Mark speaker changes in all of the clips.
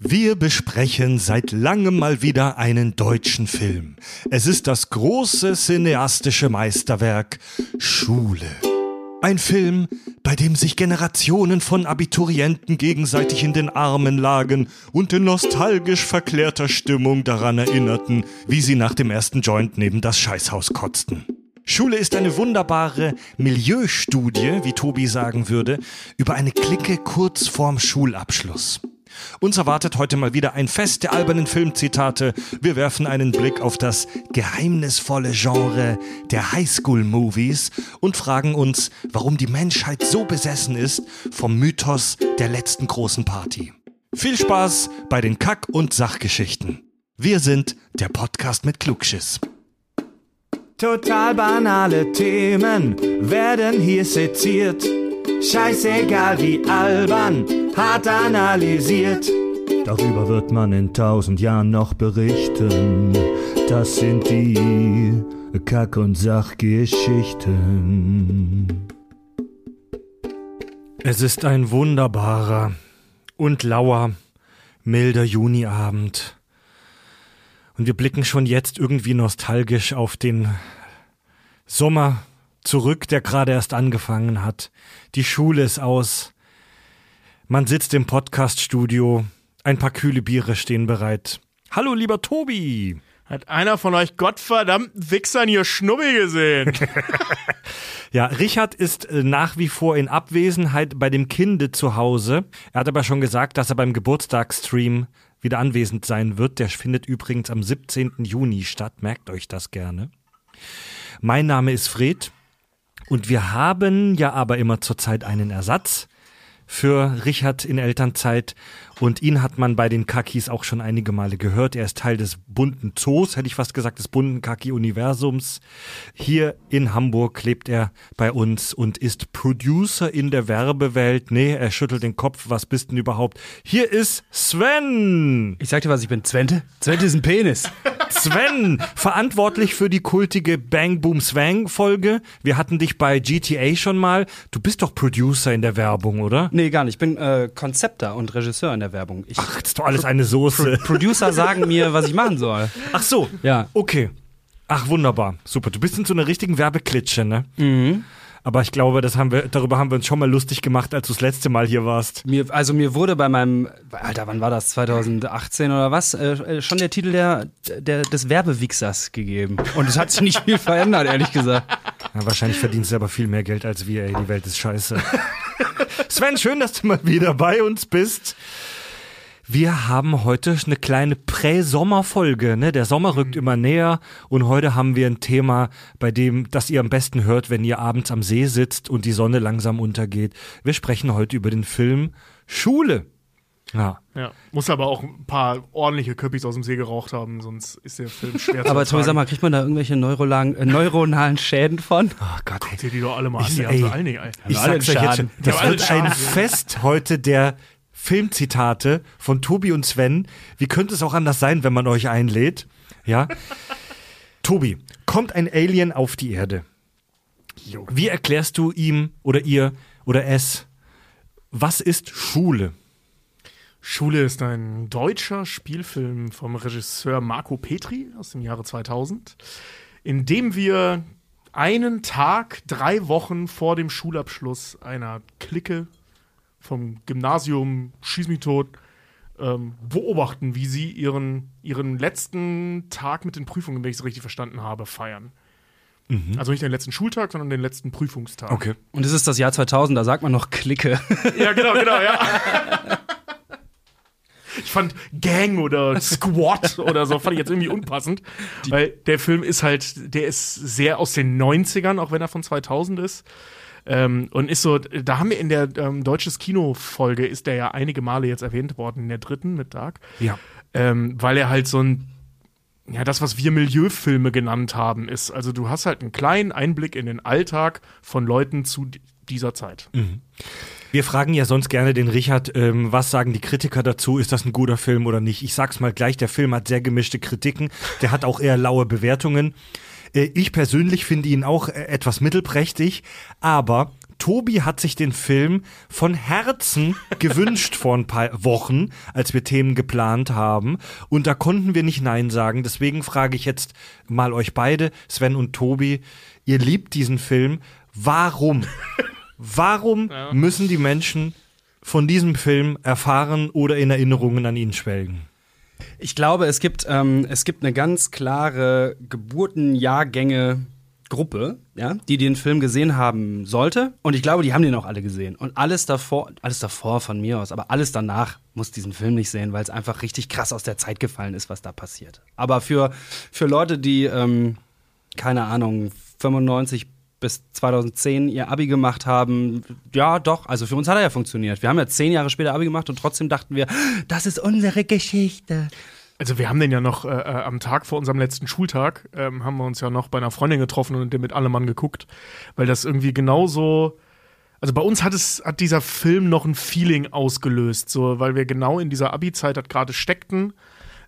Speaker 1: Wir besprechen seit langem mal wieder einen deutschen Film. Es ist das große cineastische Meisterwerk Schule. Ein Film, bei dem sich Generationen von Abiturienten gegenseitig in den Armen lagen und in nostalgisch verklärter Stimmung daran erinnerten, wie sie nach dem ersten Joint neben das Scheißhaus kotzten. Schule ist eine wunderbare Milieustudie, wie Tobi sagen würde, über eine Clique kurz vorm Schulabschluss. Uns erwartet heute mal wieder ein Fest der albernen Filmzitate. Wir werfen einen Blick auf das geheimnisvolle Genre der Highschool-Movies und fragen uns, warum die Menschheit so besessen ist vom Mythos der letzten großen Party. Viel Spaß bei den Kack- und Sachgeschichten. Wir sind der Podcast mit Klugschiss.
Speaker 2: Total banale Themen werden hier seziert. Scheißegal wie albern, hart analysiert. Darüber wird man in tausend Jahren noch berichten. Das sind die Kack- und Sachgeschichten.
Speaker 1: Es ist ein wunderbarer und lauer, milder Juniabend. Und wir blicken schon jetzt irgendwie nostalgisch auf den Sommer zurück, der gerade erst angefangen hat. Die Schule ist aus. Man sitzt im Podcaststudio. Ein paar kühle Biere stehen bereit. Hallo, lieber Tobi.
Speaker 3: Hat einer von euch gottverdammten Wichsern hier Schnubbel gesehen?
Speaker 1: ja, Richard ist äh, nach wie vor in Abwesenheit bei dem Kinde zu Hause. Er hat aber schon gesagt, dass er beim Geburtstagsstream wieder anwesend sein wird. Der findet übrigens am 17. Juni statt. Merkt euch das gerne. Mein Name ist Fred und wir haben ja aber immer zurzeit einen Ersatz für Richard in Elternzeit und ihn hat man bei den Kakis auch schon einige Male gehört. Er ist Teil des bunten Zoos, hätte ich fast gesagt, des bunten Kaki-Universums. Hier in Hamburg lebt er bei uns und ist Producer in der Werbewelt. Nee, er schüttelt den Kopf. Was bist denn überhaupt? Hier ist Sven.
Speaker 4: Ich sag dir was, ich bin Zwente. Zwente ist ein Penis.
Speaker 1: Sven, verantwortlich für die kultige Bang Boom Swang Folge. Wir hatten dich bei GTA schon mal. Du bist doch Producer in der Werbung, oder?
Speaker 4: Nee, gar nicht. Ich bin äh, Konzepter und Regisseur in der Werbung. Ich,
Speaker 1: Ach, das ist doch alles eine Soße.
Speaker 4: Pro Producer sagen mir, was ich machen soll.
Speaker 1: Ach so.
Speaker 4: Ja.
Speaker 1: Okay. Ach, wunderbar. Super. Du bist in so einer richtigen Werbeklitsche, ne?
Speaker 4: Mhm.
Speaker 1: Aber ich glaube, das haben wir, darüber haben wir uns schon mal lustig gemacht, als du das letzte Mal hier warst.
Speaker 4: Mir, also mir wurde bei meinem, Alter, wann war das? 2018 oder was? Äh, schon der Titel der, der, des Werbewichsers gegeben. Und es hat sich nicht viel verändert, ehrlich gesagt.
Speaker 1: Ja, wahrscheinlich verdienst du aber viel mehr Geld als wir, ey. Die Welt ist scheiße. Sven, schön, dass du mal wieder bei uns bist. Wir haben heute eine kleine Prä-Sommerfolge. Ne? Der Sommer rückt immer näher und heute haben wir ein Thema, bei dem, das ihr am besten hört, wenn ihr abends am See sitzt und die Sonne langsam untergeht. Wir sprechen heute über den Film Schule. Ja.
Speaker 3: ja. Muss aber auch ein paar ordentliche Köppis aus dem See geraucht haben, sonst ist der Film schwer zu
Speaker 4: Aber Tobi, sag mal, kriegt man da irgendwelche neuronalen, äh, neuronalen Schäden von?
Speaker 1: Oh Gott, ey.
Speaker 3: Guck dir die doch alle mal
Speaker 1: Ich-
Speaker 3: an. Die
Speaker 1: ey,
Speaker 3: haben sie nicht, ey.
Speaker 1: Ich
Speaker 4: alle
Speaker 1: sag's euch jetzt schon,
Speaker 4: Schaden.
Speaker 1: das
Speaker 3: Ja, alle
Speaker 1: wird ein. Fest heute der Filmzitate von Tobi und Sven. Wie könnte es auch anders sein, wenn man euch einlädt? Ja. Tobi, kommt ein Alien auf die Erde. Wie erklärst du ihm oder ihr oder es, was ist Schule?
Speaker 3: Schule ist ein deutscher Spielfilm vom Regisseur Marco Petri aus dem Jahre 2000, in dem wir einen Tag, drei Wochen vor dem Schulabschluss einer Clique vom Gymnasium Schieß mich tot ähm, beobachten, wie sie ihren, ihren letzten Tag mit den Prüfungen, wenn ich es richtig verstanden habe, feiern. Also nicht den letzten Schultag, sondern den letzten Prüfungstag.
Speaker 4: Und es ist das Jahr 2000, da sagt man noch Clique.
Speaker 3: Ja, genau, genau, ja. Ich fand Gang oder Squad oder so, fand ich jetzt irgendwie unpassend. weil der Film ist halt, der ist sehr aus den 90ern, auch wenn er von 2000 ist. Ähm, und ist so, da haben wir in der ähm, deutsches Kino-Folge, ist der ja einige Male jetzt erwähnt worden, in der dritten mit Dark.
Speaker 1: Ja.
Speaker 3: Ähm, weil er halt so ein, ja, das, was wir Milieufilme genannt haben, ist. Also du hast halt einen kleinen Einblick in den Alltag von Leuten zu dieser Zeit.
Speaker 1: Wir fragen ja sonst gerne den Richard, ähm, was sagen die Kritiker dazu? Ist das ein guter Film oder nicht? Ich sag's mal gleich, der Film hat sehr gemischte Kritiken. Der hat auch eher laue Bewertungen. Äh, ich persönlich finde ihn auch äh, etwas mittelprächtig, aber Tobi hat sich den Film von Herzen gewünscht vor ein paar Wochen, als wir Themen geplant haben. Und da konnten wir nicht Nein sagen. Deswegen frage ich jetzt mal euch beide, Sven und Tobi, ihr liebt diesen Film. Warum? Warum
Speaker 3: Ja.
Speaker 1: müssen die Menschen von diesem Film erfahren oder in Erinnerungen an ihn schwelgen?
Speaker 4: Ich glaube, es gibt, ähm, es gibt eine ganz klare Geburtenjahrgänge. Gruppe, ja, die den Film gesehen haben sollte. Und ich glaube, die haben den auch alle gesehen. Und alles davor, alles davor von mir aus, aber alles danach muss diesen Film nicht sehen, weil es einfach richtig krass aus der Zeit gefallen ist, was da passiert. Aber für, für Leute, die, ähm, keine Ahnung, 95 bis 2010 ihr Abi gemacht haben, ja, doch, also für uns hat er ja funktioniert. Wir haben ja zehn Jahre später Abi gemacht und trotzdem dachten wir, das ist unsere Geschichte.
Speaker 3: Also wir haben den ja noch äh, äh, am Tag vor unserem letzten Schultag, ähm, haben wir uns ja noch bei einer Freundin getroffen und den mit allem Mann geguckt, weil das irgendwie genauso, also bei uns hat es, hat dieser Film noch ein Feeling ausgelöst, so, weil wir genau in dieser Abi-Zeit halt gerade steckten.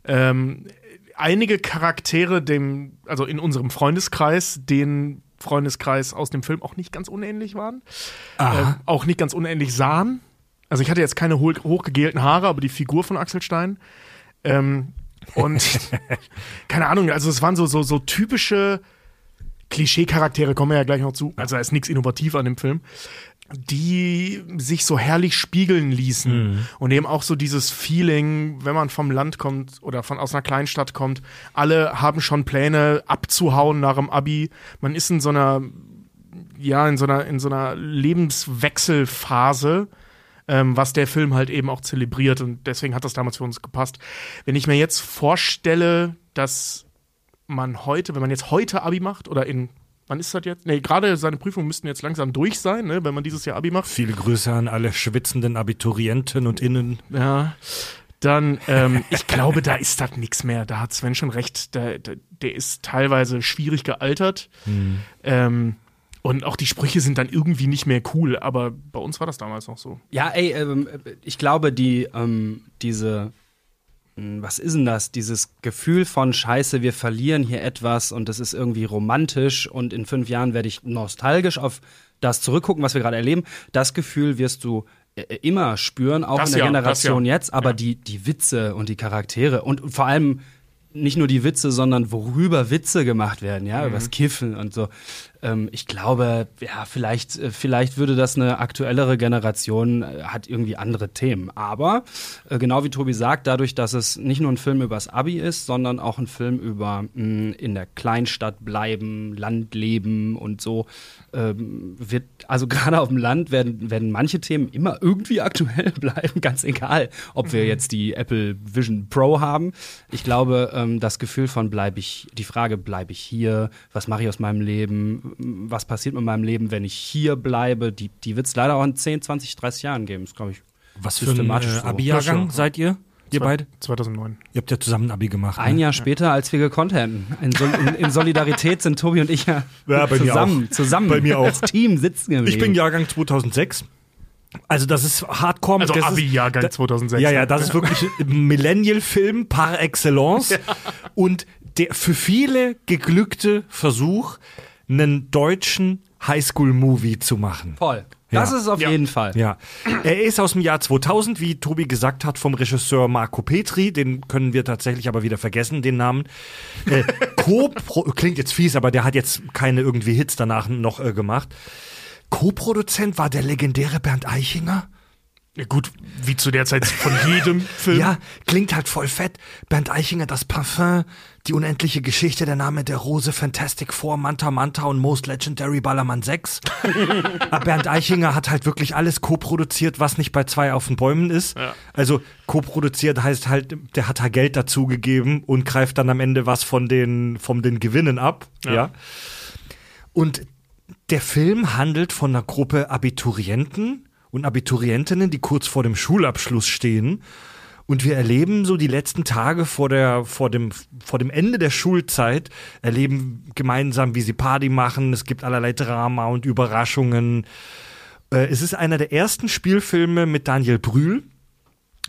Speaker 3: Ähm, einige Charaktere dem, also in unserem Freundeskreis, den Freundeskreis aus dem Film auch nicht ganz unähnlich waren, ähm, auch nicht ganz unähnlich sahen. Also ich hatte jetzt keine hoch, hochgegelten Haare, aber die Figur von Axel Stein. Ähm, und keine Ahnung, also es waren so, so, so typische Klischee-Charaktere, kommen wir ja gleich noch zu. Also da ist nichts innovativ an dem Film. Die sich so herrlich spiegeln ließen. Und eben auch so dieses Feeling, wenn man vom Land kommt oder von aus einer Kleinstadt kommt, alle haben schon Pläne abzuhauen nach dem Abi. Man ist in so einer, ja, in so einer, in so einer Lebenswechselphase ähm, was der Film halt eben auch zelebriert und deswegen hat das damals für uns gepasst. Wenn ich mir jetzt vorstelle, dass man heute, wenn man jetzt heute Abi macht oder in, wann ist das jetzt? Nee, gerade seine Prüfungen müssten jetzt langsam durch sein, ne, wenn man dieses Jahr Abi macht.
Speaker 1: Viele Grüße an alle schwitzenden Abiturienten und Innen.
Speaker 3: Ja. Dann, ähm, ich glaube, da ist das nichts mehr. Da hat Sven schon recht. Der, der, der ist teilweise schwierig gealtert. Ähm, und auch die Sprüche sind dann irgendwie nicht mehr cool. Aber bei uns war das damals noch so.
Speaker 4: Ja, ey, ähm, ich glaube, die, ähm, diese, was ist denn das? Dieses Gefühl von Scheiße, wir verlieren hier etwas und das ist irgendwie romantisch und in fünf Jahren werde ich nostalgisch auf das zurückgucken, was wir gerade erleben. Das Gefühl wirst du äh, immer spüren, auch
Speaker 3: Das
Speaker 4: in der
Speaker 3: ja,
Speaker 4: Generation
Speaker 3: ja.
Speaker 4: jetzt, aber
Speaker 3: Ja.
Speaker 4: die, die Witze und die Charaktere und vor allem nicht nur die Witze, sondern worüber Witze gemacht werden, ja,
Speaker 3: Mhm.
Speaker 4: übers Kiffen und so. Ähm, ich glaube, ja, vielleicht, äh, vielleicht würde das eine aktuellere Generation äh, hat irgendwie andere Themen. Aber äh, genau wie Tobi sagt, dadurch, dass es nicht nur ein Film übers Abi ist, sondern auch ein Film über mh, in der Kleinstadt bleiben, Land leben und so, ähm, wird, also gerade auf dem Land werden, werden manche Themen immer irgendwie aktuell bleiben, ganz egal, ob wir jetzt die Apple Vision Pro haben. Ich glaube, ähm, das Gefühl von bleibe ich, die Frage, bleibe ich hier, was mache ich aus meinem Leben, was passiert mit meinem Leben, wenn ich hier bleibe, die, die wird es leider auch in 10, 20, 30 Jahren geben. Das glaube ich.
Speaker 1: Was für ein äh. Abi-Jahrgang
Speaker 3: Ja,
Speaker 1: seid ihr? Ihr beide?
Speaker 3: 2009.
Speaker 1: Ihr habt ja zusammen ein Abi gemacht.
Speaker 4: Ein
Speaker 1: ne?
Speaker 4: Jahr später, als wir gekonnt hätten. In, Sol in, in Solidarität sind Tobi und ich ja,
Speaker 1: Ja, bei mir
Speaker 4: zusammen,
Speaker 1: auch.
Speaker 4: zusammen
Speaker 1: Bei mir auch.
Speaker 4: als Team sitzen geblieben.
Speaker 1: Ich bin Jahrgang 2006. Also das ist Hardcore.
Speaker 3: Also
Speaker 1: das ist-
Speaker 3: Abi-Jahrgang
Speaker 1: da-
Speaker 3: 2006.
Speaker 1: Ja, ja, das ist wirklich ein Millennial-Film par excellence. Und der für viele geglückte Versuch, einen deutschen Highschool-Movie zu machen.
Speaker 4: Voll. Das
Speaker 1: Ja.
Speaker 4: ist es auf
Speaker 3: Ja.
Speaker 4: jeden Fall.
Speaker 1: Ja, er ist aus dem Jahr 2000, wie Tobi gesagt hat, vom Regisseur Marco Petri. Den können wir tatsächlich aber wieder vergessen, den Namen. Äh, klingt jetzt fies, aber der hat jetzt keine irgendwie Hits danach noch äh, gemacht. Co-Produzent war der legendäre Bernd Eichinger.
Speaker 3: Ja, gut, wie zu der Zeit von jedem Film.
Speaker 1: Ja, klingt halt voll fett. Bernd Eichinger, das Parfum, die unendliche Geschichte, der Name der Rose, Fantastic Four, Manta Manta und Most Legendary Ballermann 6. Aber Bernd Eichinger hat halt wirklich alles co-produziert, was nicht bei zwei auf den Bäumen ist.
Speaker 3: Ja.
Speaker 1: Also co-produziert heißt halt, der hat halt Geld dazugegeben und greift dann am Ende was von den, von den Gewinnen ab.
Speaker 3: Ja.
Speaker 1: ja. Und der Film handelt von einer Gruppe Abiturienten und Abiturientinnen, die kurz vor dem Schulabschluss stehen. Und wir erleben so die letzten Tage vor, der, vor, dem, vor dem Ende der Schulzeit, erleben gemeinsam, wie sie Party machen. Es gibt allerlei Drama und Überraschungen. Äh, es ist einer der ersten Spielfilme mit Daniel Brühl.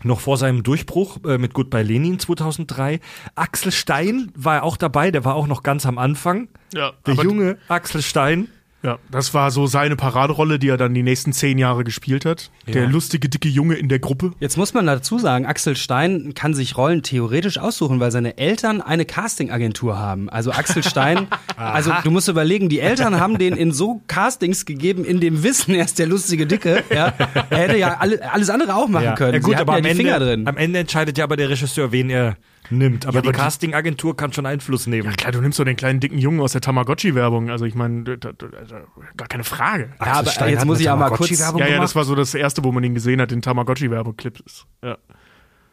Speaker 1: Noch vor seinem Durchbruch äh, mit Goodbye Lenin 2003. Axel Stein war auch dabei, der war auch noch ganz am Anfang.
Speaker 3: Ja,
Speaker 1: Der junge Axel Stein.
Speaker 3: Ja, das war so seine Paraderolle, die er dann die nächsten zehn Jahre gespielt hat. Der lustige, dicke Junge in der Gruppe.
Speaker 4: Jetzt muss man dazu sagen, Axel Stein kann sich Rollen theoretisch aussuchen, weil seine Eltern eine Castingagentur haben. Also Axel Stein, also du musst überlegen, die Eltern haben den in so Castings gegeben, in dem Wissen, er ist der lustige Dicke. Ja. Er hätte ja alle, alles andere auch machen können.
Speaker 1: Ja, gut, aber
Speaker 4: ja
Speaker 1: am, Ende, am Ende entscheidet ja aber der Regisseur, wen er nimmt. Aber
Speaker 3: Ja,
Speaker 1: die
Speaker 3: aber die-
Speaker 1: Castingagentur kann schon Einfluss nehmen.
Speaker 3: Ja klar, du nimmst so den kleinen dicken Jungen aus der Tamagotchi-Werbung. Also ich meine, da- da- also, gar keine Frage.
Speaker 4: Ja, aber
Speaker 1: Stein
Speaker 4: jetzt muss ich aber kurz,
Speaker 1: Tamagotchi-Werbung
Speaker 3: Ja, ja,
Speaker 1: gemacht?
Speaker 3: das war so das erste, wo man ihn gesehen hat, den Tamagotchi-Werbeclips. Ja.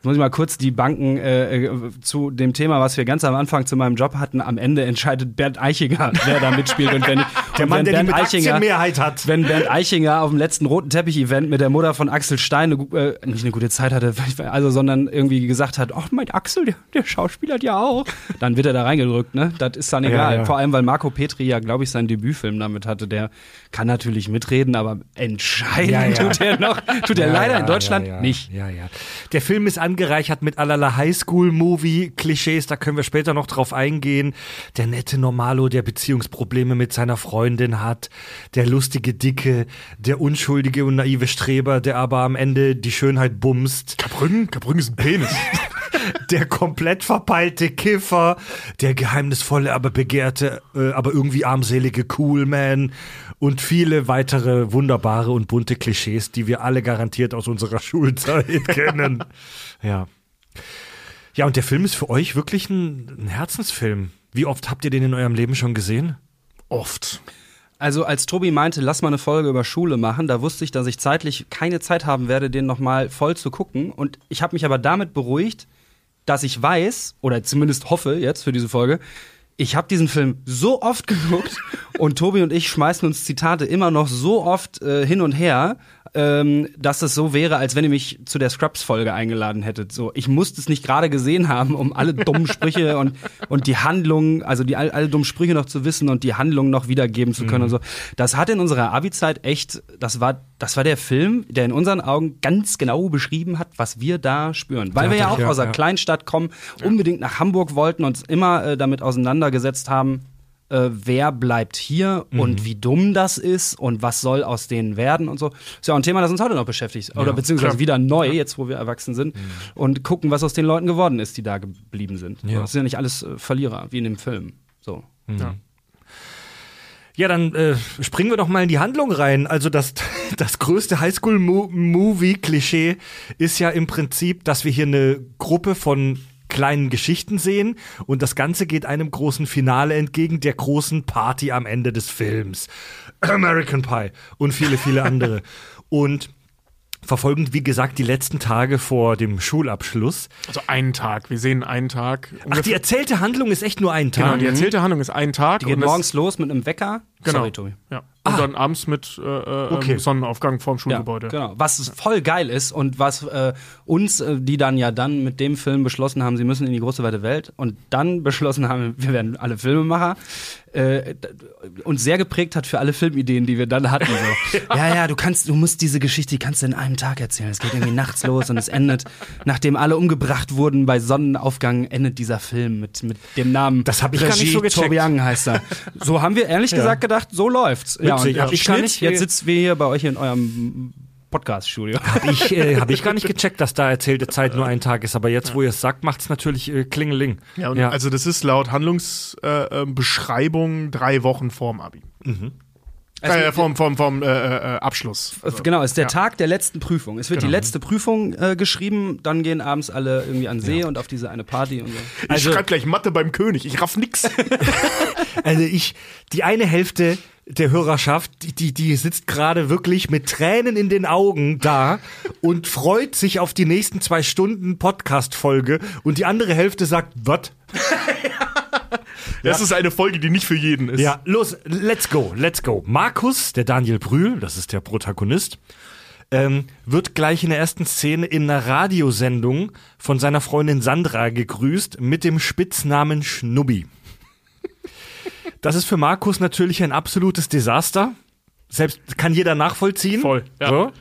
Speaker 4: Muss ich mal kurz die Banken äh, äh, zu dem Thema, was wir ganz am Anfang zu meinem Job hatten. Am Ende entscheidet Bernd Eichinger, wer da mitspielt. Und wenn,
Speaker 1: Der
Speaker 4: und
Speaker 1: Mann, der die
Speaker 4: Bernd
Speaker 1: mit
Speaker 4: Eichinger,
Speaker 1: Aktienmehrheit hat.
Speaker 4: wenn Bernd Eichinger auf dem letzten roten Teppich-Event mit der Mutter von Axel Stein eine, äh, nicht eine gute Zeit hatte, also sondern irgendwie gesagt hat, ach mein Axel, der, der schauspielert ja auch, dann wird er da reingedrückt, ne? Das ist dann egal.
Speaker 1: ja.
Speaker 4: Vor allem, weil Marco Petri ja, glaube ich, seinen Debütfilm damit hatte. Der kann natürlich mitreden, aber entscheiden
Speaker 1: Ja, ja.
Speaker 4: tut er noch, tut er
Speaker 1: Ja,
Speaker 4: leider
Speaker 1: ja,
Speaker 4: in Deutschland
Speaker 1: ja, ja.
Speaker 4: nicht.
Speaker 1: Ja, ja. Der Film ist angereichert mit allerlei Highschool-Movie-Klischees, da können wir später noch drauf eingehen. Der nette Normalo, der Beziehungsprobleme mit seiner Freundin hat, der lustige Dicke, der unschuldige und naive Streber, der aber am Ende die Schönheit bumst,
Speaker 3: Kabrücken? Kabrücken ist ein Penis.
Speaker 1: der komplett verpeilte Kiffer, der geheimnisvolle, aber begehrte, äh, aber irgendwie armselige Coolman und viele weitere wunderbare und bunte Klischees, die wir alle garantiert aus unserer Schulzeit kennen. Ja. Ja, und der Film ist für euch wirklich ein, ein Herzensfilm. Wie oft habt ihr den in eurem Leben schon gesehen?
Speaker 3: Oft.
Speaker 4: Also als Tobi meinte, lass mal eine Folge über Schule machen, da wusste ich, dass ich zeitlich keine Zeit haben werde, den nochmal voll zu gucken. Und ich habe mich aber damit beruhigt, dass ich weiß, oder zumindest hoffe jetzt für diese Folge, ich habe diesen Film so oft geguckt und Tobi und ich schmeißen uns Zitate immer noch so oft äh, hin und her, ähm, dass es so wäre, als wenn ihr mich zu der Scrubs-Folge eingeladen hättet. So, ich musste es nicht gerade gesehen haben, um alle dummen Sprüche und, und die Handlung, also die all, alle dummen Sprüche noch zu wissen und die Handlung noch wiedergeben zu können und so. Das hat in unserer Abi-Zeit echt, das war, das war der Film, der in unseren Augen ganz genau beschrieben hat, was wir da spüren. Weil wir ja auch
Speaker 1: ja,
Speaker 4: aus einer
Speaker 1: ja.
Speaker 4: Kleinstadt kommen, unbedingt nach Hamburg wollten, uns immer äh, damit auseinandergesetzt haben, äh, wer bleibt hier
Speaker 1: Mhm.
Speaker 4: und wie dumm das ist und was soll aus denen werden und so. Ist ja auch ein Thema, das uns heute noch beschäftigt. Oder beziehungsweise
Speaker 3: klar.
Speaker 4: wieder neu, jetzt wo wir erwachsen sind. Und gucken, was aus den Leuten geworden ist, die da geblieben sind.
Speaker 1: Mhm. Ja.
Speaker 4: Das sind ja nicht alles äh, Verlierer, wie in dem Film. So.
Speaker 3: Ja.
Speaker 1: Ja, dann äh, springen wir doch mal in die Handlung rein. Also das, das größte Highschool-Movie-Klischee ist ja im Prinzip, dass wir hier eine Gruppe von kleinen Geschichten sehen und das Ganze geht einem großen Finale entgegen, der großen Party am Ende des Films. American Pie und viele, viele andere. und verfolgen, wie gesagt, die letzten Tage vor dem Schulabschluss.
Speaker 3: Also einen Tag. Wir sehen einen Tag.
Speaker 1: Ach, die erzählte Handlung ist echt nur ein Tag.
Speaker 3: genau, die erzählte Handlung ist ein Tag.
Speaker 4: Die geht morgens los mit einem Wecker.
Speaker 3: Genau.
Speaker 4: Sorry, Tobi.
Speaker 3: Ja. Und dann abends mit äh, äh,
Speaker 1: Okay.
Speaker 3: Sonnenaufgang vorm
Speaker 4: Ja,
Speaker 3: Schulgebäude.
Speaker 4: genau. Was voll geil ist und was äh, uns, äh, die dann ja dann mit dem Film beschlossen haben, sie müssen in die große weite Welt und dann beschlossen haben, wir werden alle Filmemacher, äh, uns sehr geprägt hat für alle Filmideen, die wir dann hatten. So. ja, ja, du kannst, du musst diese Geschichte, die kannst du in einem Tag erzählen. Es geht irgendwie nachts los und es endet, nachdem alle umgebracht wurden bei Sonnenaufgang, endet dieser Film mit, mit dem Namen.
Speaker 1: Das hab ich gar nicht so gecheckt.
Speaker 4: Tobi Young heißt er. So haben wir ehrlich gesagt gedacht, so läuft's. Ja,
Speaker 1: Witzig,
Speaker 4: und
Speaker 1: hab ich
Speaker 4: Schnitt,
Speaker 1: nicht-
Speaker 4: jetzt sitzen wir hier bei euch in eurem Podcast-Studio.
Speaker 1: Habe ich, äh, hab ich gar nicht gecheckt, dass da erzählte Zeit nur ein Tag ist. Aber jetzt, wo ihr es sagt, macht es natürlich äh, Klingeling.
Speaker 3: Ja, und also das ist laut Handlungsbeschreibung äh, Beschreibung drei Wochen vorm Abi.
Speaker 4: Also,
Speaker 3: äh, vom vom, vom äh, äh, Abschluss.
Speaker 4: Genau, es ist der
Speaker 3: Ja.
Speaker 4: Tag der letzten Prüfung. Es wird
Speaker 3: Genau.
Speaker 4: die letzte Prüfung äh, geschrieben, dann gehen abends alle irgendwie an See und auf diese eine Party und so.
Speaker 3: Ich
Speaker 1: Also-
Speaker 3: schreib gleich Mathe beim König. Ich raff nix.
Speaker 1: Also ich, die eine Hälfte der Hörerschaft, die, die, die sitzt gerade wirklich mit Tränen in den Augen da und freut sich auf die nächsten zwei Stunden Podcast-Folge und die andere Hälfte sagt, was?
Speaker 3: Das ist eine Folge, die nicht für jeden ist.
Speaker 1: Ja, los, let's go, let's go. Markus, der Daniel Brühl, das ist der Protagonist, ähm, wird gleich in der ersten Szene in einer Radiosendung von seiner Freundin Sandra gegrüßt mit dem Spitznamen Schnubbi. Das ist für Markus natürlich ein absolutes Desaster. Selbst kann jeder nachvollziehen.
Speaker 3: Voll, ja.
Speaker 1: So.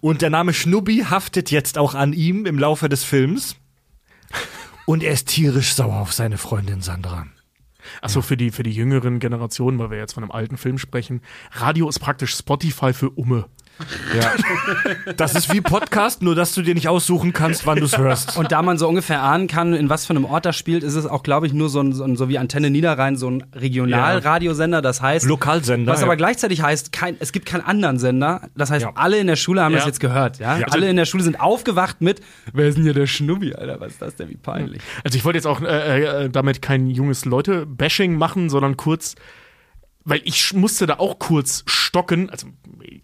Speaker 1: Und der Name Schnubbi haftet jetzt auch an ihm im Laufe des Films. Und er ist tierisch sauer auf seine Freundin Sandra.
Speaker 3: Achso, für die, für die jüngeren Generationen, weil wir jetzt von einem alten Film sprechen. Radio ist praktisch Spotify für Umme.
Speaker 1: Ja. Das ist wie Podcast, nur dass du dir nicht aussuchen kannst, wann du es hörst.
Speaker 4: Und da man so ungefähr ahnen kann, in was für einem Ort das spielt, ist es auch, glaube ich, nur so, ein, so, ein, so wie Antenne Niederrhein, so ein Regionalradiosender. Das heißt,
Speaker 1: Lokalsender.
Speaker 4: was
Speaker 1: ja.
Speaker 4: aber gleichzeitig heißt, kein, es gibt keinen anderen Sender. Das heißt,
Speaker 1: Ja.
Speaker 4: alle in der Schule haben
Speaker 3: Ja.
Speaker 4: das jetzt gehört. Ja?
Speaker 1: Ja.
Speaker 4: Alle in der Schule sind aufgewacht mit, wer ist denn hier der Schnubbi, Alter? Was ist das denn? Wie peinlich.
Speaker 3: Also ich wollte jetzt auch äh, äh, damit kein junges Leute-Bashing machen, sondern kurz, weil ich musste da auch kurz stocken. Also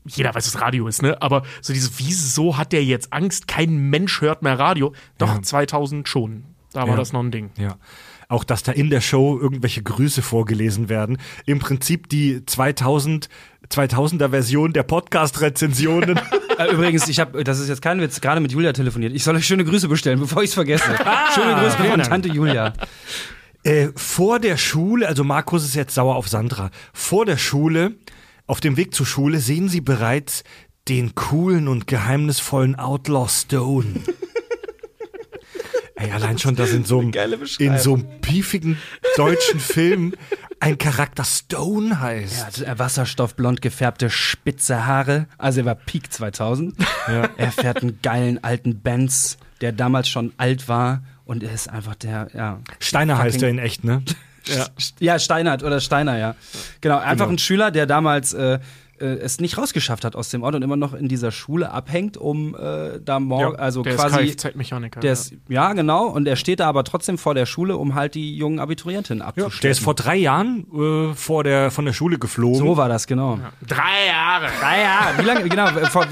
Speaker 3: jeder weiß, was Radio ist, ne? Aber so dieses, wieso hat der jetzt Angst? Kein Mensch hört mehr Radio. Doch,
Speaker 1: Ja.
Speaker 3: 2000 schon. Da war
Speaker 1: Ja.
Speaker 3: das noch ein Ding.
Speaker 1: Ja. Auch, dass da in der Show irgendwelche Grüße vorgelesen werden. Im Prinzip die 2000, 2000er Version der Podcast-Rezensionen.
Speaker 4: Äh, Übrigens, ich habe, das ist jetzt kein Witz, gerade mit Julia telefoniert. Ich soll euch schöne Grüße bestellen, bevor ich es vergesse. schöne Grüße von. Tante Julia.
Speaker 1: äh, vor der Schule, also Markus ist jetzt sauer auf Sandra. Vor der Schule, auf dem Weg zur Schule, sehen sie bereits den coolen und geheimnisvollen Outlaw Stone. Ey, allein schon, dass in so einem, in so einem piefigen deutschen Film ein Charakter Stone heißt.
Speaker 4: Er hat wasserstoffblond gefärbte spitze Haare. Also er war Peak 2000. Er fährt einen geilen alten Benz, der damals schon alt war. Und er ist einfach der, ja.
Speaker 1: Steiner heißt er in echt, ne?
Speaker 3: Ja.
Speaker 4: Ja, Steinert oder Steiner, ja. Genau, einfach
Speaker 1: Genau.
Speaker 4: ein Schüler, der damals äh, äh, es nicht rausgeschafft hat aus dem Ort und immer noch in dieser Schule abhängt, um äh, da morgen, also
Speaker 3: der
Speaker 4: quasi.
Speaker 3: ist Kfz-Mechaniker.
Speaker 4: Der ist, ja, genau, und er steht da aber trotzdem vor der Schule, um halt die jungen Abiturientinnen abzuschleppen.
Speaker 1: Der ist vor drei Jahren äh, vor der, von der Schule geflogen.
Speaker 4: so war das, genau.
Speaker 3: Drei Jahre.
Speaker 4: Drei Jahre. Wie lange, genau, äh, vor,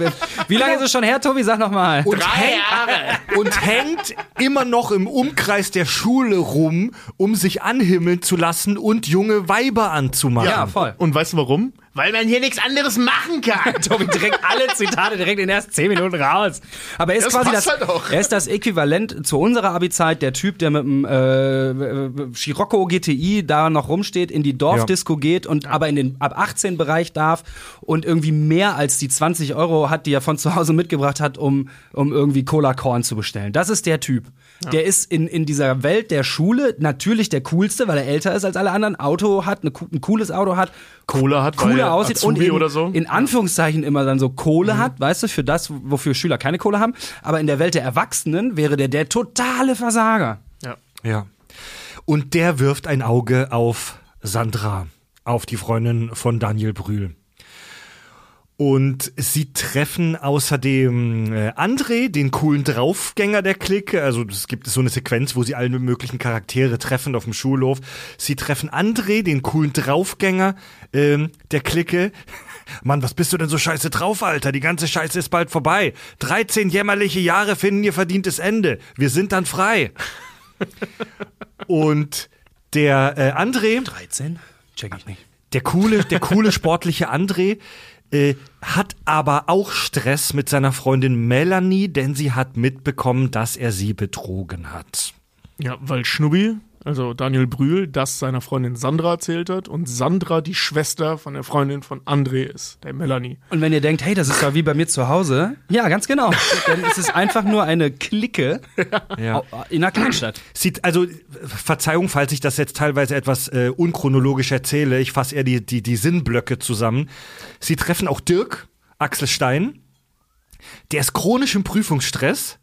Speaker 4: wie lange ist es schon her, Tobi? Sag noch mal.
Speaker 1: und, hängt, und hängt immer noch im Umkreis der Schule rum, um sich anhimmeln zu lassen und junge Weiber anzumachen.
Speaker 4: Ja, voll.
Speaker 3: Und weißt du warum? Weil man hier nichts anderes machen kann.
Speaker 4: Tobi direkt alle Zitate direkt in den ersten zehn Minuten raus. Aber er ist
Speaker 3: Das
Speaker 4: quasi das,
Speaker 3: halt auch.
Speaker 4: er ist das Äquivalent zu unserer Abi-Zeit, der Typ, der mit dem äh, Scirocco GTI da noch rumsteht, in die Dorfdisco geht und aber in den ab 18 Bereich darf und irgendwie mehr als die 20 Euro hat, die er von zu Hause mitgebracht hat, um, um irgendwie Cola Korn zu bestellen. Das ist der Typ. Der ist in, in dieser Welt der Schule natürlich der coolste, weil er älter ist als alle anderen, Auto hat, eine, ein cooles Auto hat,
Speaker 3: Cola hat, weil
Speaker 4: cooler
Speaker 3: er
Speaker 4: aussieht und
Speaker 3: Azubi
Speaker 4: in,
Speaker 3: oder so.
Speaker 4: in Anführungszeichen immer dann so Kohle hat, weißt du, für das, wofür Schüler keine Kohle haben. Aber in der Welt der Erwachsenen wäre der der totale Versager.
Speaker 3: Ja.
Speaker 1: Ja. Und der wirft ein Auge auf Sandra, auf die Freundin von Daniel Brühl. Und sie treffen außerdem äh, André, den coolen Draufgänger der Clique. Also es gibt so eine Sequenz, wo sie alle möglichen Charaktere treffen auf dem Schulhof. Sie treffen André, den coolen Draufgänger ähm, der Clique. Mann, was bist du denn so scheiße drauf, Alter? Die ganze Scheiße ist bald vorbei. 13 jämmerliche Jahre finden ihr verdientes Ende. Wir sind dann frei. Und der äh, André,
Speaker 4: 13? Check ich nicht.
Speaker 1: der coole, der coole sportliche André, äh, hat aber auch Stress mit seiner Freundin Melanie, denn sie hat mitbekommen, dass er sie betrogen hat.
Speaker 3: Ja, weil Schnubbi, also Daniel Brühl, das seiner Freundin Sandra erzählt hat und Sandra die Schwester von der Freundin von André ist, der Melanie.
Speaker 4: Und wenn ihr denkt, hey, das ist doch wie bei mir zu Hause, ja, ganz genau. Denn es ist einfach nur eine Clique
Speaker 1: Ja.
Speaker 4: in einer Kleinstadt.
Speaker 1: Sieht, also, Verzeihung, falls ich das jetzt teilweise etwas äh, unchronologisch erzähle, ich fasse eher die, die, die Sinnblöcke zusammen. Sie treffen auch Dirk, Axel Stein. Der ist chronisch im Prüfungsstress.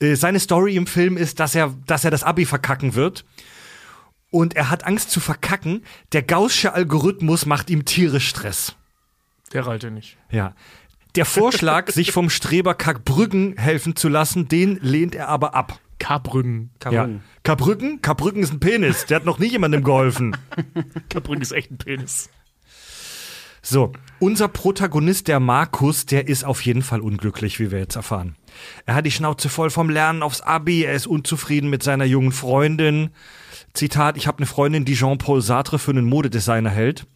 Speaker 1: Äh, seine Story im Film ist, dass er, dass er das Abi verkacken wird. Und er hat Angst zu verkacken. Der Gaußsche Algorithmus macht ihm tierisch Stress.
Speaker 3: Der Ralte nicht.
Speaker 1: Ja. Der Vorschlag, sich vom Streber Kackbrüggen helfen zu lassen, den lehnt er aber ab.
Speaker 3: Karbrüggen.
Speaker 1: Ja.
Speaker 4: Kabrün.
Speaker 1: Karbrücken? Karbrücken ist ein Penis. Der hat noch nie jemandem geholfen.
Speaker 3: Karbrüggen ist echt ein Penis.
Speaker 1: So, unser Protagonist, der Markus, der ist auf jeden Fall unglücklich, wie wir jetzt erfahren. Er hat die Schnauze voll vom Lernen aufs Abi, er ist unzufrieden mit seiner jungen Freundin. Zitat, ich habe eine Freundin, die Jean-Paul Sartre für einen Modedesigner hält.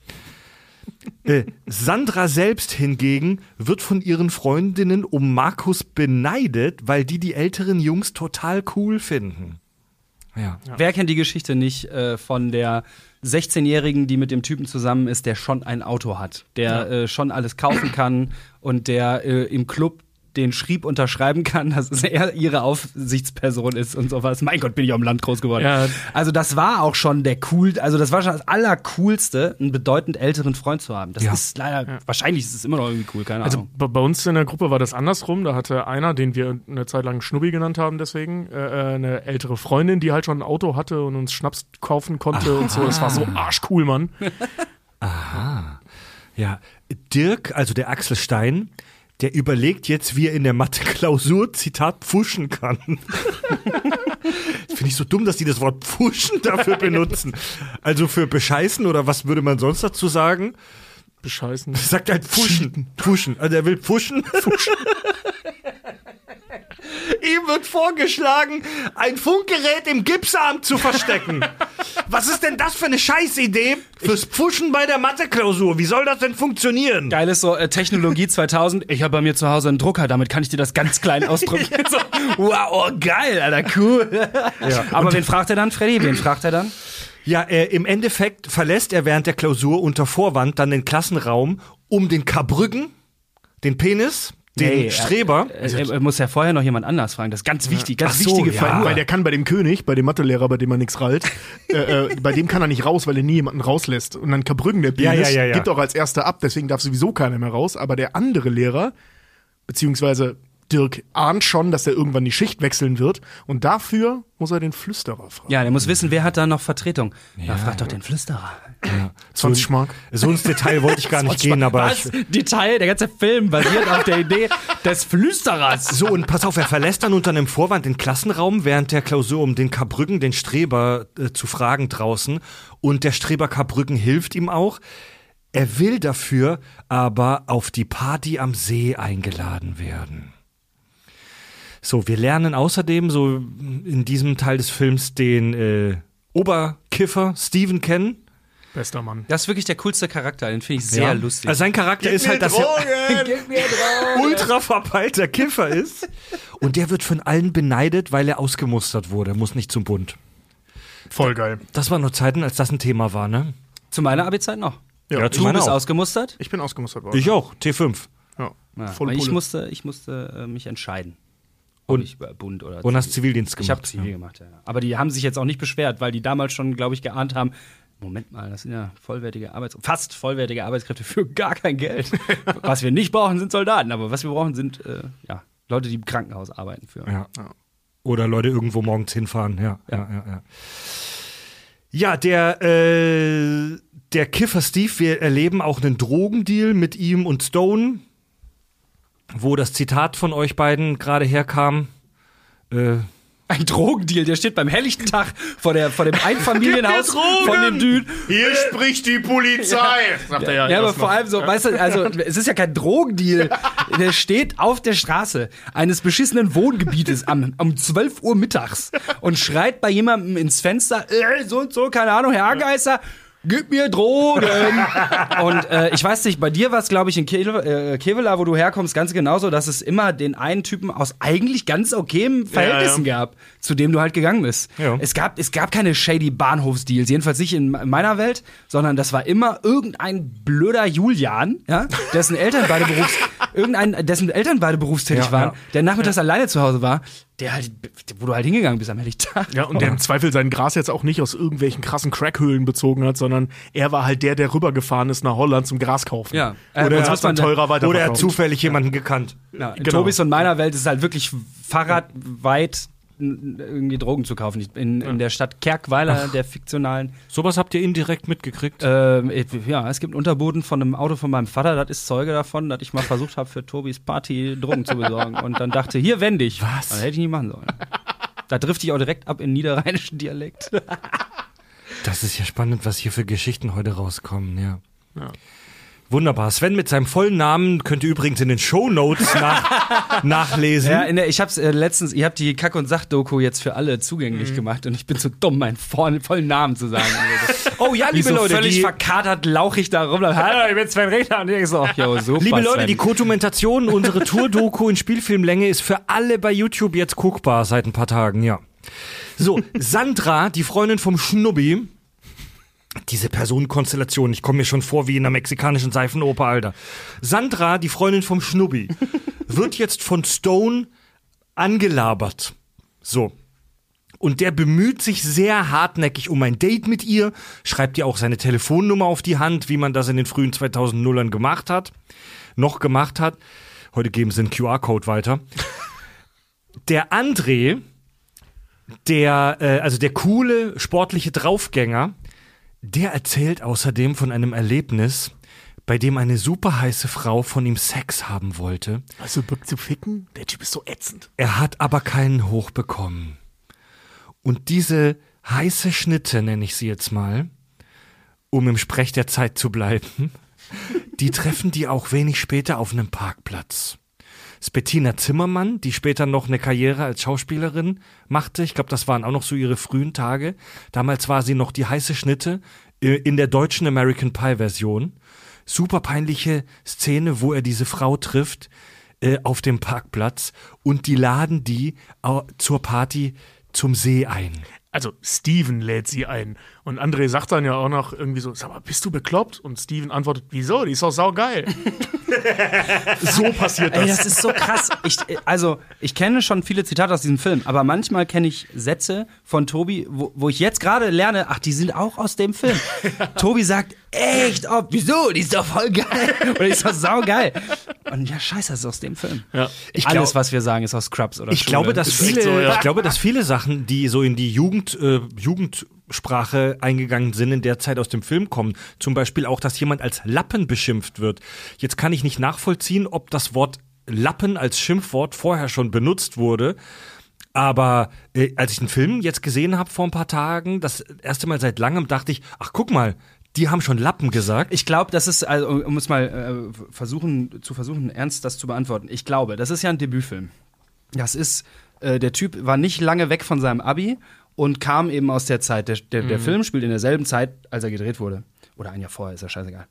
Speaker 1: Äh, Sandra selbst hingegen wird von ihren Freundinnen um Markus beneidet, weil die die älteren Jungs total cool finden. Ja.
Speaker 4: Wer kennt die Geschichte nicht äh, von der 16-Jährigen, die mit dem Typen zusammen ist, der schon ein Auto hat, der äh, schon alles kaufen kann und der äh, im Club den schrieb, unterschreiben kann, dass er ihre Aufsichtsperson ist und sowas. Mein Gott, bin ich auf dem Land groß geworden.
Speaker 3: Ja.
Speaker 4: Also das war auch schon der cool, also das war schon das allercoolste, einen bedeutend älteren Freund zu haben. Das
Speaker 1: Ja.
Speaker 4: ist leider, wahrscheinlich ist es immer noch irgendwie cool, keine
Speaker 3: Also
Speaker 4: Ahnung.
Speaker 3: bei bei uns in der Gruppe war das andersrum. Da hatte einer, den wir eine Zeit lang Schnubbi genannt haben, deswegen, äh, eine ältere Freundin, die halt schon ein Auto hatte und uns Schnaps kaufen konnte und so. Das war so arschcool, Mann.
Speaker 1: Ja, Dirk, also der Axel Stein, der überlegt jetzt, wie er in der Mathe-Klausur, Zitat, pfuschen kann. Finde ich so dumm, dass die das Wort pfuschen dafür benutzen. Also für bescheißen oder was würde man sonst dazu sagen?
Speaker 3: Bescheißen.
Speaker 1: Sagt halt pfuschen. Pfuschen. Also er will pfuschen. Pfuschen. Ihm wird vorgeschlagen, ein Funkgerät im Gipsarm zu verstecken. Was ist denn das für eine Scheißidee fürs Pfuschen bei der Mathe-Klausur? Wie soll das denn funktionieren?
Speaker 4: Geil ist so äh, Technologie 2000. Ich habe bei mir zu Hause einen Drucker, damit kann ich dir das ganz klein ausdrücken. so, wow, oh, geil, Alter, cool. Aber wen fragt er dann, Freddy? Wen fragt er dann?
Speaker 1: Ja, äh, im Endeffekt verlässt er während der Klausur unter Vorwand dann den Klassenraum, um den Karbrücken, den Penis, den
Speaker 4: er-
Speaker 1: Streber.
Speaker 4: Er, er muss ja vorher noch jemand anders fragen. Das ist ganz wichtig, ganz
Speaker 1: so,
Speaker 4: wichtige
Speaker 1: ja.
Speaker 4: Frage.
Speaker 3: Weil der kann bei dem König, bei dem Mathelehrer, bei dem er nichts rallt, äh, äh, bei dem kann er nicht raus, weil er nie jemanden rauslässt. Und dann Kabrücken, der
Speaker 1: Ja,
Speaker 3: Penis,
Speaker 1: ja, ja, ja.
Speaker 3: gibt auch als erster ab, deswegen darf sowieso keiner mehr raus. Aber der andere Lehrer, beziehungsweise Dirk, ahnt schon, dass er irgendwann die Schicht wechseln wird. Und dafür muss er den Flüsterer fragen.
Speaker 4: Ja, der muss wissen, wer hat da noch Vertretung. Ja, frag doch den Flüsterer.
Speaker 3: 20 Mark.
Speaker 1: So ins Detail wollte ich gar nicht gehen, aber
Speaker 4: Was? Detail, der ganze Film basiert auf der Idee des Flüsterers.
Speaker 1: So, und pass auf, er verlässt dann unter einem Vorwand den Klassenraum während der Klausur, um den Karbrücken, den Streber, äh, zu fragen draußen. Und der Streber Karbrücken hilft ihm auch. Er will dafür aber auf die Party am See eingeladen werden. So, wir lernen außerdem so in diesem Teil des Films den äh, Oberkiffer Steven kennen.
Speaker 3: Bester Mann.
Speaker 4: Das ist wirklich der coolste Charakter, den finde ich sehr
Speaker 1: Ja.
Speaker 4: lustig.
Speaker 1: Also sein Charakter ist halt, dass er ultra verpeilter Kiffer ist. Und der wird von allen beneidet, weil er ausgemustert wurde. Muss nicht zum Bund.
Speaker 3: Voll geil.
Speaker 1: Das waren nur Zeiten, als das ein Thema war, ne?
Speaker 4: Zu meiner Abi-Zeit noch.
Speaker 3: Ja,
Speaker 1: zu
Speaker 4: Du
Speaker 1: meiner
Speaker 4: bist
Speaker 1: auch.
Speaker 4: ausgemustert?
Speaker 3: Ich bin ausgemustert worden.
Speaker 1: Ich auch, T5.
Speaker 3: Ja.
Speaker 4: Ja, ich musste, ich musste äh, mich entscheiden.
Speaker 1: Und-
Speaker 4: ich Bund oder
Speaker 1: Und hast
Speaker 4: Zivil-
Speaker 1: Zivildienst
Speaker 4: Ich habe
Speaker 1: gemacht.
Speaker 4: Zivil gemacht, ja. Aber die haben sich jetzt auch nicht beschwert, weil die damals schon, glaube ich, geahnt haben, Moment mal, das sind ja vollwertige Arbeits fast vollwertige Arbeitskräfte für gar kein Geld. was wir nicht brauchen, sind Soldaten, aber was wir brauchen, sind äh, ja, Leute, die im Krankenhaus arbeiten für.
Speaker 1: Ja. Oder Leute irgendwo morgens hinfahren, ja. Ja, ja, ja. ja der, äh, der Kiffer Steve, wir erleben auch einen Drogendeal mit ihm und Stone, wo das Zitat von euch beiden gerade herkam. Äh,
Speaker 4: Ein Drogendeal, der steht beim helllichten Tag vor, der, vor dem Einfamilienhaus von dem Dude.
Speaker 3: Hier spricht die Polizei, sagt er ja.
Speaker 4: Ja, aber vor allem so, weißt du, also es ist ja kein Drogendeal. Der steht auf der Straße eines beschissenen Wohngebietes am, um 12 Uhr mittags und schreit bei jemandem ins Fenster, äh, so und so, keine Ahnung, Herr Geister, gib mir Drogen. und äh, ich weiß nicht, bei dir war es, glaube ich, in Kevel, äh, Kevela, wo du herkommst, ganz genauso, dass es immer den einen Typen aus eigentlich ganz okayen Verhältnissen gab, zu dem du halt gegangen bist.
Speaker 1: Ja.
Speaker 4: Es gab, es gab keine shady Bahnhofsdeals, jedenfalls nicht in meiner Welt, sondern das war immer irgendein blöder Julian, ja, dessen Eltern beide Berufs, irgendein, dessen Eltern beide berufstätig
Speaker 1: Ja,
Speaker 4: waren,
Speaker 1: ja.
Speaker 4: der nachmittags alleine zu Hause war, der halt, wo du halt hingegangen bist am Helllichtag.
Speaker 3: Ja, und der im Zweifel sein Gras jetzt auch nicht aus irgendwelchen krassen Crackhöhlen bezogen hat, sondern er war halt der, der rübergefahren ist nach Holland zum Gras kaufen.
Speaker 4: Ja.
Speaker 3: Oder er hat dann teurer
Speaker 1: oder er hat zufällig jemanden gekannt.
Speaker 4: Ja, in
Speaker 3: Genau.
Speaker 4: Tobis und meiner Welt ist es halt wirklich fahrradweit irgendwie Drogen zu kaufen. In, in der Stadt Kerkweiler, der fiktionalen.
Speaker 1: Sowas habt ihr indirekt mitgekriegt?
Speaker 4: Ähm, ja, es gibt einen Unterboden von einem Auto von meinem Vater, das ist Zeuge davon, dass ich mal versucht habe, für Tobis Party Drogen zu besorgen. Und dann dachte, hier wende ich.
Speaker 1: Was?
Speaker 4: Das hätte ich nicht machen sollen. Da drifte ich auch direkt ab in niederrheinischen Dialekt.
Speaker 1: Das ist ja spannend, was hier für Geschichten heute rauskommen, ja. Wunderbar. Sven mit seinem vollen Namen könnt ihr übrigens in den Shownotes nach, nachlesen.
Speaker 4: Ja, in der, ich hab's äh, letztens, ihr habt die Kack- und Sach-Doku jetzt für alle zugänglich gemacht und ich bin zu dumm, meinen vollen, Namen zu sagen.
Speaker 1: oh ja, liebe
Speaker 4: so
Speaker 1: Leute,
Speaker 4: völlig
Speaker 1: die,
Speaker 4: verkatert lauchig da rum. Hallo, ich bin Sven Regner. Und ich so, ach, jo, super,
Speaker 1: liebe Leute,
Speaker 4: Sven.
Speaker 1: die Co-Dokumentation, unsere Tour-Doku in Spielfilmlänge ist für alle bei YouTube jetzt guckbar seit ein paar Tagen, ja. So, Sandra, die Freundin vom Schnubbi, diese Personenkonstellation, ich komme mir schon vor wie in einer mexikanischen Seifenoper, Alter. Sandra, die Freundin vom Schnubbi, wird jetzt von Stone angelabert. So. Und der bemüht sich sehr hartnäckig um ein Date mit ihr, schreibt ihr auch seine Telefonnummer auf die Hand, wie man das in den frühen 2000ern gemacht hat, noch gemacht hat. Heute geben sie einen QR-Code weiter. Der André, der, äh, also der coole sportliche Draufgänger, der erzählt außerdem von einem Erlebnis, bei dem eine super heiße Frau von ihm Sex haben wollte.
Speaker 3: Also Bock zu ficken? Der Typ ist so ätzend.
Speaker 1: Er hat aber keinen hochbekommen. Und diese heiße Schnitte, nenne ich sie jetzt mal, um im Sprech der Zeit zu bleiben, die treffen die auch wenig später auf einem Parkplatz. Ist Bettina Zimmermann, die später noch eine Karriere als Schauspielerin machte. Ich glaube, das waren auch noch so ihre frühen Tage. Damals war sie noch die heiße Schnitte äh, in der deutschen American Pie Version. Super peinliche Szene, wo er diese Frau trifft äh, auf dem Parkplatz und die laden die zur Party zum See ein.
Speaker 3: Also Steven lädt sie ein. Und André sagt dann ja auch noch irgendwie so, sag mal, bist du bekloppt? Und Steven antwortet, wieso? Die ist doch saugeil. so passiert das.
Speaker 4: Ey, das ist so krass. Ich, also, ich kenne schon viele Zitate aus diesem Film, aber manchmal kenne ich Sätze von Tobi, wo, wo ich jetzt gerade lerne, ach, die sind auch aus dem Film. Tobi sagt, echt, oh, wieso? Die ist doch voll geil. Oder die ist doch saugeil. Und ja, scheiße, das ist aus dem Film.
Speaker 3: ja.
Speaker 1: Ich
Speaker 4: Alles,
Speaker 1: glaub-
Speaker 4: was wir sagen, ist aus Scrubs oder
Speaker 1: Ich
Speaker 4: Schule.
Speaker 1: glaube, dass viele,
Speaker 3: so, ja.
Speaker 1: ich glaube, dass viele Sachen, die so in die Jugend, äh, Jugendsprache eingegangen sind, in der Zeit aus dem Film kommen. Zum Beispiel auch, dass jemand als Lappen beschimpft wird. Jetzt kann ich nicht nachvollziehen, ob das Wort Lappen als Schimpfwort vorher schon benutzt wurde. Aber äh, als ich den Film jetzt gesehen habe vor ein paar Tagen, das erste Mal seit langem, dachte ich, ach guck mal, die haben schon Lappen gesagt.
Speaker 4: Ich glaube, das ist, also, um es mal äh, versuchen, zu versuchen, ernst das zu beantworten. Ich glaube, das ist ja ein Debütfilm. Das ist, äh, der Typ war nicht lange weg von seinem Abi und kam eben aus der Zeit. Der, der, der Film spielt in derselben Zeit, als er gedreht wurde. Oder ein Jahr vorher, ist ja scheißegal.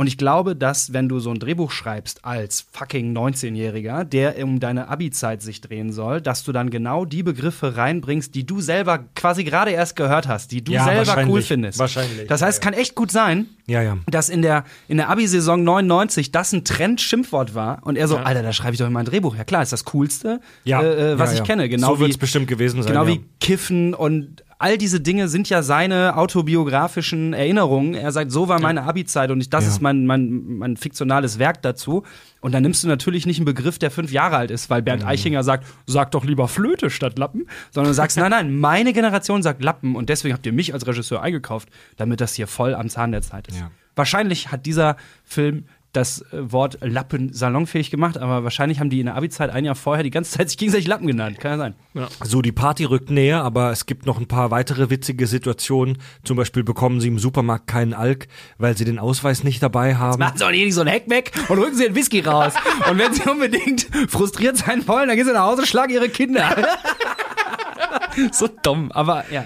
Speaker 4: Und ich glaube, dass, wenn du so ein Drehbuch schreibst als fucking 19-Jähriger, der um deine Abi-Zeit sich drehen soll, dass du dann genau die Begriffe reinbringst, die du selber quasi gerade erst gehört hast, die du
Speaker 1: Ja,
Speaker 4: selber cool findest.
Speaker 1: Wahrscheinlich,
Speaker 4: Das heißt, es kann echt gut sein,
Speaker 1: Ja, ja.
Speaker 4: dass in der, in der Abi-Saison 99 das ein Trend-Schimpfwort war und er so, Alter, da schreibe ich doch in mein Drehbuch. Ja klar, ist das Coolste,
Speaker 1: Ja,
Speaker 4: äh, äh, was
Speaker 1: ja,
Speaker 4: ich
Speaker 1: ja.
Speaker 4: kenne. Genau
Speaker 1: So
Speaker 4: wie,
Speaker 1: wird's bestimmt gewesen sein,
Speaker 4: Genau
Speaker 1: ja.
Speaker 4: wie Kiffen und all diese Dinge sind ja seine autobiografischen Erinnerungen. Er sagt, so war meine Abi-Zeit und ich, das
Speaker 1: Ja.
Speaker 4: ist mein, mein, mein fiktionales Werk dazu. Und dann nimmst du natürlich nicht einen Begriff, der fünf Jahre alt ist, weil
Speaker 1: Mhm.
Speaker 4: Bernd Eichinger sagt, sag doch lieber Flöte statt Lappen, sondern du sagst, nein, nein, meine Generation sagt Lappen und deswegen habt ihr mich als Regisseur eingekauft, damit das hier voll am Zahn der Zeit ist.
Speaker 1: Ja.
Speaker 4: Wahrscheinlich hat dieser Film das äh, Wort Lappen salonfähig gemacht, aber wahrscheinlich haben die in der Abi-Zeit ein Jahr vorher die ganze Zeit sich gegenseitig Lappen genannt. Kann ja sein.
Speaker 1: So, die Party rückt näher, aber es gibt noch ein paar weitere witzige Situationen. Zum Beispiel bekommen sie im Supermarkt keinen Alk, weil sie den Ausweis nicht dabei haben.
Speaker 4: Machen sie auch nicht so ein Heck weg und rücken sie den Whisky raus. Und wenn sie unbedingt frustriert sein wollen, dann gehen sie nach Hause und schlagen ihre Kinder. so dumm, aber ja.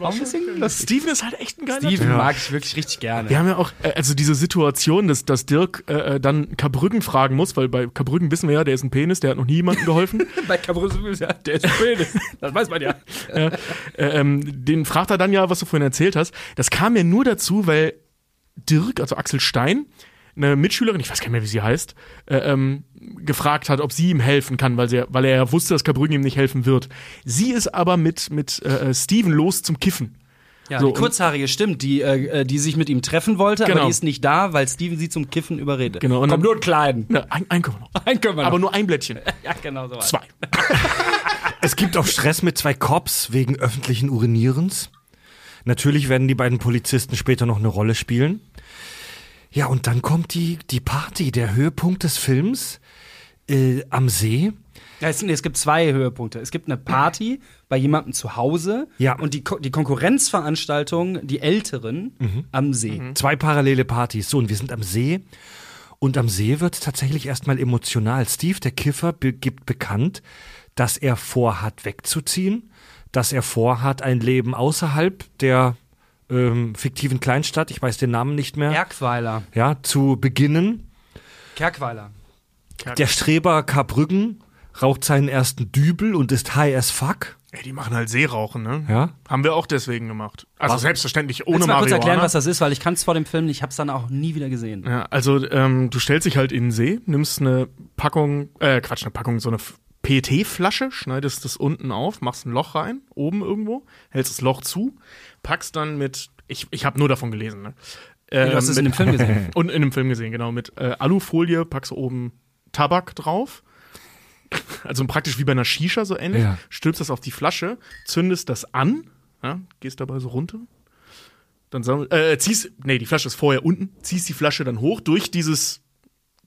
Speaker 4: Auch ein bisschen lustig.
Speaker 3: Steven ist halt echt ein geiler
Speaker 4: Steven
Speaker 3: Typ.
Speaker 4: mag ich wirklich richtig gerne.
Speaker 3: Wir haben ja auch, äh, also diese Situation, dass, dass Dirk äh, äh, dann Karbrücken fragen muss, weil bei Karbrücken wissen wir ja, der ist ein Penis, der hat noch nie jemandem geholfen.
Speaker 4: Bei Cabrus, ja, der ist Penis. Das weiß man ja.
Speaker 3: äh, ähm, den fragt er dann ja, was du vorhin erzählt hast. Das kam ja nur dazu, weil Dirk, also Axel Stein, eine Mitschülerin, ich weiß gar nicht mehr, wie sie heißt, äh, ähm, gefragt hat, ob sie ihm helfen kann, weil, sie, weil er ja wusste, dass Karbrücken ihm nicht helfen wird. Sie ist aber mit, mit äh, Steven los zum Kiffen.
Speaker 4: Ja,
Speaker 3: So,
Speaker 4: die kurzhaarige stimmt, die, äh, die sich mit ihm treffen wollte, aber
Speaker 3: Genau.
Speaker 4: die ist nicht da, weil Steven sie zum Kiffen überredet.
Speaker 3: Genau, und
Speaker 4: Komm,
Speaker 3: dann-
Speaker 4: nur einen kleinen.
Speaker 3: Na, ein, ein können wir noch.
Speaker 4: Einen können wir noch.
Speaker 3: Aber nur ein Blättchen.
Speaker 4: ja, genau so. was.
Speaker 3: Zwei.
Speaker 1: Es gibt auch Stress mit zwei Cops wegen öffentlichen Urinierens. Natürlich werden die beiden Polizisten später noch eine Rolle spielen. Ja, und dann kommt die, die Party, der Höhepunkt des Films äh, am See.
Speaker 4: Ja, es, es gibt zwei Höhepunkte. Es gibt eine Party bei jemandem zu Hause
Speaker 1: Ja.
Speaker 4: und die, Ko- die Konkurrenzveranstaltung, die Älteren am See.
Speaker 1: Zwei parallele Partys. So, und wir sind am See. Und am See wird es tatsächlich erstmal emotional. Steve, der Kiffer, be gibt bekannt, dass er vorhat, wegzuziehen, dass er vorhat, ein Leben außerhalb der ähm, fiktiven Kleinstadt, ich weiß den Namen nicht mehr,
Speaker 4: Erkweiler.
Speaker 1: ja, zu beginnen.
Speaker 4: Kerkweiler.
Speaker 1: Der Streber Karbrüggen raucht seinen ersten Dübel und ist high as fuck.
Speaker 3: Ey, die machen halt Seerauchen, ne?
Speaker 1: Ja?
Speaker 3: Haben wir auch deswegen gemacht. Also
Speaker 1: Was?
Speaker 3: selbstverständlich ohne
Speaker 4: Kannst du mal kurz erklären, was das ist, weil ich kann es vor dem Film, ich habe es dann auch nie wieder gesehen.
Speaker 3: Ja, also ähm, du stellst dich halt in den See, nimmst eine Packung, äh, Quatsch, eine Packung, so eine PET-Flasche, schneidest das unten auf, machst ein Loch rein, oben irgendwo, hältst das Loch zu, packst dann mit, ich, ich habe nur davon gelesen, ne? Ähm,
Speaker 4: du hast es in dem Film gesehen.
Speaker 3: Und in dem Film gesehen, genau. Mit äh, Alufolie packst du oben Tabak drauf. Also praktisch wie bei einer Shisha, so ähnlich.
Speaker 1: Ja.
Speaker 3: Stülpst das auf die Flasche, zündest das an, ja, gehst dabei so runter. Dann sammel, äh, ziehst, nee, die Flasche ist vorher unten, ziehst die Flasche dann hoch durch dieses,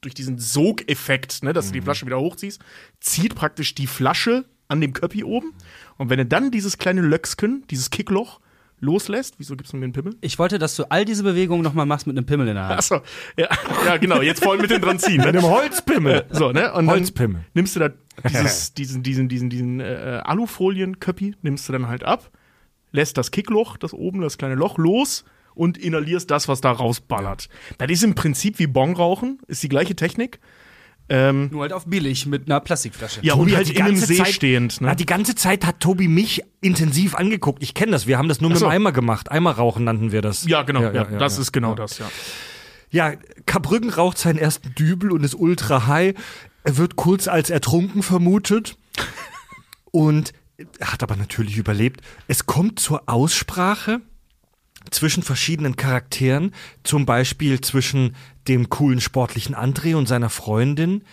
Speaker 3: durch diesen Sogeffekt, ne, dass du die Flasche wieder hochziehst, zieht praktisch die Flasche an dem Köppi oben. Und wenn du dann dieses kleine Löcksken, dieses Kickloch loslässt, wieso gibst du mir einen Pimmel?
Speaker 4: Ich wollte, dass du all diese Bewegungen nochmal machst mit einem Pimmel in der Hand.
Speaker 3: Achso, ja, ja, genau, jetzt voll mit dem dran ziehen.
Speaker 1: Mit
Speaker 3: Ne?
Speaker 1: einem Holzpimmel.
Speaker 3: So, ne? Und dann
Speaker 1: Holzpimmel.
Speaker 3: nimmst du da dieses, diesen, diesen, diesen, diesen äh, Alufolienköppi, nimmst du dann halt ab, lässt das Kickloch, das oben, das kleine Loch los und inhalierst das, was da rausballert. Das ist im Prinzip wie Bongrauchen, ist die gleiche Technik. Ähm,
Speaker 4: Nur halt auf billig mit einer Plastikflasche.
Speaker 3: ja,
Speaker 1: Tobi
Speaker 3: und halt
Speaker 1: die
Speaker 3: in einem
Speaker 1: ganze
Speaker 3: See
Speaker 1: Zeit-
Speaker 3: stehend.
Speaker 1: Na,
Speaker 3: Ne?
Speaker 1: die ganze Zeit hat Tobi mich intensiv angeguckt. Ich kenne das. Wir haben das nur
Speaker 3: Ach
Speaker 1: mit
Speaker 3: so.
Speaker 1: dem Eimer gemacht. Eimer rauchen nannten wir das.
Speaker 3: Ja, genau, ja,
Speaker 1: ja,
Speaker 3: das
Speaker 1: ja.
Speaker 3: ist genau
Speaker 1: Ja.
Speaker 3: das, ja.
Speaker 1: Ja, Karbrücken raucht seinen ersten Dübel und ist ultra high. Er wird kurz als ertrunken vermutet und er hat aber natürlich überlebt. Es kommt zur Aussprache zwischen verschiedenen Charakteren, zum Beispiel zwischen dem coolen sportlichen André und seiner Freundin.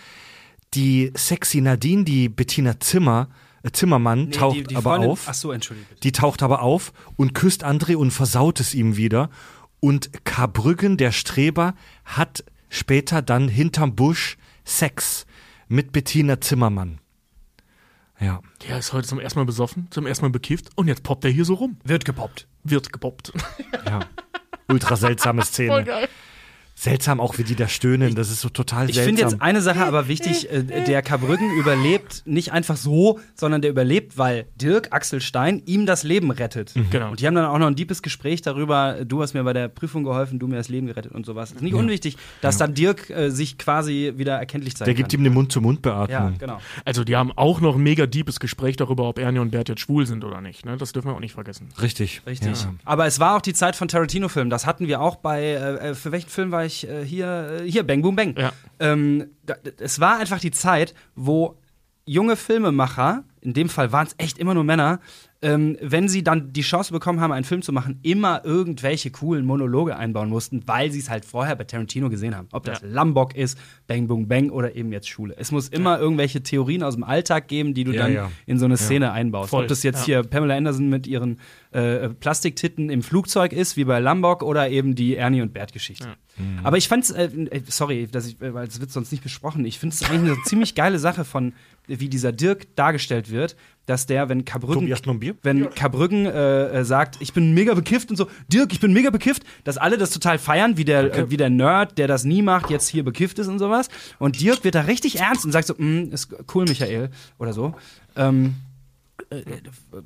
Speaker 1: Die sexy Nadine, die Bettina Zimmer, äh, Zimmermann,
Speaker 4: Nee,
Speaker 1: taucht
Speaker 4: die, die
Speaker 1: aber
Speaker 4: Freundin,
Speaker 1: auf.
Speaker 4: Ach so, entschuldige.
Speaker 1: Die taucht aber auf und küsst André und versaut es ihm wieder. Und Karbrüggen, der Streber, hat später dann hinterm Busch Sex mit Bettina Zimmermann. Ja.
Speaker 3: Der ist heute zum ersten Mal besoffen, zum ersten Mal bekifft und jetzt poppt er hier so rum.
Speaker 4: Wird gepoppt.
Speaker 3: Wird gepoppt.
Speaker 1: ja. Ultra seltsame Szene.
Speaker 3: Voll geil.
Speaker 1: Seltsam auch, wie die da stöhnen. Das ist so total
Speaker 4: Ich
Speaker 1: seltsam.
Speaker 4: finde jetzt eine Sache aber wichtig, äh, der Karbrücken überlebt nicht einfach so, sondern der überlebt, weil Dirk Axel Stein ihm das Leben rettet.
Speaker 3: Genau.
Speaker 4: Und die haben dann auch noch ein deepes Gespräch darüber, du hast mir bei der Prüfung geholfen, du mir das Leben gerettet und sowas. Ist nicht unwichtig, dass dann Dirk äh, sich quasi wieder erkenntlich zeigen
Speaker 1: der gibt
Speaker 4: kann.
Speaker 1: ihm eine
Speaker 4: Ja,
Speaker 1: Mund-zu-Mund-Beatmung.
Speaker 4: genau.
Speaker 3: Also die haben auch noch ein mega deepes Gespräch darüber, ob Ernie und Bert jetzt schwul sind oder nicht. Ne? Das dürfen wir auch nicht vergessen.
Speaker 1: Richtig.
Speaker 4: Richtig.
Speaker 1: Ja.
Speaker 4: Aber es war auch die Zeit von Tarantino-Filmen. Das hatten wir auch bei, äh, für welchen Film war ich äh, hier? Äh, hier, Bang Boom Bang.
Speaker 3: Ja.
Speaker 4: Ähm, da, es war einfach die Zeit, wo junge Filmemacher, in dem Fall waren es echt immer nur Männer, ähm, wenn sie dann die Chance bekommen haben, einen Film zu machen, immer irgendwelche coolen Monologe einbauen mussten, weil sie es halt vorher bei Tarantino gesehen haben. Ob das
Speaker 3: Ja.
Speaker 4: Lombok ist, Bang Boom Bang oder eben jetzt Schule. Es muss immer irgendwelche Theorien aus dem Alltag geben, die du
Speaker 1: Ja,
Speaker 4: dann
Speaker 1: ja.
Speaker 4: in so eine Szene einbaust.
Speaker 3: Voll,
Speaker 4: Ob das jetzt
Speaker 3: ja.
Speaker 4: hier Pamela Anderson mit ihren äh, Plastiktitten im Flugzeug ist, wie bei Lombok, oder eben die Ernie und Bert-Geschichte. Aber ich fand's, äh, äh, sorry, dass ich, äh, weil es wird sonst nicht besprochen, ich finde es eigentlich eine ziemlich geile Sache von, wie dieser Dirk dargestellt wird, dass der, wenn
Speaker 1: Bier?
Speaker 4: wenn Karbrücken äh, äh, sagt, ich bin mega bekifft und so, Dirk, ich bin mega bekifft, dass alle das total feiern, wie der, äh, wie der Nerd, der das nie macht, jetzt hier bekifft ist und sowas. Und Dirk wird da richtig ernst und sagt so, "Mm, ist cool, Michael, oder so. Ähm, äh,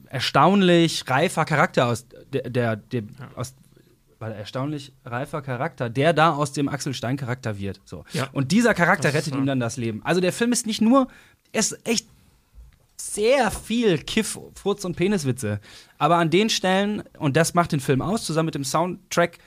Speaker 4: erstaunlich reifer Charakter aus der, der, der aus weil erstaunlich reifer Charakter, der da aus dem Axel Stein Charakter wird. So.
Speaker 3: Ja.
Speaker 4: Und dieser Charakter rettet ihm dann das Leben. Also der Film ist nicht nur, er ist echt sehr viel Kiff, Furz und Peniswitze. Aber an den Stellen, und das macht den Film aus, zusammen mit dem Soundtrack,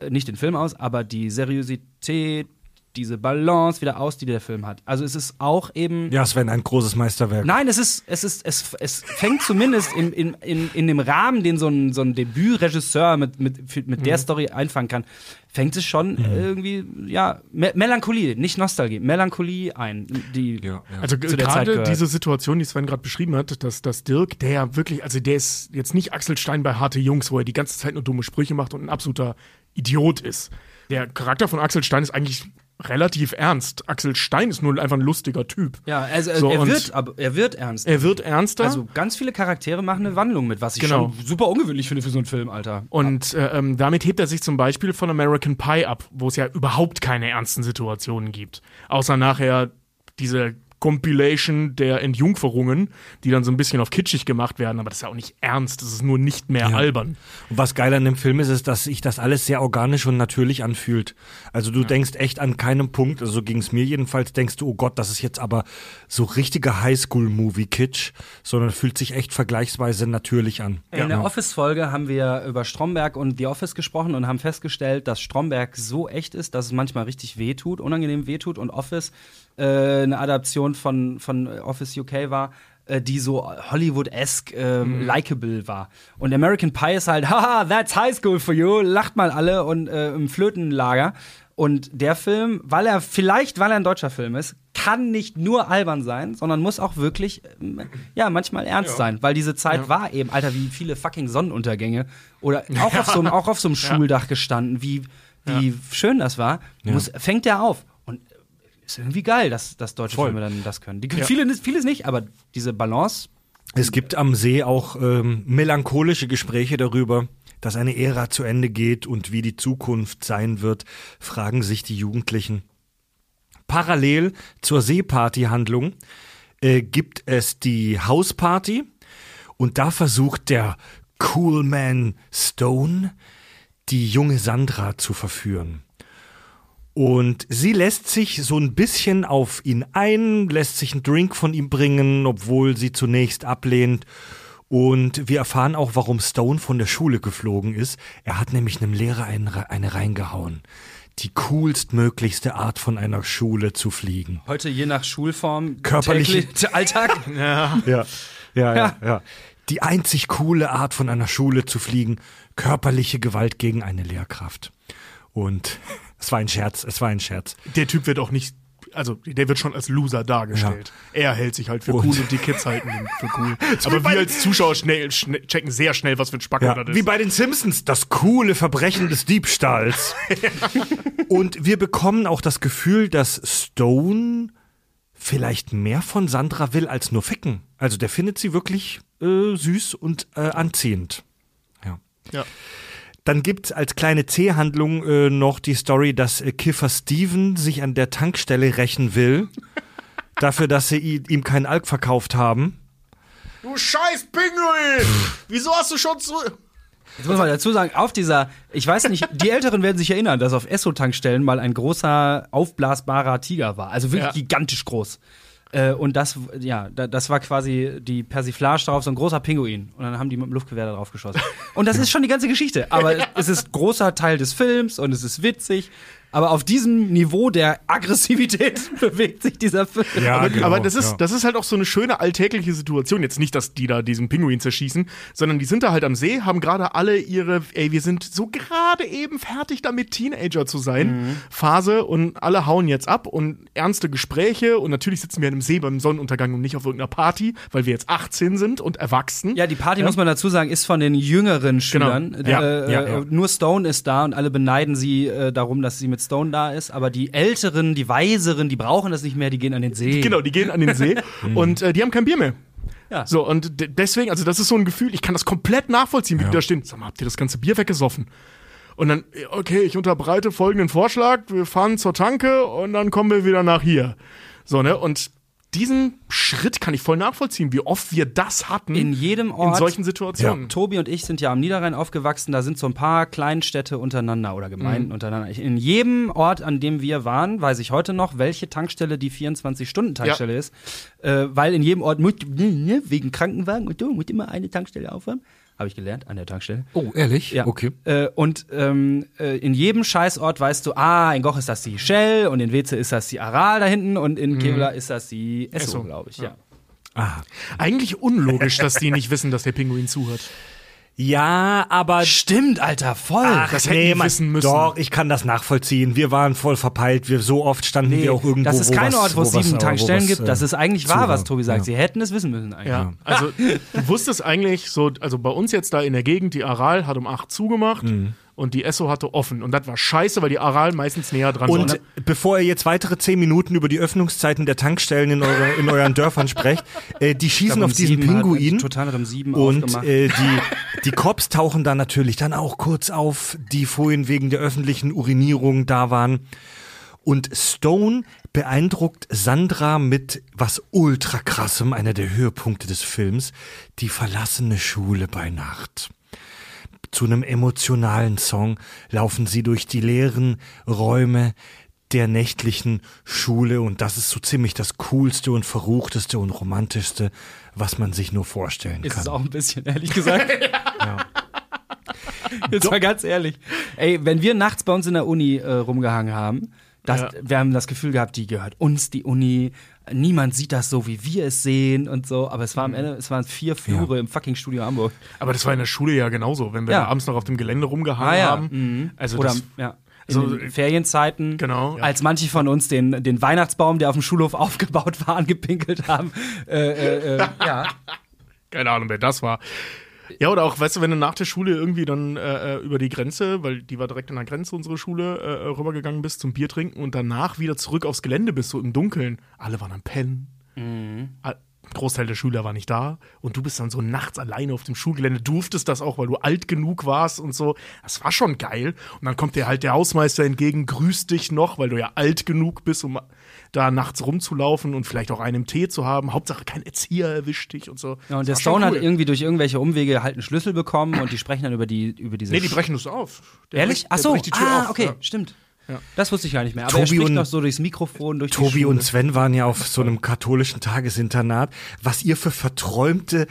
Speaker 4: äh, nicht den Film aus, aber die Seriosität, diese Balance wieder aus, die der Film hat. Also es ist auch eben.
Speaker 1: Ja, Sven, ein großes Meisterwerk.
Speaker 4: Nein, es ist, es ist, es, es fängt zumindest in, in, in, in dem Rahmen, den so ein, so ein Debütregisseur mit, mit, mit
Speaker 3: Mhm.
Speaker 4: der Story einfangen kann, fängt es schon irgendwie, ja, Me Melancholie, nicht Nostalgie, Melancholie ein. Die,
Speaker 1: Ja, ja.
Speaker 3: Also
Speaker 4: Zeit
Speaker 3: gerade diese Situation, die Sven gerade beschrieben hat, dass, dass Dirk, der ja wirklich, also der ist jetzt nicht Axel Stein bei Harte Jungs, wo er die ganze Zeit nur dumme Sprüche macht und ein absoluter Idiot ist. Der Charakter von Axel Stein ist eigentlich relativ ernst. Axel Stein ist nur einfach ein lustiger Typ.
Speaker 4: Ja, also
Speaker 3: So,
Speaker 4: er, wird, aber er wird ernst.
Speaker 3: Er wird ernster.
Speaker 4: also ganz viele Charaktere machen eine Wandlung mit, was ich
Speaker 3: Genau.
Speaker 4: schon super ungewöhnlich finde für so einen Film, Alter.
Speaker 3: Und äh, ähm, damit hebt er sich zum Beispiel von American Pie ab, wo es ja überhaupt keine ernsten Situationen gibt. Außer nachher diese Compilation der Entjungferungen, die dann so ein bisschen auf kitschig gemacht werden, aber das ist ja auch nicht ernst, das ist nur nicht mehr
Speaker 1: Ja.
Speaker 3: albern.
Speaker 1: Und was geil an dem Film ist, ist, dass sich das alles sehr organisch und natürlich anfühlt. Also du denkst echt an keinem Punkt, also so ging es mir jedenfalls, denkst du, oh Gott, das ist jetzt aber so richtiger Highschool-Movie-Kitsch, sondern fühlt sich echt vergleichsweise natürlich an.
Speaker 4: In der Office-Folge haben wir über Stromberg und The Office gesprochen und haben festgestellt, dass Stromberg so echt ist, dass es manchmal richtig wehtut, unangenehm wehtut und Office äh, eine Adaption von, von Office UK war, äh, die so Hollywood-esque, ähm, likable war. Und American Pie ist halt, haha, that's high school for you, lacht mal alle und äh, im Flötenlager. Und der Film, weil er vielleicht, weil er ein deutscher Film ist, kann nicht nur albern sein, sondern muss auch wirklich, ähm, ja, manchmal ernst sein, weil diese Zeit war eben, Alter, wie viele fucking Sonnenuntergänge. Oder auch auf so einem, auch auf so einem Schuldach gestanden, wie, wie schön das war, muss, fängt er auf. Ist irgendwie geil, dass, dass deutsche
Speaker 1: Voll.
Speaker 4: Filme dann das können. Die, viele, vieles nicht, aber diese Balance,
Speaker 1: Es gibt am See auch ähm, melancholische Gespräche darüber, dass eine Ära zu Ende geht und wie die Zukunft sein wird, fragen sich die Jugendlichen. Parallel zur Seeparty-Handlung äh, gibt es die Hausparty und da versucht der Cool Man Stone die junge Sandra zu verführen. Und sie lässt sich so ein bisschen auf ihn ein, lässt sich einen Drink von ihm bringen, obwohl sie zunächst ablehnt. Und wir erfahren auch, warum Stone von der Schule geflogen ist. Er hat nämlich einem Lehrer eine, eine reingehauen. Die coolstmöglichste Art von einer Schule zu fliegen.
Speaker 4: heute je nach Schulform,
Speaker 1: Körperliche-
Speaker 4: täglich- Alltag.
Speaker 1: Ja, ja, ja, ja. Die einzig coole Art von einer Schule zu fliegen, körperliche Gewalt gegen eine Lehrkraft. Und es war ein Scherz, es war ein Scherz.
Speaker 3: Der Typ wird auch nicht, also der wird schon als Loser dargestellt. Er hält sich halt für
Speaker 1: Und-
Speaker 3: cool und die Kids halten ihn für cool. Aber wir als Zuschauer schnell, schnell, checken sehr schnell, was für ein Spacker
Speaker 1: Ja,
Speaker 3: das
Speaker 1: wie
Speaker 3: ist.
Speaker 1: bei den Simpsons, das coole Verbrechen des Diebstahls. Und wir bekommen auch das Gefühl, dass Stone vielleicht mehr von Sandra will als nur ficken. Also der findet sie wirklich äh, süß und äh, anziehend. Ja.
Speaker 3: Ja.
Speaker 1: Dann gibt's als kleine C-Handlung äh, noch die Story, dass äh, Kiffer Steven sich an der Tankstelle rächen will. dafür, dass sie ihm keinen Alk verkauft haben.
Speaker 3: Du scheiß Pinguin! Wieso hast du schon zu.
Speaker 4: Jetzt muss man dazu sagen, auf dieser, ich weiß nicht, die Älteren werden sich erinnern, dass auf Esso-Tankstellen mal ein großer, aufblasbarer Tiger war. Also wirklich
Speaker 3: Ja.
Speaker 4: gigantisch groß. Äh, und das, ja, da, das war quasi die Persiflage darauf, so ein großer Pinguin. Und dann haben die mit dem Luftgewehr da drauf geschossen. Und das ist schon die ganze Geschichte. Aber es ist großer Teil des Films und es ist witzig. Aber auf diesem Niveau der Aggressivität bewegt sich dieser Film.
Speaker 1: Ja,
Speaker 3: aber,
Speaker 1: genau,
Speaker 3: aber das, ist,
Speaker 1: ja.
Speaker 3: das ist halt auch so eine schöne alltägliche Situation. Jetzt nicht, dass die da diesen Pinguin zerschießen, sondern die sind da halt am See, haben gerade alle ihre, ey, wir sind so gerade eben fertig damit, Teenager zu sein,
Speaker 1: Mhm.
Speaker 3: Phase und alle hauen jetzt ab und ernste Gespräche und natürlich sitzen wir an einem See beim Sonnenuntergang und nicht auf irgendeiner Party, weil wir jetzt 18 sind und erwachsen.
Speaker 4: Ja, die Party, muss man dazu sagen, ist von den jüngeren Schülern.
Speaker 1: Genau. Ja,
Speaker 4: äh,
Speaker 1: ja, ja.
Speaker 4: Nur Stone ist da und alle beneiden sie äh, darum, dass sie mit Stone da ist. Aber die Älteren, die Weiseren, die brauchen das nicht mehr, die gehen an den See.
Speaker 3: Genau, die gehen an den See und äh, die haben kein Bier mehr.
Speaker 4: Ja.
Speaker 3: So, und de- deswegen, also das ist so ein Gefühl, ich kann das komplett nachvollziehen, wie die da stehen. Sag mal, habt ihr das ganze Bier weggesoffen? Und dann, okay, ich unterbreite folgenden Vorschlag, wir fahren zur Tanke und dann kommen wir wieder nach hier. So, ne? Und diesen Schritt kann ich voll nachvollziehen, wie oft wir das hatten
Speaker 4: In jedem
Speaker 3: in
Speaker 4: Ort.
Speaker 3: solchen Situationen.
Speaker 4: Tobi und ich sind ja am Niederrhein aufgewachsen, da sind so ein paar Kleinstädte untereinander oder Gemeinden
Speaker 3: Mhm.
Speaker 4: untereinander. In jedem Ort, an dem wir waren, weiß ich heute noch, welche Tankstelle die 24-Stunden-Tankstelle
Speaker 3: Ja.
Speaker 4: ist. Äh, weil in jedem Ort, muss, ne, wegen Krankenwagen und du, muss immer eine Tankstelle aufhaben. Habe ich gelernt, an der Tankstelle.
Speaker 1: Oh, ehrlich?
Speaker 4: Ja. Äh, und ähm, äh, in jedem Scheißort weißt du, ah, in Goch ist das die Shell und in Weze ist das die Aral da hinten und in Kevlar ist das die Esso, glaube ich, ja.
Speaker 1: Ah.
Speaker 3: Eigentlich unlogisch, dass die nicht wissen, dass der Pinguin zuhört.
Speaker 1: Ja, aber
Speaker 4: Stimmt, Alter, voll.
Speaker 3: das hätten die
Speaker 1: man-
Speaker 3: wissen müssen.
Speaker 1: Doch, ich kann das nachvollziehen. Wir waren voll verpeilt. Wir so oft standen wir auch irgendwo.
Speaker 4: das ist
Speaker 1: wo
Speaker 4: kein Ort, wo es sieben Tankstellen
Speaker 1: was,
Speaker 4: gibt.
Speaker 1: äh,
Speaker 4: Das ist eigentlich wahr, was. Tobi sagt.
Speaker 1: Ja.
Speaker 4: Sie hätten es wissen müssen eigentlich.
Speaker 3: Ja, also du wusstest eigentlich so, also bei uns jetzt da in der Gegend, die Aral hat um 8 zugemacht
Speaker 1: Mhm.
Speaker 3: Und die Esso hatte offen. Und das war scheiße, weil die Aral meistens näher dran
Speaker 1: Und
Speaker 3: war.
Speaker 1: bevor ihr jetzt weitere zehn Minuten über die Öffnungszeiten der Tankstellen in, eure, in euren Dörfern sprecht, äh, die schießen
Speaker 4: um
Speaker 1: auf diesen
Speaker 4: sieben hat
Speaker 1: Pinguin.
Speaker 4: Total hat um sieben
Speaker 1: Und äh, die, die Cops tauchen dann natürlich dann auch kurz auf, die vorhin wegen der öffentlichen Urinierung da waren. Und Stone beeindruckt Sandra mit was ultra krassem, einer der Höhepunkte des Films, die verlassene Schule bei Nacht. Zu einem emotionalen Song laufen sie durch die leeren Räume der nächtlichen Schule und das ist so ziemlich das coolste und verruchteste und romantischste, was man sich nur vorstellen
Speaker 4: Ist
Speaker 1: kann.
Speaker 4: es auch ein bisschen, ehrlich gesagt. Jetzt mal ganz ehrlich. Ey, wenn wir nachts bei uns in der Uni äh, rumgehangen haben, das,
Speaker 3: Ja.
Speaker 4: wir haben das Gefühl gehabt, die gehört uns, die Uni. Niemand sieht das so, wie wir es sehen und so. Aber es war am Ende, es waren vier Flure im fucking Studio Hamburg.
Speaker 3: Aber das war in der Schule ja genauso, wenn wir
Speaker 4: Ja.
Speaker 3: abends noch auf dem Gelände rumgehangen
Speaker 4: Ah, ja.
Speaker 3: haben. Also
Speaker 4: Oder
Speaker 3: das,
Speaker 4: ja, in
Speaker 3: so,
Speaker 4: den Ferienzeiten,
Speaker 3: Genau.
Speaker 4: als manche von uns den, den Weihnachtsbaum, der auf dem Schulhof aufgebaut war, angepinkelt haben. Äh, äh, äh, ja.
Speaker 3: keine Ahnung, wer das war. Ja, oder auch, weißt du, wenn du nach der Schule irgendwie dann äh, äh, über die Grenze, weil die war direkt an der Grenze, unsere Schule, äh, rübergegangen bist zum Bier trinken und danach wieder zurück aufs Gelände bist, so im Dunkeln. Alle waren am Pennen. All- Großteil der Schüler war nicht da und du bist dann so nachts alleine auf dem Schulgelände, durftest das auch, weil du alt genug warst und so. Das war schon geil. Und dann kommt dir halt der Hausmeister entgegen, grüßt dich noch, weil du ja alt genug bist, um da nachts rumzulaufen und vielleicht auch einen Tee zu haben. Hauptsache kein Erzieher erwischt dich und so.
Speaker 4: ja und
Speaker 3: Das
Speaker 4: der Stone hat
Speaker 3: cool.
Speaker 4: irgendwie durch irgendwelche Umwege halt einen Schlüssel bekommen und die sprechen dann über die über diese
Speaker 3: Nee, die brechen das auf. Der
Speaker 4: Ehrlich?
Speaker 3: bricht-
Speaker 4: Ach so,
Speaker 3: die
Speaker 4: ah,
Speaker 3: auf,
Speaker 4: okay,
Speaker 3: ja.
Speaker 4: stimmt.
Speaker 3: Ja.
Speaker 4: Das wusste ich gar nicht mehr. Aber
Speaker 1: Tobi
Speaker 4: er spricht
Speaker 1: und-
Speaker 4: noch so durchs Mikrofon, durch die
Speaker 1: Tobi
Speaker 4: Schule.
Speaker 1: und Sven waren ja auf so einem katholischen Tagesinternat. Was ihr für verträumte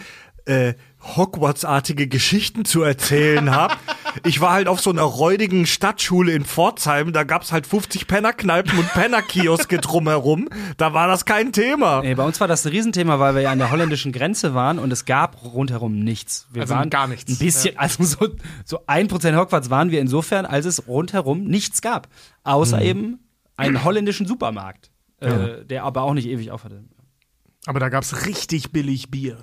Speaker 1: äh, Hogwarts-artige Geschichten zu erzählen habt. Ich war halt auf so einer räudigen Stadtschule in Pforzheim, da gab's halt 50 Pennerkneipen und Pennerkioske drumherum. Da war das kein Thema.
Speaker 4: Nee, bei uns war das ein Riesenthema, weil wir ja an der holländischen Grenze waren und es gab rundherum nichts. Wir
Speaker 3: Also
Speaker 4: waren
Speaker 3: gar nichts.
Speaker 4: Ein bisschen, also so, so ein Prozent Hogwarts waren wir insofern, als es rundherum nichts gab. Außer
Speaker 3: Mhm.
Speaker 4: eben einen holländischen Supermarkt, äh, der aber auch nicht ewig aufhatte.
Speaker 3: Aber da gab's richtig billig Bier.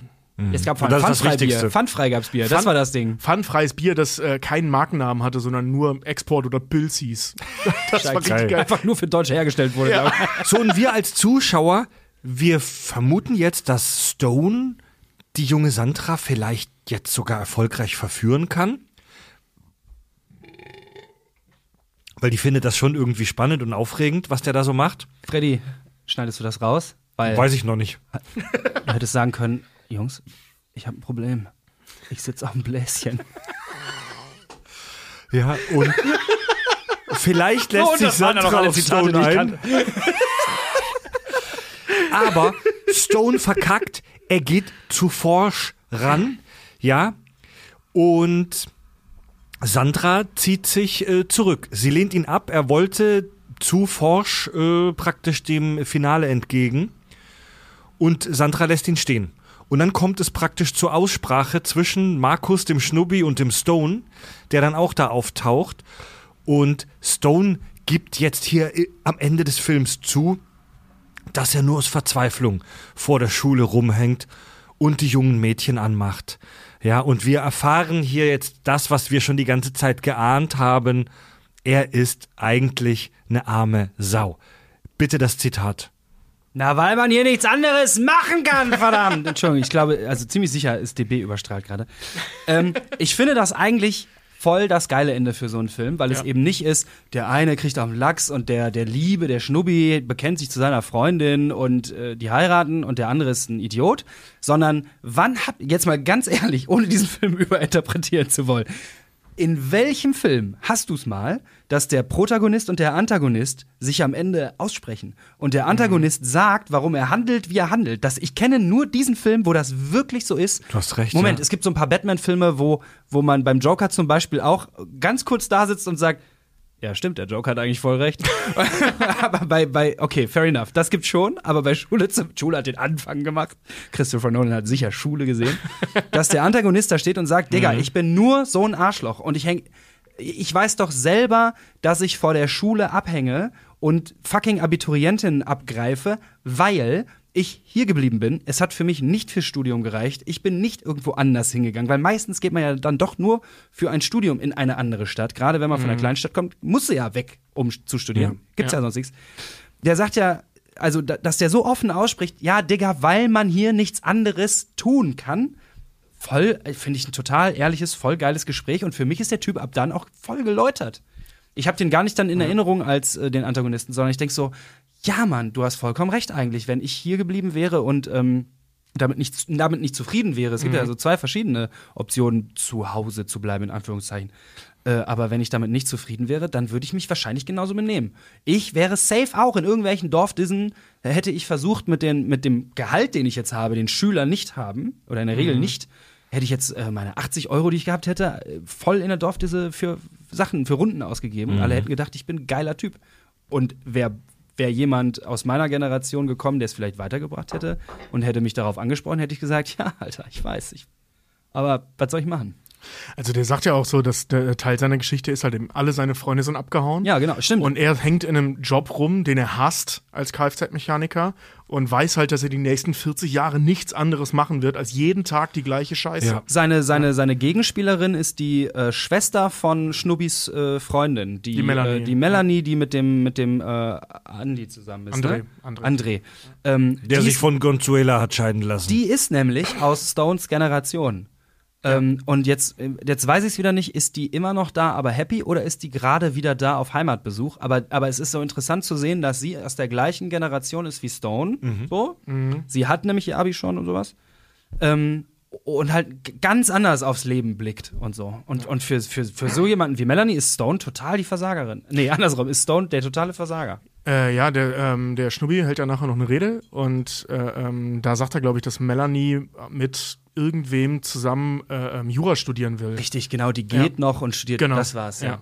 Speaker 4: Es gab
Speaker 1: das
Speaker 4: Pfandfrei Bier. Pfandfrei gab's Bier, das
Speaker 3: Pfand-
Speaker 4: war das Ding.
Speaker 3: Pfandfreies Bier, das äh, keinen Markennamen hatte, sondern nur Export oder Pilz hieß. Das war richtig
Speaker 1: Geil.
Speaker 3: geil.
Speaker 4: Einfach nur für Deutsch hergestellt wurde.
Speaker 3: Ja.
Speaker 1: So, und wir als Zuschauer, wir vermuten jetzt, dass Stone die junge Sandra vielleicht jetzt sogar erfolgreich verführen kann. Weil die findet das schon irgendwie spannend und aufregend, was der da so macht.
Speaker 4: Freddy, schneidest du das raus? Weil
Speaker 1: Weiß ich noch nicht.
Speaker 4: du hättest sagen können, Jungs, ich habe ein Problem. Ich sitze auf dem Bläschen.
Speaker 1: Ja, und vielleicht lässt
Speaker 4: und
Speaker 1: sich
Speaker 4: noch
Speaker 1: Sandra
Speaker 4: alle
Speaker 1: auf
Speaker 4: Zitate,
Speaker 1: Stone ein. Aber Stone verkackt, er geht zu Forsch ran, ja, und Sandra zieht sich äh, zurück. Sie lehnt ihn ab, er wollte zu Forsch äh, praktisch dem Finale entgegen und Sandra lässt ihn stehen. Und dann kommt es praktisch zur Aussprache zwischen Markus, dem Schnubbi und dem Stone, der dann auch da auftaucht. Und Stone gibt jetzt hier äh, am Ende des Films zu, dass er nur aus Verzweiflung vor der Schule rumhängt und die jungen Mädchen anmacht. Ja, und wir erfahren hier jetzt das, was wir schon die ganze Zeit geahnt haben. Er ist eigentlich eine arme Sau. Bitte das Zitat.
Speaker 4: Na, weil man hier nichts anderes machen kann, verdammt. Entschuldigung, ich glaube, also ziemlich sicher ist DB überstrahlt gerade. Ähm, ich finde das eigentlich voll das geile Ende für so einen Film, weil es
Speaker 3: Ja.
Speaker 4: eben nicht ist, der eine kriegt auf den Lachs und der, der Liebe, der Schnubbi bekennt sich zu seiner Freundin und äh, die heiraten und der andere ist ein Idiot, sondern wann habt, jetzt mal ganz ehrlich, ohne diesen Film überinterpretieren zu wollen, in welchem Film hast du es mal, dass der Protagonist und der Antagonist sich am Ende aussprechen und der Antagonist sagt, warum er handelt, wie er handelt? Das, ich kenne nur diesen Film, wo das wirklich so ist.
Speaker 1: Du hast recht,
Speaker 4: Moment,
Speaker 1: ja.
Speaker 4: es gibt so ein paar Batman-Filme, wo, wo man beim Joker zum Beispiel auch ganz kurz da sitzt und sagt, ja, stimmt, der Joker hat eigentlich voll recht. aber bei, bei, okay, fair enough. Das gibt's schon, aber bei Schule, Schule hat den Anfang gemacht. Christopher Nolan hat sicher Schule gesehen. dass der Antagonist da steht und sagt, Digga, ich bin nur so ein Arschloch und ich häng, ich weiß doch selber, dass ich vor der Schule abhänge und fucking Abiturientinnen abgreife, weil ich hier geblieben bin. Es hat für mich nicht fürs Studium gereicht. Ich bin nicht irgendwo anders hingegangen, weil meistens geht man ja dann doch nur für ein Studium in eine andere Stadt. Gerade wenn man von einer Kleinstadt kommt, muss ja weg, um zu studieren. Gibt's ja.
Speaker 3: Ja.
Speaker 4: sonst nichts. Der sagt ja, also, da- dass der so offen ausspricht, ja, Digga, weil man hier nichts anderes tun kann. Voll, äh, finde ich ein total ehrliches, voll geiles Gespräch und für mich ist der Typ ab dann auch voll geläutert. Ich habe den gar nicht dann in Erinnerung als äh, den Antagonisten, sondern ich denk so, ja, Mann, du hast vollkommen recht eigentlich. Wenn ich hier geblieben wäre und ähm, damit nicht, damit nicht zufrieden wäre, es gibt ja so zwei verschiedene Optionen, zu Hause zu bleiben, in Anführungszeichen. Äh, aber wenn ich damit nicht zufrieden wäre, dann würde ich mich wahrscheinlich genauso benehmen. Ich wäre safe auch in irgendwelchen Dorfdissen, äh, hätte ich versucht, mit, den, mit dem Gehalt, den ich jetzt habe, den Schüler nicht haben, oder in der Regel nicht, hätte ich jetzt äh, meine 80 Euro, die ich gehabt hätte, äh, voll in der Dorfdisse für Sachen, für Runden ausgegeben. Und alle hätten gedacht, ich bin ein geiler Typ. Und wer wäre jemand aus meiner Generation gekommen, der es vielleicht weitergebracht hätte und hätte mich darauf angesprochen, hätte ich gesagt, ja, Alter, ich weiß, ich, aber was soll ich machen?
Speaker 3: Also der sagt ja auch so, dass der Teil seiner Geschichte ist halt eben, alle seine Freunde sind abgehauen.
Speaker 4: Ja, genau, stimmt.
Speaker 3: Und er hängt in einem Job rum, den er hasst als Kfz-Mechaniker und weiß halt, dass er die nächsten 40 Jahre nichts anderes machen wird, als jeden Tag die gleiche Scheiße.
Speaker 1: Ja.
Speaker 4: Seine, seine, seine Gegenspielerin ist die äh, Schwester von Schnubbis äh, Freundin, die,
Speaker 3: Die Melanie.
Speaker 4: äh, die Melanie, die mit dem, mit dem äh, Andi zusammen ist.
Speaker 3: André,
Speaker 4: Ne?
Speaker 3: André.
Speaker 4: André. Ähm,
Speaker 1: Der sich
Speaker 4: ist-
Speaker 1: von Gonzuela hat scheiden lassen.
Speaker 4: Die ist nämlich aus Stones Generation. Ähm, und jetzt, äh, jetzt weiß ich es wieder nicht, ist die immer noch da, aber happy oder ist die gerade wieder da auf Heimatbesuch? Aber, aber es ist so interessant zu sehen, dass sie aus der gleichen Generation ist wie Stone. So. Sie hat nämlich ihr Abi schon und sowas. Ähm, und halt ganz anders aufs Leben blickt und so. Und, und für, für, für so jemanden wie Melanie ist Stone total die Versagerin. Nee, andersrum, ist Stone der totale Versager.
Speaker 3: Äh, ja, der, ähm, der Schnubbi hält ja nachher noch eine Rede und äh, ähm, da sagt er, glaube ich, dass Melanie mit irgendwem zusammen äh, ähm, Jura studieren will.
Speaker 4: Richtig, genau, die geht
Speaker 3: Ja.
Speaker 4: noch und studiert.
Speaker 3: Genau.
Speaker 4: Das war's, ja.
Speaker 3: Ja.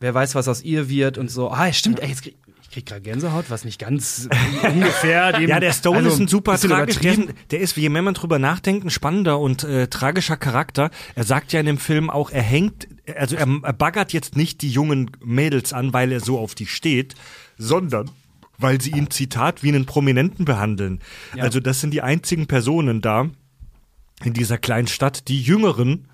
Speaker 4: Wer weiß, was aus ihr wird und so. Ah, stimmt, ey, jetzt krieg, ich krieg gerade Gänsehaut, was nicht ganz ungefähr dem.
Speaker 1: Ja, der Stone
Speaker 4: also,
Speaker 1: ist ein super
Speaker 4: bisschen
Speaker 1: tragisch. Der der ist, je mehr man drüber nachdenkt, ein spannender und äh, tragischer Charakter. Er sagt ja in dem Film auch, er hängt, also er, er baggert jetzt nicht die jungen Mädels an, weil er so auf die steht, sondern weil sie ihn, Zitat, wie einen Prominenten behandeln. Also das sind die einzigen Personen da in dieser kleinen Stadt, die Jüngeren,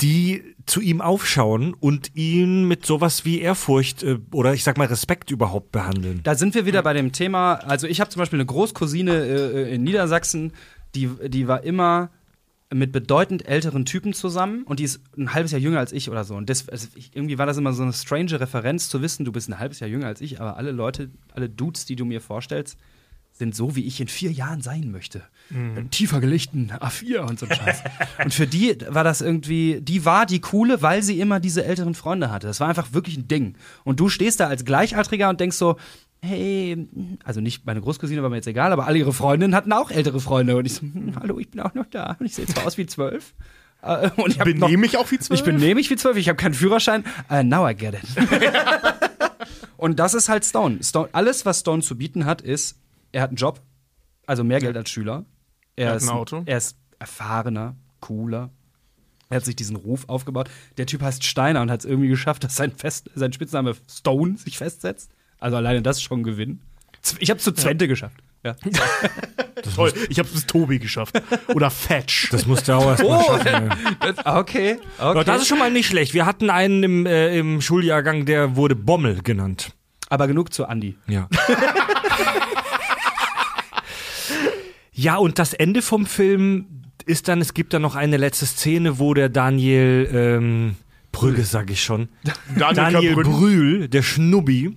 Speaker 1: die zu ihm aufschauen und ihn mit sowas wie Ehrfurcht äh, oder ich sag mal Respekt überhaupt behandeln.
Speaker 4: Da sind wir wieder bei dem Thema. Also, ich habe zum Beispiel eine Großcousine äh, in Niedersachsen, die, die war immer mit bedeutend älteren Typen zusammen und die ist ein halbes Jahr jünger als ich oder so. Und das, also irgendwie war das immer so eine strange Referenz zu wissen, du bist ein halbes Jahr jünger als ich, aber alle Leute, alle Dudes, die du mir vorstellst, sind so, wie ich in vier Jahren sein möchte. Mit Tiefer gelegten A4 und so ein Scheiß. und für die war das irgendwie, die war die coole, weil sie immer diese älteren Freunde hatte. Das war einfach wirklich ein Ding. Und du stehst da als Gleichaltriger und denkst so, hey, also nicht meine Großcousine war mir jetzt egal, aber alle ihre Freundinnen hatten auch ältere Freunde. Und ich so, hm, hallo, ich bin auch noch da. Und ich sehe zwar aus wie zwölf. äh, Und ich
Speaker 3: Benehme ich auch wie zwölf?
Speaker 4: ich benehme mich wie zwölf, ich habe keinen Führerschein. Uh, now I get it. und das ist halt Stone. Stone. Alles, was Stone zu bieten hat, ist, er hat einen Job, also mehr Geld als Schüler. Er,
Speaker 3: Er hat
Speaker 4: ist,
Speaker 3: ein Auto.
Speaker 4: er ist erfahrener, cooler. Er hat sich diesen Ruf aufgebaut. Der Typ heißt Steiner und hat es irgendwie geschafft, dass sein, Fest, sein Spitzname Stone sich festsetzt. Also alleine das ist schon ein Gewinn. Ich habe es zu Zwente geschafft. Ja.
Speaker 3: Toll, ich habe es bis Tobi geschafft. Oder Fetch.
Speaker 1: Das musste auch erst mal schaffen.
Speaker 4: Das, okay, okay.
Speaker 1: Ja, das ist schon mal nicht schlecht. Wir hatten einen im, äh, im Schuljahrgang, der wurde Bommel genannt.
Speaker 4: Aber genug zu Andi.
Speaker 1: Ja. ja, und das Ende vom Film ist dann, es gibt dann noch eine letzte Szene, wo der Daniel ähm, Brügge, sag ich schon, Daniel
Speaker 3: Brügge.
Speaker 1: Brühl, der Schnubbi,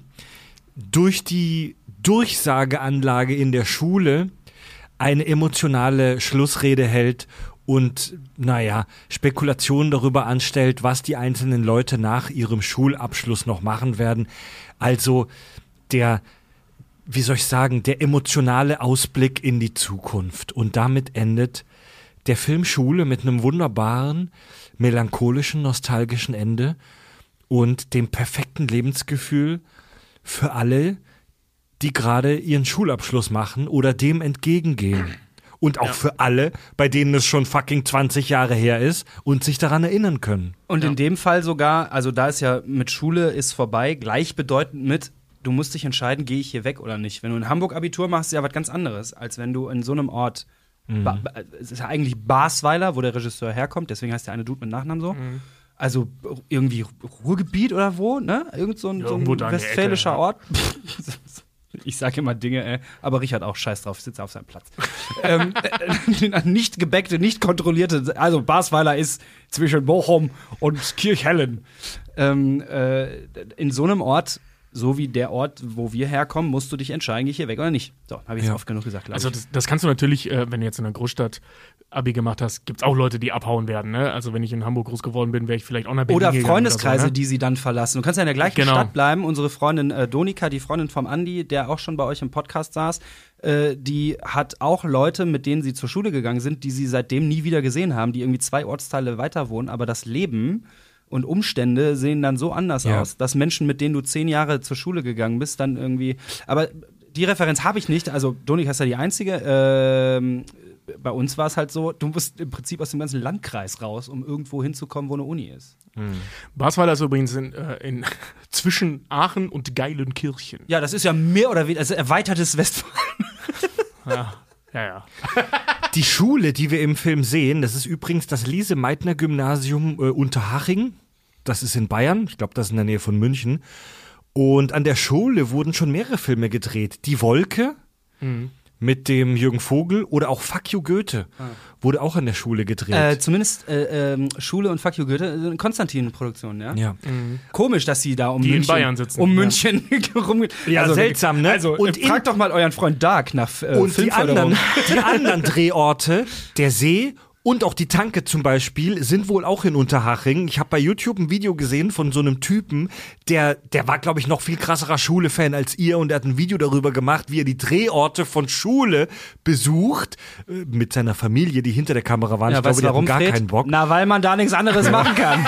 Speaker 1: durch die Durchsageanlage in der Schule eine emotionale Schlussrede hält und, naja, Spekulationen darüber anstellt, was die einzelnen Leute nach ihrem Schulabschluss noch machen werden. Also der, wie soll ich sagen, der emotionale Ausblick in die Zukunft. Und damit endet der Film Schule mit einem wunderbaren, melancholischen, nostalgischen Ende und dem perfekten Lebensgefühl für alle, die gerade ihren Schulabschluss machen oder dem entgegengehen. Und auch für alle, bei denen es schon fucking 20 Jahre her ist und sich daran erinnern können.
Speaker 4: Und in dem Fall sogar, also da ist ja mit Schule ist vorbei, gleichbedeutend mit, du musst dich entscheiden, gehe ich hier weg oder nicht. Wenn du in Hamburg Abitur machst, ist ja was ganz anderes, als wenn du in so einem Ort, ba, es ist ja eigentlich Basweiler, wo der Regisseur herkommt, deswegen heißt der eine Dude mit Nachnamen so. Also irgendwie Ruhrgebiet oder wo, ne? Irgend so ein, so
Speaker 3: Irgendwo
Speaker 4: ein westfälischer
Speaker 3: Ecke, ja.
Speaker 4: Ort. Ich sage immer Dinge, äh, aber Richard auch scheiß drauf, sitzt auf seinem Platz. ähm, äh, nicht gebäckte, nicht kontrollierte, also Basweiler ist zwischen Bochum und Kirchhellen. Ähm, äh, in so einem Ort so wie der Ort, wo wir herkommen, musst du dich entscheiden, gehe ich hier weg oder nicht. So, habe ich es
Speaker 1: Ja.
Speaker 4: oft genug gesagt.
Speaker 3: Also das, das kannst du natürlich, äh, wenn du jetzt in einer Großstadt Abi gemacht hast, gibt es auch Leute, die abhauen werden. Ne? Also wenn ich in Hamburg groß geworden bin, wäre ich vielleicht auch nach Berlin
Speaker 4: Oder Freundeskreise,
Speaker 3: oder so, ne?
Speaker 4: die sie dann verlassen. Du kannst ja in der gleichen
Speaker 3: Genau.
Speaker 4: Stadt bleiben. Unsere Freundin äh, Donika, die Freundin vom Andi, der auch schon bei euch im Podcast saß, äh, die hat auch Leute, mit denen sie zur Schule gegangen sind, die sie seitdem nie wieder gesehen haben, die irgendwie zwei Ortsteile weiter wohnen, aber das Leben und Umstände sehen dann so anders
Speaker 1: Ja.
Speaker 4: aus, dass Menschen, mit denen du zehn Jahre zur Schule gegangen bist, dann irgendwie. Aber die Referenz habe ich nicht. Also Donika ist ja die einzige. Ähm, bei uns war es halt so, du musst im Prinzip aus dem ganzen Landkreis raus, um irgendwo hinzukommen, wo eine Uni ist.
Speaker 3: Basweiler ist übrigens in, äh, in zwischen Aachen und Geilenkirchen.
Speaker 4: Ja, das ist ja mehr oder weniger, also erweitertes Westfalen.
Speaker 3: Ja, ja, ja.
Speaker 1: Die Schule, die wir im Film sehen, das ist übrigens das Lise-Meitner-Gymnasium äh, Unterhaching. Das ist in Bayern. Ich glaube, das ist in der Nähe von München. Und an der Schule wurden schon mehrere Filme gedreht. Die Wolke mit dem Jürgen Vogel oder auch Fuck you Goethe wurde auch an der Schule gedreht.
Speaker 4: Äh, zumindest äh, ähm, Schule und Fuck You Goethe, äh, Konstantin-Produktion, ja?
Speaker 1: ja.
Speaker 4: Komisch, dass sie da um
Speaker 3: Die in
Speaker 4: München,
Speaker 3: Bayern sitzen.
Speaker 4: um
Speaker 3: Ja.
Speaker 4: München rumgehen.
Speaker 1: Ja, seltsam, ne?
Speaker 4: Also,
Speaker 1: Und
Speaker 4: und fragt doch mal euren Freund Dark nach äh,
Speaker 1: Und die anderen, die anderen Drehorte, der See und auch die Tanke zum Beispiel, sind wohl auch in Unterhaching. Ich habe bei YouTube ein Video gesehen von so einem Typen, der, der war, glaube ich, noch viel krasserer Schule-Fan als ihr und er hat ein Video darüber gemacht, wie er die Drehorte von Schule besucht, äh, mit seiner Familie, die hinter der Kamera waren.
Speaker 4: Ja,
Speaker 1: ich glaube, die
Speaker 4: du
Speaker 1: hatten
Speaker 4: warum,
Speaker 1: gar
Speaker 4: Fred?
Speaker 1: keinen Bock.
Speaker 4: Na, weil man da nichts anderes machen kann.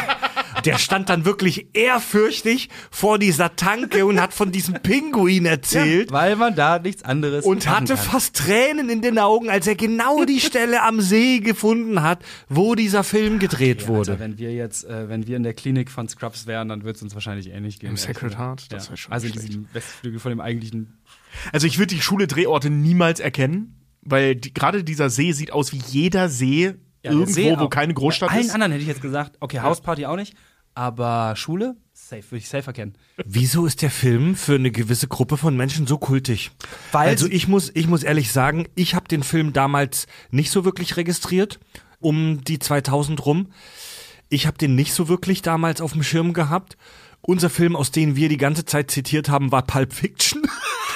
Speaker 1: Der stand dann wirklich ehrfürchtig vor dieser Tanke und hat von diesem Pinguin erzählt.
Speaker 4: weil man da nichts anderes
Speaker 1: und hatte
Speaker 4: kann.
Speaker 1: fast Tränen in den Augen, als er genau die Stelle am See gefunden hat, wo dieser Film gedreht
Speaker 4: Ja,
Speaker 1: wurde.
Speaker 4: Alter, wenn wir jetzt, äh, wenn wir in der Klinik von Scrubs wären, dann würde es uns wahrscheinlich ähnlich gehen.
Speaker 3: Im Sacred. Heart? Das
Speaker 4: ja.
Speaker 3: wär schon
Speaker 4: Also in
Speaker 3: schlecht.
Speaker 4: diesem Westflügel von dem eigentlichen.
Speaker 3: Also ich würde die Schule-Drehorte niemals erkennen, weil die, gerade dieser See sieht aus wie jeder See
Speaker 4: Ja,
Speaker 3: irgendwo,
Speaker 4: See
Speaker 3: wo keine Großstadt
Speaker 4: Bei allen
Speaker 3: ist.
Speaker 4: anderen hätte ich jetzt gesagt, okay, Hausparty auch nicht, aber Schule, safe, würde ich safe erkennen.
Speaker 1: Wieso ist der Film für eine gewisse Gruppe von Menschen so kultig?
Speaker 4: Weil
Speaker 1: also ich muss, ich muss ehrlich sagen, ich habe den Film damals nicht so wirklich registriert, um die 2000 rum. Ich habe den nicht so wirklich damals auf dem Schirm gehabt. Unser Film, aus dem wir die ganze Zeit zitiert haben, war Pulp Fiction.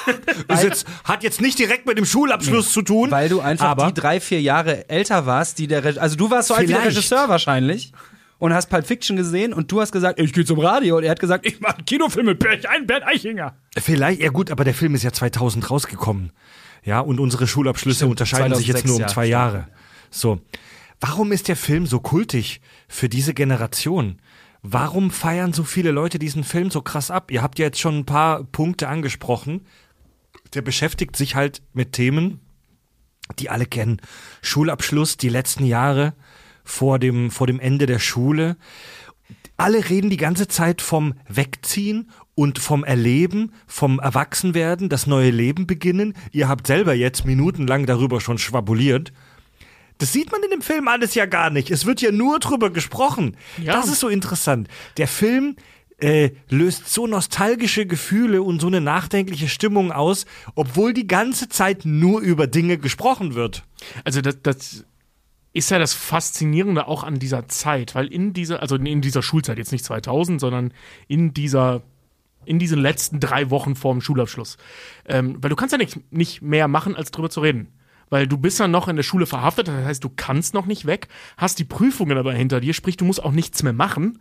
Speaker 1: jetzt, hat jetzt nicht direkt mit dem Schulabschluss zu tun.
Speaker 4: Weil du einfach die drei, vier Jahre älter warst, die der Re Also du warst so alt wie der. Regisseur wahrscheinlich. Und hast Pulp Fiction gesehen und du hast gesagt, ich gehe zum Radio. Und er hat gesagt, ich mache einen Kinofilm mit ein Bernd Eichinger.
Speaker 1: Vielleicht, ja gut, aber der Film ist ja 2000 rausgekommen. Ja, und unsere Schulabschlüsse
Speaker 4: Stimmt,
Speaker 1: unterscheiden sich jetzt
Speaker 4: 2006,
Speaker 1: nur um
Speaker 4: ja,
Speaker 1: zwei
Speaker 4: stimmt.
Speaker 1: Jahre. So. Warum ist der Film so kultig für diese Generation? Warum feiern so viele Leute diesen Film so krass ab? Ihr habt ja jetzt schon ein paar Punkte angesprochen. Der beschäftigt sich halt mit Themen, die alle kennen. Schulabschluss, die letzten Jahre vor dem, vor dem Ende der Schule. Alle reden die ganze Zeit vom Wegziehen und vom Erleben, vom Erwachsenwerden, das neue Leben beginnen. Ihr habt selber jetzt minutenlang darüber schon schwabuliert. Das sieht man in dem Film alles ja gar nicht. Es wird ja nur drüber gesprochen.
Speaker 3: Ja.
Speaker 1: Das ist so interessant. Der Film äh, löst so nostalgische Gefühle und so eine nachdenkliche Stimmung aus, obwohl die ganze Zeit nur über Dinge gesprochen wird.
Speaker 3: Also das, das ist ja das Faszinierende auch an dieser Zeit, weil in dieser, also in dieser Schulzeit, jetzt nicht 2000, sondern in dieser, in diesen letzten drei Wochen vorm Schulabschluss. Ähm, weil du kannst ja nicht, nicht mehr machen, als drüber zu reden. Weil du bist ja noch in der Schule verhaftet, das heißt, du kannst noch nicht weg, hast die Prüfungen aber hinter dir, sprich, du musst auch nichts mehr machen.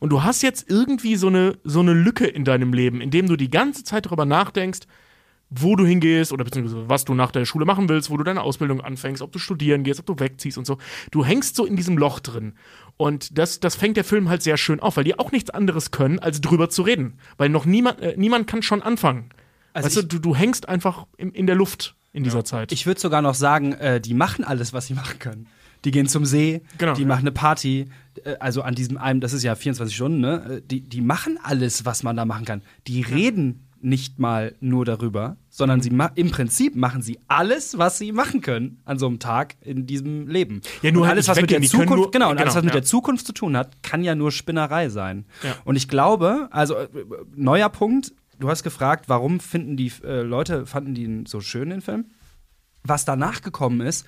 Speaker 3: Und du hast jetzt irgendwie so eine, so eine Lücke in deinem Leben, in dem du die ganze Zeit darüber nachdenkst, wo du hingehst oder beziehungsweise was du nach der Schule machen willst, wo du deine Ausbildung anfängst, ob du studieren gehst, ob du wegziehst und so. Du hängst so in diesem Loch drin. Und das, das fängt der Film halt sehr schön auf, weil die auch nichts anderes können, als drüber zu reden. Weil noch niemand, äh, niemand kann schon anfangen.
Speaker 4: Also
Speaker 3: weißt du, du, du hängst einfach in, in der Luft in dieser Zeit.
Speaker 4: Ich würde sogar noch sagen, äh, die machen alles, was sie machen können. Die gehen zum See,
Speaker 3: Genau.
Speaker 4: die machen eine Party, äh, also an diesem einem, das ist ja 24 Stunden, ne? Äh, Die, die machen alles, was man da machen kann. Die reden nicht mal nur darüber, sondern sie im Prinzip machen sie alles, was sie machen können an so einem Tag in diesem Leben.
Speaker 3: Ja, nur
Speaker 4: und
Speaker 3: halt
Speaker 4: alles, was mit der Zukunft,
Speaker 3: nur-
Speaker 4: genau, und alles,
Speaker 3: genau,
Speaker 4: was mit
Speaker 3: ja.
Speaker 4: der Zukunft zu tun hat, kann ja nur Spinnerei sein.
Speaker 3: Ja.
Speaker 4: Und ich glaube, also äh, neuer Punkt, du hast gefragt, warum finden die äh, Leute, fanden die ihn so schön, den Film? Was danach gekommen ist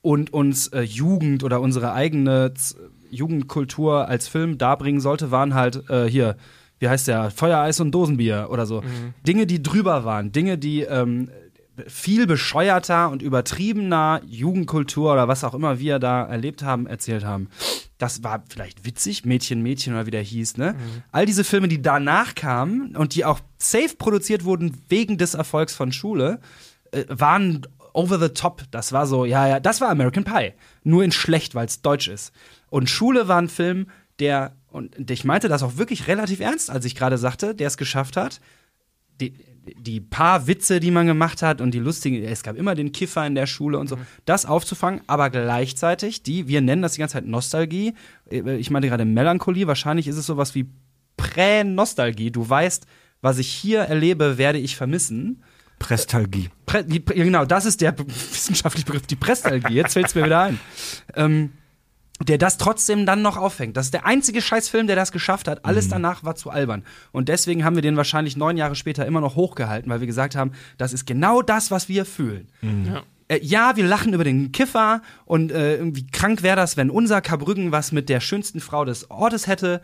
Speaker 4: und uns äh, Jugend oder unsere eigene Z Jugendkultur als Film darbringen sollte, waren halt äh, hier, wie heißt der, Feuereis und Dosenbier oder so. Dinge, die drüber waren, Dinge, die ähm, viel bescheuerter und übertriebener Jugendkultur oder was auch immer wir da erlebt haben, erzählt haben. Das war vielleicht witzig, Mädchen, Mädchen oder wie der hieß, ne? All diese Filme, die danach kamen und die auch safe produziert wurden wegen des Erfolgs von Schule, äh, waren over the top. Das war so, ja, ja, das war American Pie. Nur in schlecht, weil es deutsch ist. Und Schule war ein Film, der, und ich meinte das auch wirklich relativ ernst, als ich gerade sagte, der es geschafft hat, die, die paar Witze, die man gemacht hat und die lustigen, es gab immer den Kiffer in der Schule und so, das aufzufangen, aber gleichzeitig die, wir nennen das die ganze Zeit Nostalgie, ich meinte gerade Melancholie, wahrscheinlich ist es sowas wie Prä-Nostalgie. Du weißt, was ich hier erlebe, werde ich vermissen.
Speaker 1: Prestalgie.
Speaker 4: Prä die, genau, das ist der wissenschaftliche Begriff, die Prestalgie. Jetzt fällt es mir wieder ein. Ähm, der das trotzdem dann noch auffängt. Das ist der einzige Scheißfilm, der das geschafft hat. Alles danach war zu albern. Und deswegen haben wir den wahrscheinlich neun Jahre später immer noch hochgehalten, weil wir gesagt haben, das ist genau das, was wir fühlen.
Speaker 3: Ja.
Speaker 4: Äh, ja, wir lachen über den Kiffer und äh, irgendwie krank wäre das, wenn unser Karbrüggen was mit der schönsten Frau des Ortes hätte.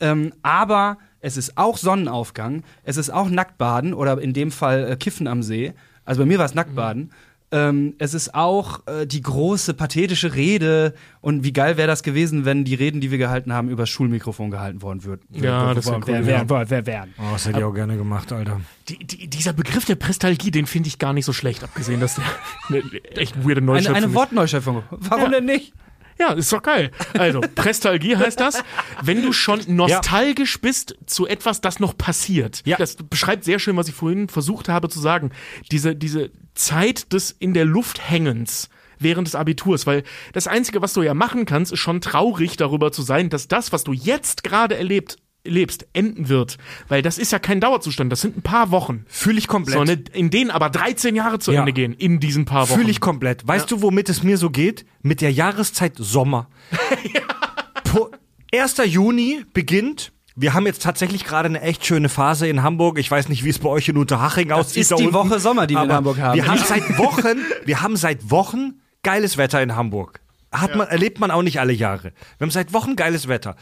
Speaker 4: Ähm, aber es ist auch Sonnenaufgang, es ist auch Nacktbaden oder in dem Fall äh, Kiffen am See. Also bei mir war es Nacktbaden. Ähm, es ist auch äh, die große pathetische Rede und wie geil wäre das gewesen, wenn die Reden, die wir gehalten haben, übers Schulmikrofon gehalten worden würden.
Speaker 3: Ja, das wär cool,
Speaker 4: wär,
Speaker 3: ja.
Speaker 4: wär, wär, wären.
Speaker 1: Oh, das hätte ich auch gerne gemacht, Alter.
Speaker 3: Die, die, dieser Begriff der Prestalgie, den finde ich gar nicht so schlecht, abgesehen, dass der eine echt weirde
Speaker 4: Eine,
Speaker 3: Neuschöpfung
Speaker 4: eine
Speaker 3: ist.
Speaker 4: Wortneuschöpfung. Warum
Speaker 3: Ja.
Speaker 4: denn nicht?
Speaker 3: Ja, ist doch geil. Also, Prestalgie heißt das, wenn du schon nostalgisch bist zu etwas, das noch passiert.
Speaker 1: Ja.
Speaker 3: Das beschreibt sehr schön, was ich vorhin versucht habe zu sagen. Diese, diese Zeit des in der Luft hängens während des Abiturs, weil das Einzige, was du ja machen kannst, ist schon traurig darüber zu sein, dass das, was du jetzt gerade erlebt, lebst, enden wird. Weil das ist ja kein Dauerzustand, das sind ein paar Wochen.
Speaker 1: Fühle ich komplett.
Speaker 3: So, ne, in denen aber 13 Jahre zu
Speaker 1: Ja.
Speaker 3: Ende gehen, in diesen paar Wochen.
Speaker 1: Fühle ich komplett. Weißt du, womit es mir so geht? Mit der Jahreszeit Sommer. Po- 1. Juni beginnt. Wir haben jetzt tatsächlich gerade eine echt schöne Phase in Hamburg. Ich weiß nicht, wie es bei euch in Unterhaching aussieht.
Speaker 4: ist
Speaker 1: da
Speaker 4: die
Speaker 1: unten.
Speaker 4: Woche Sommer, die wir in Hamburg haben.
Speaker 1: Wir haben seit Wochen, wir haben seit Wochen geiles Wetter in Hamburg. Hat man, erlebt man auch nicht alle Jahre. Wir haben seit Wochen geiles Wetter.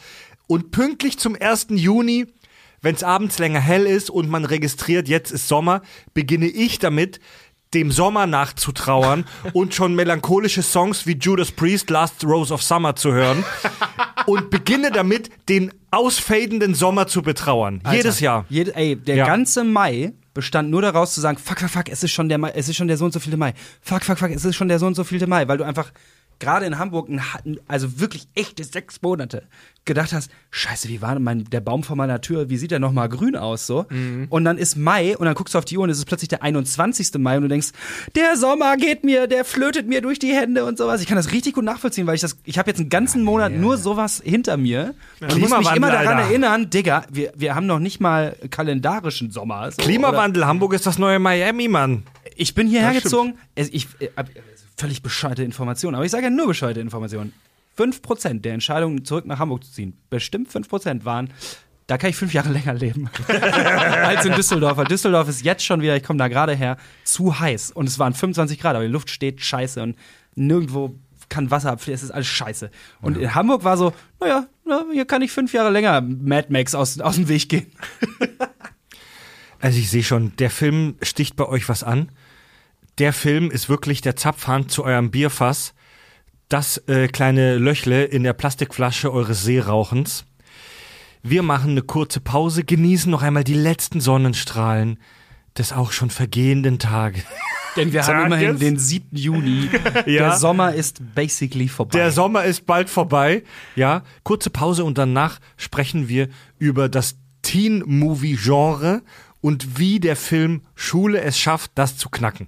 Speaker 1: Und pünktlich zum 1. Juni, wenn es abends länger hell ist und man registriert, jetzt ist Sommer, beginne ich damit, dem Sommer nachzutrauern und schon melancholische Songs wie Judas Priest, Last Rose of Summer zu hören und beginne damit, den ausfadenden Sommer zu betrauern. Jedes Jahr.
Speaker 4: Jede, ey, der
Speaker 1: Ja.
Speaker 4: ganze Mai bestand nur daraus zu sagen, fuck, fuck, fuck, es ist schon der Mai, es ist schon der so und so vielte Mai. Fuck, fuck, fuck, es ist schon der so und so vielte Mai, weil du einfach gerade in Hamburg, ein, also wirklich echte sechs Monate, gedacht hast, scheiße, wie war denn mein, der Baum vor meiner Tür, wie sieht der nochmal grün aus so? Und dann ist Mai und dann guckst du auf die Uhr und es ist plötzlich der 21. Mai und du denkst, der Sommer geht mir, der flötet mir durch die Hände und sowas. Ich kann das richtig gut nachvollziehen, weil ich das, ich habe jetzt einen ganzen Monat nur sowas hinter mir und muss mich immer daran
Speaker 1: Alter.
Speaker 4: erinnern, Digga, wir, wir haben noch nicht mal kalendarischen Sommer. So, oder?
Speaker 1: Klimawandel, Hamburg ist das neue Miami, Mann.
Speaker 4: Ich bin hierher gezogen. Es- Ich, äh, völlig bescheuerte Informationen, aber ich sage ja nur bescheuerte Informationen. 5% der Entscheidung, zurück nach Hamburg zu ziehen, bestimmt 5% waren, da kann ich fünf Jahre länger leben als in Düsseldorf. Weil Düsseldorf ist jetzt schon wieder, ich komme da gerade her, zu heiß. Und es waren 25 Grad, aber die Luft steht scheiße und nirgendwo kann Wasser abfließen, es ist alles scheiße. Und in Hamburg war so, naja, na, hier kann ich fünf Jahre länger Mad Max aus, aus dem Weg gehen.
Speaker 1: Also ich sehe schon, der Film sticht bei euch was an. Der Film ist wirklich der Zapfhahn zu eurem Bierfass. Das äh, kleine Löchle in der Plastikflasche eures Seerauchens. Wir machen eine kurze Pause, genießen noch einmal die letzten Sonnenstrahlen des auch schon vergehenden Tages.
Speaker 4: Denn wir haben immerhin den 7. Juni. Der Sommer ist basically vorbei.
Speaker 1: Der Sommer ist bald vorbei. Ja, kurze Pause und danach sprechen wir über das Teen-Movie-Genre und wie der Film Schule es schafft, das zu knacken.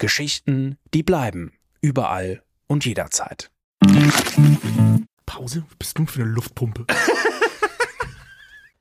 Speaker 5: Geschichten, die bleiben. Überall und jederzeit.
Speaker 3: Pause? Was bist du für eine Luftpumpe?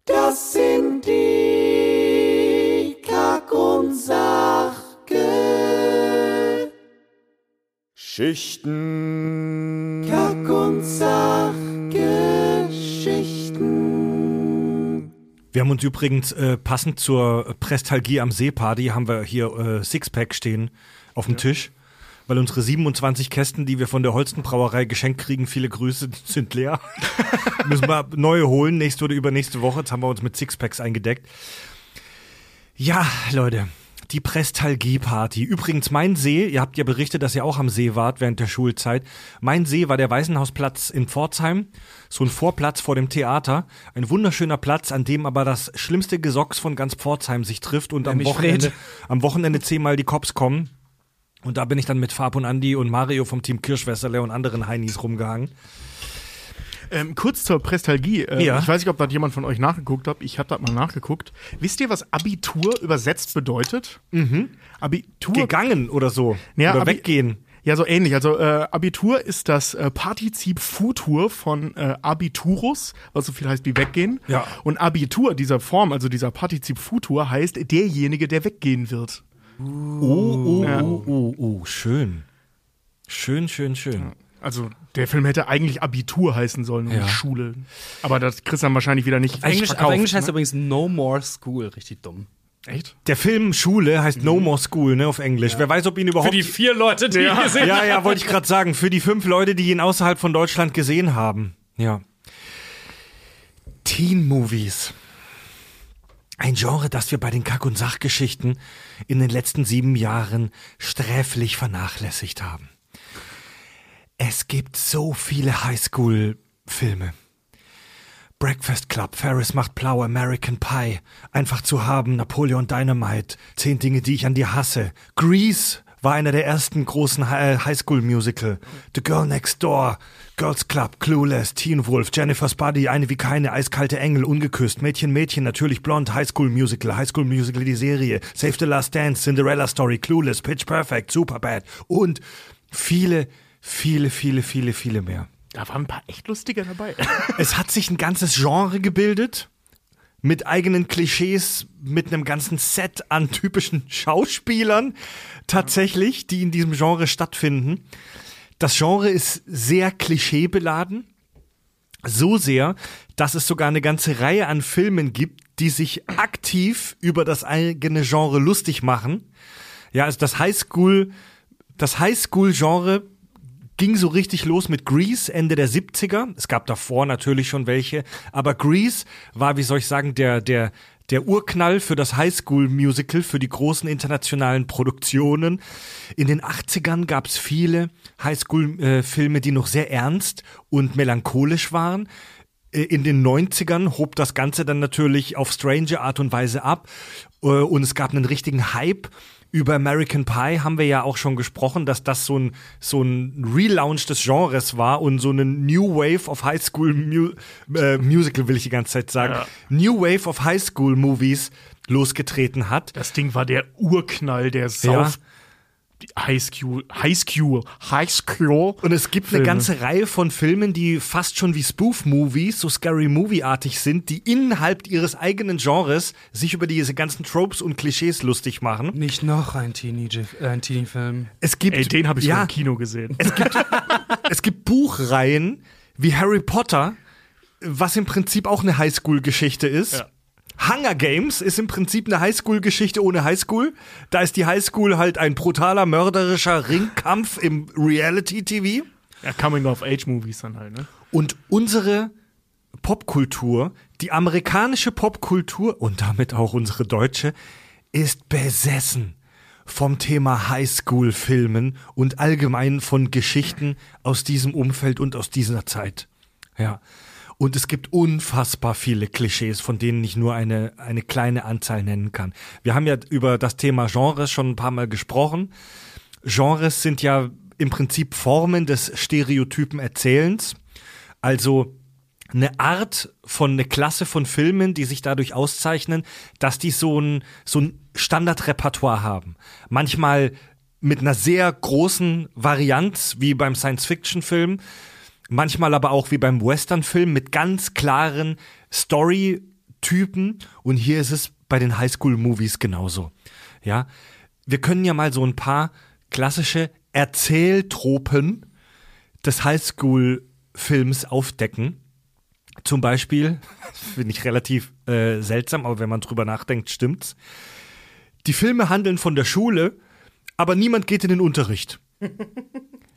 Speaker 2: Das sind die Kack- und Sachgeschichten. Kack- und Sachgeschichten.
Speaker 1: Wir haben uns übrigens äh, passend zur Prestalgie am See Party haben wir hier äh, Sixpack stehen auf dem Tisch, weil unsere 27 Kästen, die wir von der Holsten Brauerei geschenkt kriegen, viele Grüße, sind leer. Müssen wir neue holen, nächste oder übernächste Woche. Jetzt haben wir uns mit Sixpacks eingedeckt. Ja, Leute, die Prestalgie-Party. Übrigens, mein See, ihr habt ja berichtet, dass ihr auch am See wart während der Schulzeit. Mein See war der Waisenhausplatz in Pforzheim. So ein Vorplatz vor dem Theater. Ein wunderschöner Platz, an dem aber das schlimmste Gesocks von ganz Pforzheim sich trifft und am Wochenende, am Wochenende zehnmal die Cops kommen. Und da bin ich dann mit Fab und Andi und Mario vom Team Kirschwässerle und anderen Heinis rumgehangen.
Speaker 3: ähm, kurz zur Prestalgie. Ähm,
Speaker 1: Ja.
Speaker 3: Ich weiß nicht, ob da jemand von euch nachgeguckt hat. Ich habe da mal nachgeguckt. Wisst ihr, was Abitur übersetzt bedeutet? Mhm. Abitur.
Speaker 1: Gegangen oder so.
Speaker 3: Ja,
Speaker 1: oder
Speaker 3: Abi-
Speaker 1: weggehen.
Speaker 3: Ja, so ähnlich. Also äh, Abitur ist das äh, Partizip Futur von äh, Abiturus, was so viel heißt wie weggehen.
Speaker 1: Ja.
Speaker 3: Und Abitur, dieser Form, also dieser Partizip Futur, heißt derjenige, der weggehen wird.
Speaker 1: Oh, oh,
Speaker 3: Ja.
Speaker 1: oh, oh, oh, schön. Schön, schön, schön.
Speaker 3: Also der Film hätte eigentlich Abitur heißen sollen und
Speaker 1: Ja.
Speaker 3: nicht Schule. Aber das kriegst du dann wahrscheinlich wieder nicht
Speaker 4: Englisch,
Speaker 3: verkauft,
Speaker 4: auf Englisch heißt
Speaker 3: ne?
Speaker 4: übrigens No More School, richtig dumm.
Speaker 3: Echt?
Speaker 1: Der Film Schule heißt No More School, ne, auf Englisch. Wer weiß, ob ihn überhaupt.
Speaker 4: vier Leute, die ja. gesehen
Speaker 1: ja, ja, wollte ich gerade sagen. Für die fünf Leute, die ihn außerhalb von Deutschland gesehen haben. Ja. Teen Movies. Ein Genre, das wir bei den Kack- und Sachgeschichten in den letzten sieben Jahren sträflich vernachlässigt haben. Es gibt so viele Highschool-Filme. Breakfast Club, Ferris macht blau, American Pie, einfach zu haben, Napoleon Dynamite, zehn Dinge, die ich an dir hasse. Grease war einer der ersten großen äh, Highschool-Musical. The Girl Next Door, Girls Club, Clueless, Teen Wolf, Jennifer's Body, eine wie keine, eiskalte Engel, ungeküsst, Mädchen, Mädchen, natürlich blond, Highschool-Musical, Highschool-Musical, die Serie, Save the Last Dance, Cinderella Story, Clueless, Pitch Perfect, Superbad und viele, viele, viele, viele, viele mehr.
Speaker 3: Da waren ein paar echt lustige dabei.
Speaker 1: Es hat sich ein ganzes Genre gebildet mit eigenen Klischees, mit einem ganzen Set an typischen Schauspielern tatsächlich, die in diesem Genre stattfinden. Das Genre ist sehr klischeebeladen. So sehr, dass es sogar eine ganze Reihe an Filmen gibt, die sich aktiv über das eigene Genre lustig machen. Ja, also das Highschool, das Highschool-Genre ging so richtig los mit Grease Ende der 70er. Es gab davor natürlich schon welche, aber Grease war, wie soll ich sagen, der, der, der Urknall für das Highschool-Musical, für die großen internationalen Produktionen. In den 80ern gab es viele Highschool-Filme, die noch sehr ernst und melancholisch waren. Äh, In den 90ern hob das Ganze dann natürlich auf strange Art und Weise ab äh, und es gab einen richtigen Hype. Über American Pie haben wir ja auch schon gesprochen, dass das so ein, so ein Relaunch des Genres war und so eine New Wave of High School Mu äh, Musical, will ich die ganze Zeit sagen.
Speaker 3: Ja.
Speaker 1: New Wave of High School Movies losgetreten hat.
Speaker 3: Das Ding war der Urknall der South High School, High School, High School.
Speaker 1: Und es gibt eine
Speaker 3: Filme.
Speaker 1: ganze Reihe von Filmen, die fast schon wie Spoof-Movies, so Scary-Movie-artig sind, die innerhalb ihres eigenen Genres sich über diese ganzen Tropes und Klischees lustig machen.
Speaker 4: Nicht noch ein Teenie- äh, ein Teenie-Film.
Speaker 1: Es gibt,
Speaker 3: Ey, den habe ich
Speaker 1: ja,
Speaker 3: im Kino gesehen.
Speaker 1: es gibt Buchreihen wie Harry Potter, was im Prinzip auch eine Highschool-Geschichte ist.
Speaker 3: Ja.
Speaker 1: Hunger Games ist im Prinzip eine Highschool-Geschichte ohne Highschool. Da ist die Highschool halt ein brutaler, mörderischer Ringkampf im Reality-TV.
Speaker 3: Ja, Coming-of-Age-Movies dann halt, ne?
Speaker 1: Und unsere Popkultur, die amerikanische Popkultur und damit auch unsere deutsche, ist besessen vom Thema Highschool-Filmen und allgemein von Geschichten aus diesem Umfeld und aus dieser Zeit. Ja. Und es gibt unfassbar viele Klischees, von denen ich nur eine, eine kleine Anzahl nennen kann. Wir haben ja über das Thema Genres schon ein paar Mal gesprochen. Genres sind ja im Prinzip Formen des stereotypen Erzählens. Also eine Art von eine Klasse von Filmen, die sich dadurch auszeichnen, dass die so ein so ein Standardrepertoire haben. Manchmal mit einer sehr großen Varianz wie beim Science-Fiction-Film, manchmal aber auch wie beim Western-Film mit ganz klaren Story-Typen und hier ist es bei den Highschool-Movies genauso. Ja, wir können ja mal so ein paar klassische Erzähltropen des Highschool-Films aufdecken. Zum Beispiel, finde ich relativ äh, seltsam, aber wenn man drüber nachdenkt, stimmt's. Die Filme handeln von der Schule, aber niemand geht in den Unterricht.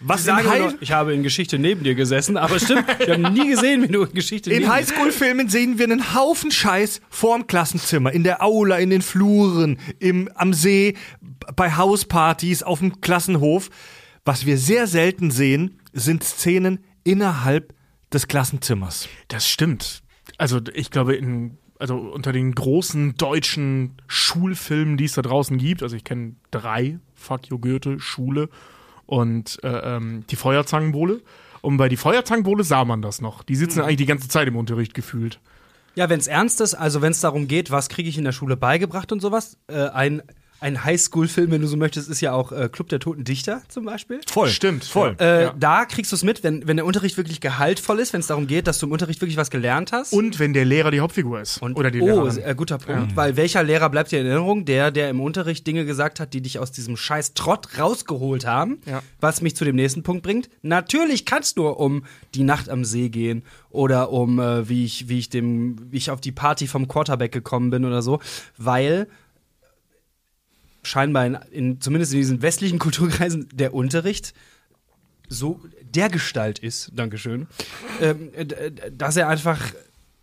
Speaker 1: Was
Speaker 4: Ich,
Speaker 1: in,
Speaker 4: sage nur,
Speaker 1: High
Speaker 4: ich habe in Geschichte neben dir gesessen, aber stimmt, wir haben nie gesehen, wie du in Geschichte
Speaker 1: in
Speaker 4: neben dir
Speaker 1: Highschool-Filmen sehen wir einen Haufen Scheiß vorm Klassenzimmer, in der Aula, in den Fluren, im, am See, bei Hauspartys, auf dem Klassenhof. Was wir sehr selten sehen, sind Szenen innerhalb des Klassenzimmers.
Speaker 3: Das stimmt. Also ich glaube, in, also unter den großen deutschen Schulfilmen, die es da draußen gibt, also ich kenne drei, Fuck You Goethe, Schule und äh, ähm, die Feuerzangenbowle. Und bei die Feuerzangenbowle sah man das noch. Die sitzen eigentlich die ganze Zeit im Unterricht gefühlt.
Speaker 4: Ja, wenn es ernst ist, also wenn es darum geht, was kriege ich in der Schule beigebracht und sowas, äh, ein, ein Highschool-Film, wenn du so möchtest, ist ja auch äh, Club der Toten Dichter zum Beispiel.
Speaker 1: Voll.
Speaker 3: Stimmt.
Speaker 1: Voll.
Speaker 4: Äh,
Speaker 3: Ja.
Speaker 4: Da kriegst du es mit, wenn, wenn der Unterricht wirklich gehaltvoll ist, wenn es darum geht, dass du im Unterricht wirklich was gelernt hast.
Speaker 3: Und wenn der Lehrer die Hauptfigur ist.
Speaker 4: Und,
Speaker 3: Oder die
Speaker 4: oh,
Speaker 3: Lehrerin.
Speaker 4: äh, guter Punkt, weil welcher Lehrer bleibt dir in Erinnerung? Der, der im Unterricht Dinge gesagt hat, die dich aus diesem scheiß Trott rausgeholt haben.
Speaker 3: Ja.
Speaker 4: Was mich zu dem nächsten Punkt bringt. Natürlich kann es nur um die Nacht am See gehen oder um äh, wie ich, wie ich dem, wie ich auf die Party vom Quarterback gekommen bin oder so, weil scheinbar in, in zumindest in diesen westlichen Kulturkreisen der Unterricht so der Gestalt ist, Dankeschön, ähm, d- d- dass er einfach,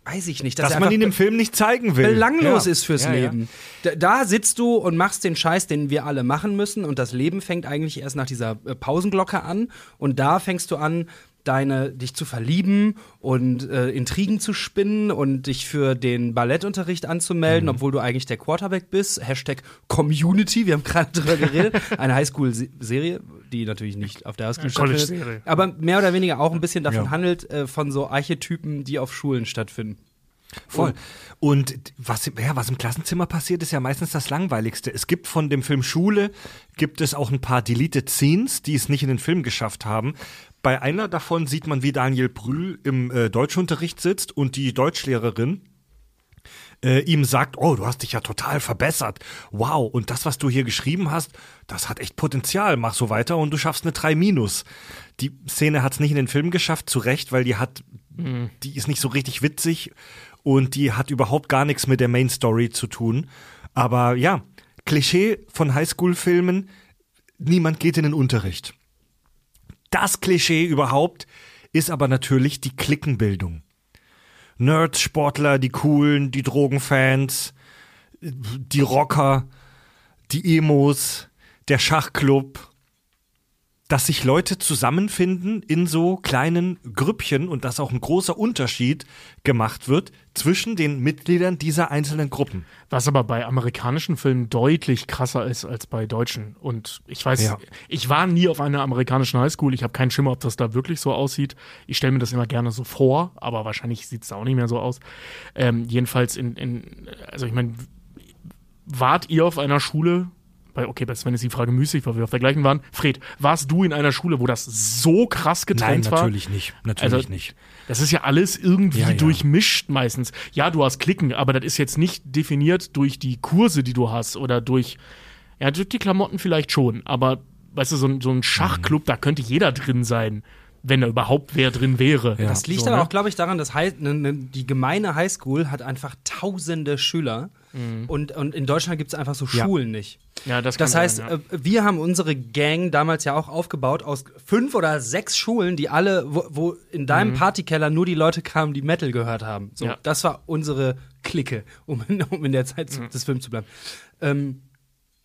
Speaker 4: weiß ich nicht, dass,
Speaker 1: dass man ihn im Film nicht zeigen will.
Speaker 4: belanglos
Speaker 1: Ja.
Speaker 4: ist fürs
Speaker 1: Ja, ja.
Speaker 4: Leben. Da, da sitzt du und machst den Scheiß, den wir alle machen müssen und das Leben fängt eigentlich erst nach dieser äh, Pausenglocke an und da fängst du an, deine dich zu verlieben und äh, Intrigen zu spinnen und dich für den Ballettunterricht anzumelden,
Speaker 1: Mhm.
Speaker 4: obwohl du eigentlich der Quarterback bist. Hashtag Community, wir haben gerade drüber geredet. Eine Highschool-Serie, die natürlich nicht auf der Highschool
Speaker 3: Eine
Speaker 4: stattfindet, aber mehr oder weniger auch ein bisschen davon
Speaker 1: Ja.
Speaker 4: handelt, äh, von so Archetypen, die auf Schulen stattfinden.
Speaker 1: Voll. Und was, im- ja, was im Klassenzimmer passiert, ist ja meistens das Langweiligste. Es gibt von dem Film Schule, gibt es auch ein paar Deleted Scenes, die es nicht in den Film geschafft haben. Bei einer davon sieht man, wie Daniel Brühl im äh, Deutschunterricht sitzt und die Deutschlehrerin äh, ihm sagt, oh, du hast dich ja total verbessert. Wow, und das, was du hier geschrieben hast, das hat echt Potenzial. Mach so weiter und du schaffst eine 3 minus. Die Szene hat es nicht in den Film geschafft, zu Recht, weil die hat, die ist nicht so richtig witzig und die hat überhaupt gar nichts mit der Main Story zu tun. Aber ja, Klischee von Highschool-Filmen, niemand geht in den Unterricht. Das Klischee überhaupt ist aber natürlich die Klickenbildung. Nerds, Sportler, die Coolen, die Drogenfans, die Rocker, die Emos, der Schachclub, dass sich Leute zusammenfinden in so kleinen Grüppchen und dass auch ein großer Unterschied gemacht wird zwischen den Mitgliedern dieser einzelnen Gruppen.
Speaker 3: Was aber bei amerikanischen Filmen deutlich krasser ist als bei deutschen. Und ich weiß,
Speaker 1: Ja.
Speaker 3: ich war nie auf einer amerikanischen Highschool. Ich habe keinen Schimmer, ob das da wirklich so aussieht. Ich stelle mir das immer gerne so vor, aber wahrscheinlich sieht es da auch nicht mehr so aus. Ähm, jedenfalls in, in, also ich meine, wart ihr auf einer Schule? Bei, okay, bei Sven ist die Frage müßig, weil wir auf der gleichen waren. Fred, warst du in einer Schule, wo das so krass getrennt war?
Speaker 1: nicht. Natürlich
Speaker 3: Also-
Speaker 1: nicht.
Speaker 3: Das ist ja alles irgendwie
Speaker 1: Ja, ja.
Speaker 3: durchmischt meistens. Ja, du hast Klicken, aber das ist jetzt nicht definiert durch die Kurse, die du hast oder durch, ja, durch die Klamotten vielleicht schon. Aber, weißt du, so ein, so ein Schachclub, da könnte jeder drin sein, wenn da überhaupt wer drin wäre.
Speaker 1: Ja.
Speaker 4: Das liegt
Speaker 3: So,
Speaker 4: aber
Speaker 3: ne?
Speaker 4: auch, glaube ich, daran, dass High, ne, ne, die gemeine Highschool hat einfach tausende Schüler. Und, und in Deutschland gibt es einfach so
Speaker 1: Ja.
Speaker 4: Schulen nicht.
Speaker 3: Ja, das,
Speaker 4: Das heißt,
Speaker 3: sein, ja.
Speaker 4: äh, wir haben unsere Gang damals ja auch aufgebaut aus fünf oder sechs Schulen, die alle, wo, wo in deinem Partykeller nur die Leute kamen, die Metal gehört haben. So,
Speaker 3: Ja.
Speaker 4: das war unsere Clique, um in, um in der Zeit zu, des Films zu bleiben. Ähm,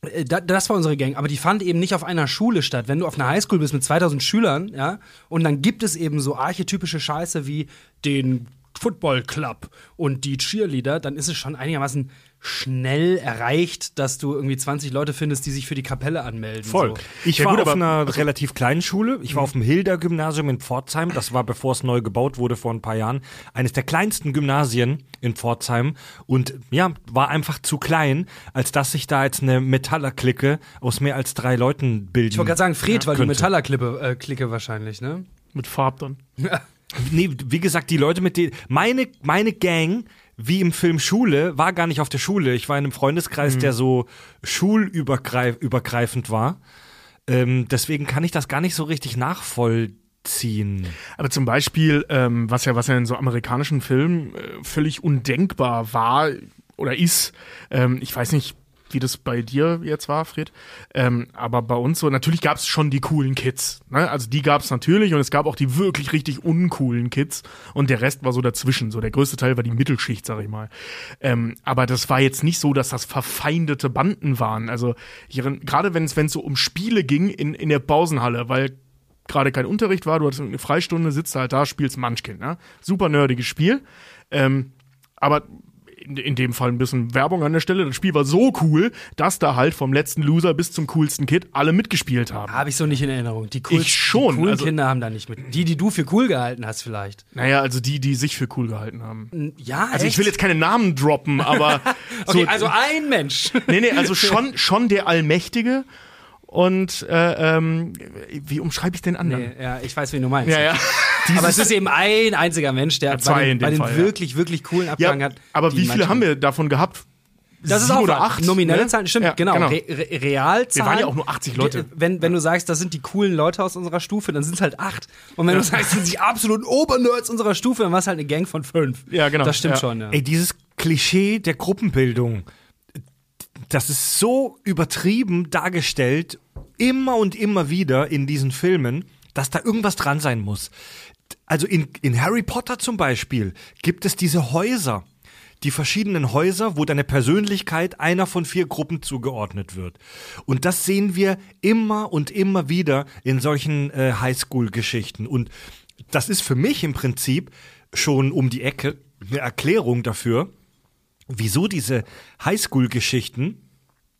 Speaker 4: Äh, da, das war unsere Gang, aber die fand eben nicht auf einer Schule statt. Wenn du auf einer Highschool bist mit 2000 Schülern, ja, und dann gibt es eben so archetypische Scheiße wie den Football Club und die Cheerleader, dann ist es schon einigermaßen schnell erreicht, dass du irgendwie 20 Leute findest, die sich für die Kapelle anmelden.
Speaker 1: Voll.
Speaker 4: So.
Speaker 1: Ich
Speaker 3: Ja,
Speaker 1: war
Speaker 3: gut,
Speaker 1: auf
Speaker 3: aber-
Speaker 1: einer relativ kleinen Schule. Ich war auf dem Hilda-Gymnasium in Pforzheim. Das war, bevor es neu gebaut wurde, vor ein paar Jahren. Eines der kleinsten Gymnasien in Pforzheim. Und ja, war einfach zu klein, als dass sich da jetzt eine Metaller-Clique aus mehr als drei Leuten bilden
Speaker 4: Ich wollte gerade sagen, Fred, weil die
Speaker 1: könnte.
Speaker 4: Metaller-Clique äh, Clique wahrscheinlich, ne?
Speaker 3: Mit Farb dann.
Speaker 1: Nee, wie gesagt, die Leute mit denen. Meine, meine Gang, wie im Film Schule, war gar nicht auf der Schule. Ich war in einem Freundeskreis, der so schulübergreifend war. Ähm, deswegen kann ich das gar nicht so richtig nachvollziehen.
Speaker 3: Aber zum Beispiel, ähm, was ja, was ja in so amerikanischen Filmen äh, völlig undenkbar war oder ist, ähm, ich weiß nicht, wie das bei dir jetzt war, Fred, ähm, aber bei uns so, natürlich gab es schon die coolen Kids. Ne? Also die gab es natürlich und es gab auch die wirklich richtig uncoolen Kids und der Rest war so dazwischen. So der größte Teil war die Mittelschicht, sag ich mal. Ähm, aber das war jetzt nicht so, dass das verfeindete Banden waren. Also gerade wenn es wenn es so um Spiele ging in, in der Pausenhalle, weil gerade kein Unterricht war, du hattest eine Freistunde, sitzt halt da, spielst Munchkin. Ne? Super nerdiges Spiel. Ähm, aber in, in dem Fall ein bisschen Werbung an der Stelle. Das Spiel war so cool, dass da halt vom letzten Loser bis zum coolsten Kid alle mitgespielt haben.
Speaker 4: Habe ich so nicht in Erinnerung. Die, cool,
Speaker 3: Ich schon,
Speaker 4: die coolen
Speaker 3: also-
Speaker 4: Kinder haben da nicht mit. Die, die du für cool gehalten hast, vielleicht.
Speaker 3: Naja, also die, die sich für cool gehalten haben.
Speaker 4: Ja,
Speaker 3: Also ich will jetzt keine Namen droppen, aber so,
Speaker 4: Okay, also ein Mensch.
Speaker 3: nee, nee, also schon, schon der Allmächtige und äh, ähm, wie umschreibe ich den anderen?
Speaker 4: nee, ja, ich weiß, wen du meinst.
Speaker 3: Ja, ja.
Speaker 4: Aber es ist eben ein einziger Mensch, der
Speaker 3: zwei
Speaker 4: bei den,
Speaker 3: in dem
Speaker 4: bei den
Speaker 3: Fall, ja.
Speaker 4: wirklich, wirklich coolen
Speaker 3: Ja,
Speaker 4: Abgang hat.
Speaker 3: aber wie viele haben wir davon gehabt?
Speaker 4: Das ist
Speaker 3: Sieben
Speaker 4: auch
Speaker 3: oder acht,
Speaker 4: Nominelle
Speaker 3: ne?
Speaker 4: Zahlen, stimmt,
Speaker 3: Ja,
Speaker 4: genau.
Speaker 3: genau.
Speaker 4: Re Re Realzahlen.
Speaker 3: Wir waren ja auch nur 80 Leute.
Speaker 4: Wenn, wenn du sagst, das sind die coolen Leute aus unserer Stufe, dann sind es halt acht. Und wenn du sagst, das sind die absoluten Obernerds unserer Stufe, dann war es halt eine Gang von fünf.
Speaker 3: Ja, genau.
Speaker 4: Das stimmt
Speaker 3: Ja.
Speaker 4: schon, ja.
Speaker 1: Ey, dieses Klischee der Gruppenbildung, das ist so übertrieben dargestellt, immer und immer wieder in diesen Filmen, dass da irgendwas dran sein muss. Also in, in Harry Potter zum Beispiel gibt es diese Häuser, die verschiedenen Häuser, wo deine Persönlichkeit einer von vier Gruppen zugeordnet wird. Und das sehen wir immer und immer wieder in solchen äh, Highschool-Geschichten. Und das ist für mich im Prinzip schon um die Ecke eine Erklärung dafür, wieso diese Highschool-Geschichten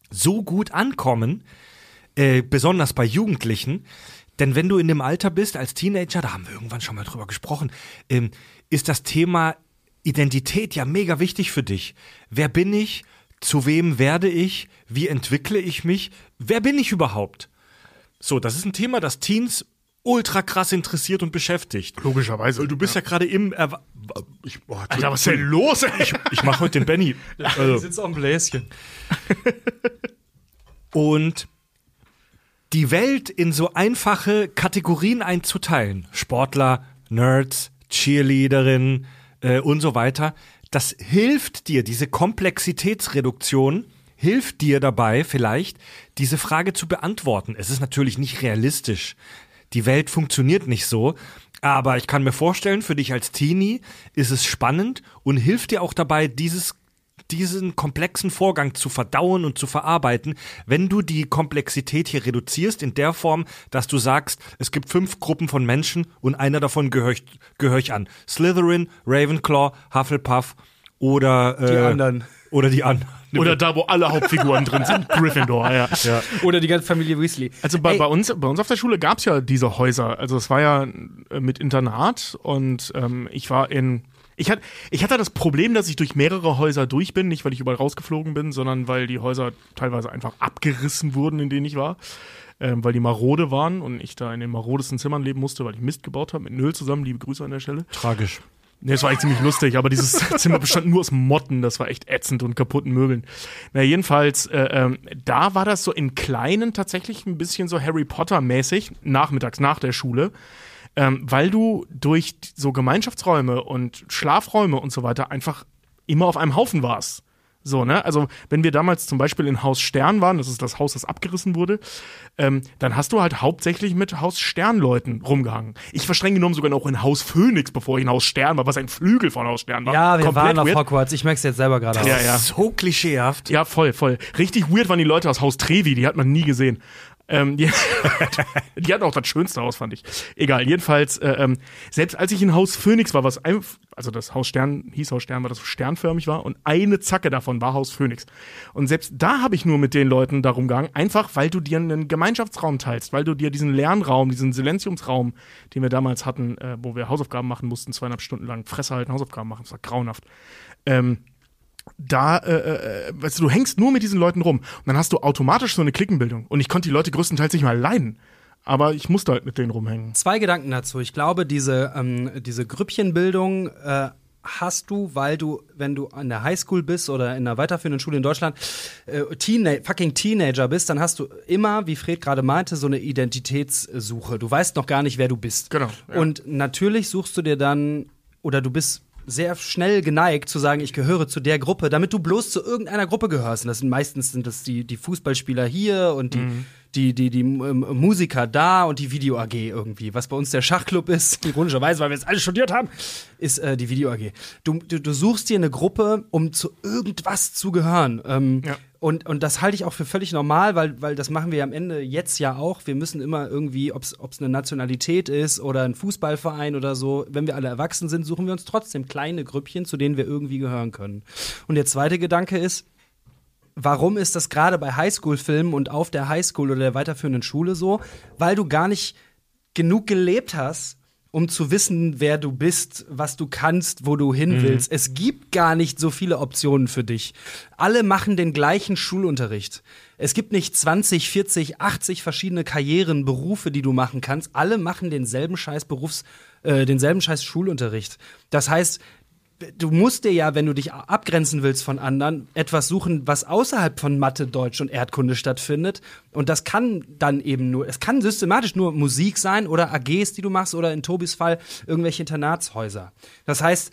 Speaker 1: so gut ankommen, äh, besonders bei Jugendlichen. Denn wenn du in dem Alter bist, als Teenager, da haben wir irgendwann schon mal drüber gesprochen, ähm, ist das Thema Identität ja mega wichtig für dich. Wer bin ich? Zu wem werde ich? Wie entwickle ich mich? Wer bin ich überhaupt? So, das ist ein Thema, das Teens ultra krass interessiert und beschäftigt.
Speaker 3: Logischerweise.
Speaker 1: Du bist ja, gerade im Erwa ich, oh,
Speaker 3: Alter, was ist denn los? Ey?
Speaker 1: ich, ich mache heute den Benny. Also,
Speaker 4: sitzt auf dem Bläschen.
Speaker 1: und die Welt in so einfache Kategorien einzuteilen, Sportler, Nerds, Cheerleaderin äh, und so weiter, das hilft dir, diese Komplexitätsreduktion hilft dir dabei vielleicht, diese Frage zu beantworten. Es ist natürlich nicht realistisch. Die Welt funktioniert nicht so. Aber ich kann mir vorstellen, für dich als Teenie ist es spannend und hilft dir auch dabei, dieses diesen komplexen Vorgang zu verdauen und zu verarbeiten, wenn du die Komplexität hier reduzierst in der Form, dass du sagst, es gibt fünf Gruppen von Menschen und einer davon gehöre ich, gehör ich an. Slytherin, Ravenclaw, Hufflepuff oder äh,
Speaker 4: Die anderen.
Speaker 1: Oder die anderen.
Speaker 3: Oder da, wo alle Hauptfiguren drin sind. Gryffindor, ja.
Speaker 4: Oder die ganze Familie Weasley.
Speaker 3: Also bei, bei, uns, bei uns auf der Schule gab es ja diese Häuser. Also es war ja äh, mit Internat und ähm, ich war in. Ich, hat, ich hatte das Problem, dass ich durch mehrere Häuser durch bin, nicht weil ich überall rausgeflogen bin, sondern weil die Häuser teilweise einfach abgerissen wurden, in denen ich war. Ähm, weil die marode waren und ich da in den marodesten Zimmern leben musste, weil ich Mist gebaut habe, mit Null zusammen, liebe Grüße an der Stelle.
Speaker 1: Tragisch.
Speaker 3: Nee, das war echt ziemlich lustig, aber dieses Zimmer bestand nur aus Motten, das war echt ätzend und kaputten Möbeln. Na, jedenfalls, äh, ähm, da war das so in Kleinen tatsächlich ein bisschen so Harry Potter-mäßig, nachmittags nach der Schule, ähm, weil du durch so Gemeinschaftsräume und Schlafräume und so weiter einfach immer auf einem Haufen warst. So, ne? Also, wenn wir damals zum Beispiel in Haus Stern waren, das ist das Haus, das abgerissen wurde, ähm, dann hast du halt hauptsächlich mit Haus Sternleuten rumgehangen. Ich war streng genommen sogar noch in Haus Phönix, bevor ich in Haus Stern war, was ein Flügel von Haus Stern war.
Speaker 4: Ja, wir
Speaker 3: Komplett
Speaker 4: waren auf
Speaker 3: weird.
Speaker 4: Hogwarts. Ich merke es jetzt selber gerade.
Speaker 3: Ja,
Speaker 4: aus.
Speaker 3: ja.
Speaker 1: So klischeehaft.
Speaker 3: Ja, voll, voll. Richtig weird waren die Leute aus Haus Trevi, die hat man nie gesehen. Ähm, die, die hatten auch das schönste Haus, fand ich. Egal, jedenfalls, äh, ähm, selbst als ich in Haus Phoenix war, was also das Haus Stern, hieß Haus Stern, weil das sternförmig war und eine Zacke davon war Haus Phoenix. Und selbst da habe ich nur mit den Leuten darum gegangen, einfach weil du dir einen Gemeinschaftsraum teilst, weil du dir diesen Lernraum, diesen Silenziumsraum, den wir damals hatten, äh, wo wir Hausaufgaben machen mussten, zweieinhalb Stunden lang Fresse halten, Hausaufgaben machen, das war grauenhaft. Ähm, da, äh, äh, weißt du, du hängst nur mit diesen Leuten rum und dann hast du automatisch so eine Klickenbildung. Und ich konnte die Leute größtenteils nicht mal leiden. Aber ich musste halt mit denen rumhängen.
Speaker 4: Zwei Gedanken dazu. Ich glaube, diese, ähm, diese Grüppchenbildung äh, hast du, weil du, wenn du an der Highschool bist oder in einer weiterführenden Schule in Deutschland, äh, Teena fucking Teenager bist, dann hast du immer, wie Fred gerade meinte, so eine Identitätssuche. Du weißt noch gar nicht, wer du bist.
Speaker 3: Genau, ja.
Speaker 4: Und natürlich suchst du dir dann, oder du bist sehr schnell geneigt zu sagen, ich gehöre zu der Gruppe, damit du bloß zu irgendeiner Gruppe gehörst. Und das sind meistens sind das die, die Fußballspieler hier und die,
Speaker 3: Mhm.
Speaker 4: Die, die, die ähm, Musiker da und die Video AG irgendwie. Was bei uns der Schachclub ist, ironischerweise, weil wir jetzt alle studiert haben, ist äh, die Video AG. Du, du, du suchst dir eine Gruppe, um zu irgendwas zu gehören. Ähm,
Speaker 3: Ja.
Speaker 4: und, und das halte ich auch für völlig normal, weil, weil das machen wir am Ende jetzt ja auch. Wir müssen immer irgendwie, ob es eine Nationalität ist oder ein Fußballverein oder so, wenn wir alle erwachsen sind, suchen wir uns trotzdem kleine Grüppchen, zu denen wir irgendwie gehören können. Und der zweite Gedanke ist, warum ist das gerade bei Highschool-Filmen und auf der Highschool oder der weiterführenden Schule so? Weil du gar nicht genug gelebt hast, um zu wissen, wer du bist, was du kannst, wo du hin willst. Es gibt gar nicht so viele Optionen für dich. Alle machen den gleichen Schulunterricht. Es gibt nicht 20, 40, 80 verschiedene Karrieren, Berufe, die du machen kannst. Alle machen denselben Scheiß Berufs, äh, denselben Scheiß Schulunterricht. Das heißt, du musst dir ja, wenn du dich abgrenzen willst von anderen, etwas suchen, was außerhalb von Mathe, Deutsch und Erdkunde stattfindet. Und das kann dann eben nur, es kann systematisch nur Musik sein oder AGs, die du machst oder in Tobis Fall irgendwelche Internatshäuser. Das heißt,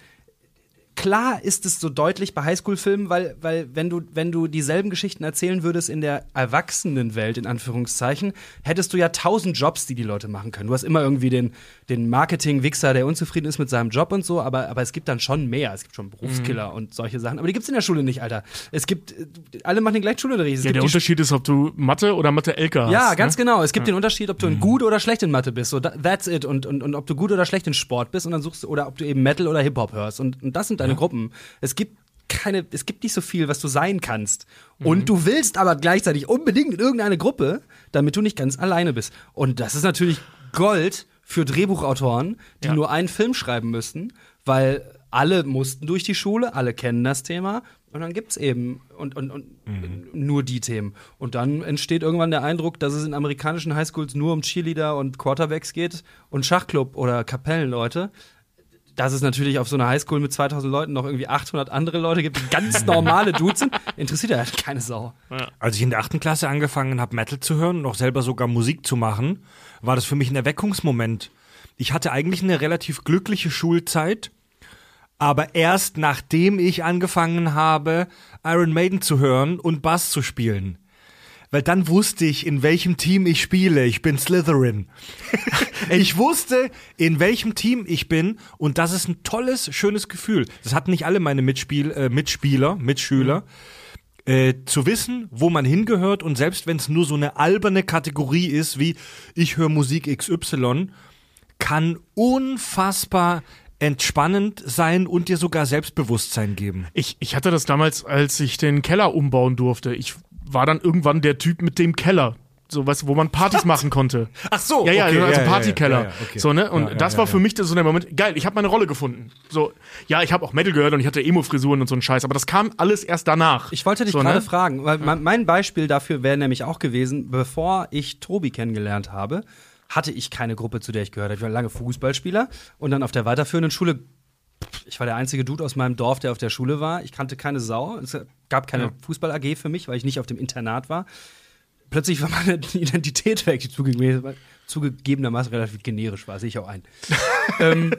Speaker 4: klar ist es so deutlich bei Highschool-Filmen, weil, weil wenn, du, wenn du dieselben Geschichten erzählen würdest in der Erwachsenenwelt, in Anführungszeichen, hättest du ja tausend Jobs, die die Leute machen können. Du hast immer irgendwie den, den Marketing-Wichser, der unzufrieden ist mit seinem Job und so, aber, aber es gibt dann schon mehr. Es gibt schon Berufskiller und solche Sachen. Aber die gibt's in der Schule nicht, Alter. Es gibt, äh, alle machen den gleichen Schulunterricht. Es
Speaker 3: Ja,
Speaker 4: gibt
Speaker 3: der Unterschied ist, ob du Mathe oder Mathe-LK hast.
Speaker 4: ja, ganz
Speaker 3: ne?
Speaker 4: genau. Es gibt den Unterschied, ob du in gut oder schlecht in Mathe bist. So, tha- that's it. Und, und, und ob du gut oder schlecht in Sport bist und dann suchst du, oder ob du eben Metal oder Hip-Hop hörst. Und, und das sind deine Gruppen. Es gibt keine, es gibt nicht so viel, was du sein kannst. Und du willst aber gleichzeitig unbedingt in irgendeine Gruppe, damit du nicht ganz alleine bist. Und das ist natürlich Gold für Drehbuchautoren, die
Speaker 3: Ja.
Speaker 4: nur einen Film schreiben müssten, weil alle mussten durch die Schule, alle kennen das Thema. Und dann gibt's eben und, und, und nur die Themen. Und dann entsteht irgendwann der Eindruck, dass es in amerikanischen Highschools nur um Cheerleader und Quarterbacks geht und Schachclub oder Kapellenleute. Dass es natürlich auf so einer Highschool mit 2000 Leuten noch irgendwie 800 andere Leute gibt, die ganz normale Dudes sind, interessiert ja halt keine Sau.
Speaker 1: Als ich in der achten Klasse angefangen habe, Metal zu hören und auch selber sogar Musik zu machen, war das für mich ein Erweckungsmoment. Ich hatte eigentlich eine relativ glückliche Schulzeit, aber erst nachdem ich angefangen habe, Iron Maiden zu hören und Bass zu spielen. Weil dann wusste ich, in welchem Team ich spiele. Ich bin Slytherin. ich wusste, in welchem Team ich bin und das ist ein tolles, schönes Gefühl. Das hatten nicht alle meine Mitspiel, äh, Mitspieler, Mitschüler. Äh, zu wissen, wo man hingehört und selbst wenn es nur so eine alberne Kategorie ist, wie ich höre Musik XY, kann unfassbar entspannend sein und dir sogar Selbstbewusstsein geben.
Speaker 3: Ich, ich hatte das damals, als ich den Keller umbauen durfte. Ich war dann irgendwann der Typ mit dem Keller. So, du, wo man Partys machen konnte.
Speaker 1: Ach so,
Speaker 3: Ja, ja,
Speaker 1: okay,
Speaker 3: also
Speaker 1: ja,
Speaker 3: Partykeller.
Speaker 1: ja, okay.
Speaker 3: So, ne? Und das war für mich so der Moment, geil, ich habe meine Rolle gefunden. So, ja, ich habe auch Metal gehört und ich hatte Emo-Frisuren und so einen Scheiß, aber das kam alles erst danach.
Speaker 4: Ich wollte dich
Speaker 3: so,
Speaker 4: gerade
Speaker 3: ne?
Speaker 4: fragen, weil mein- mein Beispiel dafür wäre nämlich auch gewesen, bevor ich Tobi kennengelernt habe, hatte ich keine Gruppe, zu der ich gehört habe. Ich war lange Fußballspieler und dann auf der weiterführenden Schule, ich war der einzige Dude aus meinem Dorf, der auf der Schule war. Ich kannte keine Sau. Es gab keine
Speaker 3: Ja.
Speaker 4: Fußball-AG für mich, weil ich nicht auf dem Internat war. Plötzlich war meine Identität weg, die zugegeben, zugegebenermaßen relativ generisch war, sehe ich auch ein. ähm,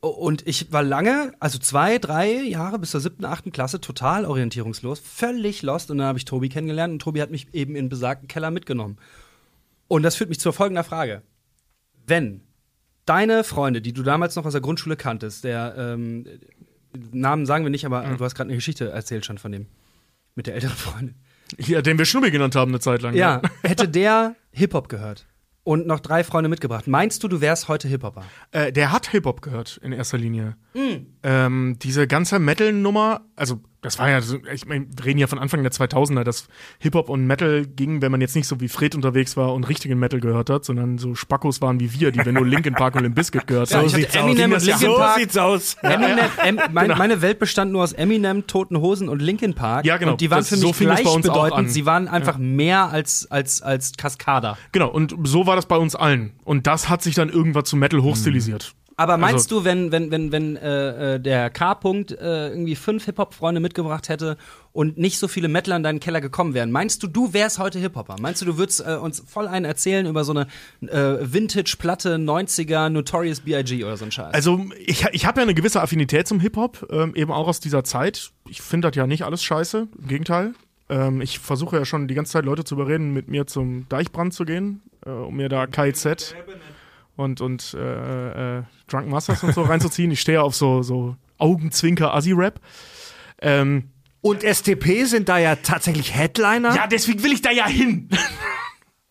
Speaker 4: Und ich war lange, also zwei, drei Jahre bis zur siebten, achten Klasse, total orientierungslos, völlig lost. Und dann habe ich Tobi kennengelernt und Tobi hat mich eben in besagten Keller mitgenommen. Und das führt mich zur folgender Frage. Wenn deine Freunde, die du damals noch aus der Grundschule kanntest, der ähm, Namen sagen wir nicht, aber du hast gerade eine Geschichte erzählt schon von dem. Mit der älteren Freundin.
Speaker 3: Ja, den wir Schnubbi genannt haben eine Zeit lang.
Speaker 4: Ja, hätte der Hip-Hop gehört und noch drei Freunde mitgebracht, meinst du, du wärst heute Hip-Hopper?
Speaker 3: Äh, der hat Hip-Hop gehört in erster Linie. Ähm, diese ganze Metal-Nummer, also das war ja, so, ich meine, wir reden ja von Anfang der 2000er, dass Hip-Hop und Metal ging, wenn man jetzt nicht so wie Fred unterwegs war und richtigen Metal gehört hat, sondern so Spackos waren wie wir, die wir nur Linkin Park und Limp Bizkit gehört
Speaker 4: Ja,
Speaker 3: haben.
Speaker 4: ich hatte
Speaker 1: sieht's aus.
Speaker 4: Eminem
Speaker 3: ja-
Speaker 4: Linkin
Speaker 1: so
Speaker 4: Park.
Speaker 1: sieht's aus.
Speaker 4: Eminem, em, mein, meine Welt bestand nur aus Eminem, Toten Hosen und Linkin Park.
Speaker 3: Ja, genau.
Speaker 4: Und die waren
Speaker 3: Das-
Speaker 4: für
Speaker 3: so
Speaker 4: mich
Speaker 3: fing es bei uns auch an.
Speaker 4: gleichbedeutend. Sie waren einfach mehr als, als, als Kaskader.
Speaker 3: Genau, und so war das bei uns allen. Und das hat sich dann irgendwann zu Metal hochstilisiert.
Speaker 4: Aber meinst
Speaker 3: Also-
Speaker 4: du, wenn, wenn, wenn, wenn äh, äh, der K-Punkt äh, irgendwie fünf Hip-Hop-Freunde mitgebracht hätte und nicht so viele Metaler in deinen Keller gekommen wären, meinst du, du wärst heute Hip-Hopper? Meinst du, du würdest äh, uns voll einen erzählen über so eine äh, Vintage-Platte, 90er, Notorious B.I.G. oder so ein Scheiß?
Speaker 3: Also, ich, ich habe ja eine gewisse Affinität zum Hip-Hop, ähm, eben auch aus dieser Zeit. Ich finde das ja nicht alles scheiße, im Gegenteil. Ähm, ich versuche ja schon die ganze Zeit Leute zu überreden, mit mir zum Deichbrand zu gehen, äh, um mir da KZ und, und äh, äh, Drunken Masters und so reinzuziehen. Ich stehe auf so, so Augenzwinker-Assi-Rap. Ähm,
Speaker 1: Und STP sind da ja tatsächlich Headliner.
Speaker 3: ja, deswegen will ich da ja hin.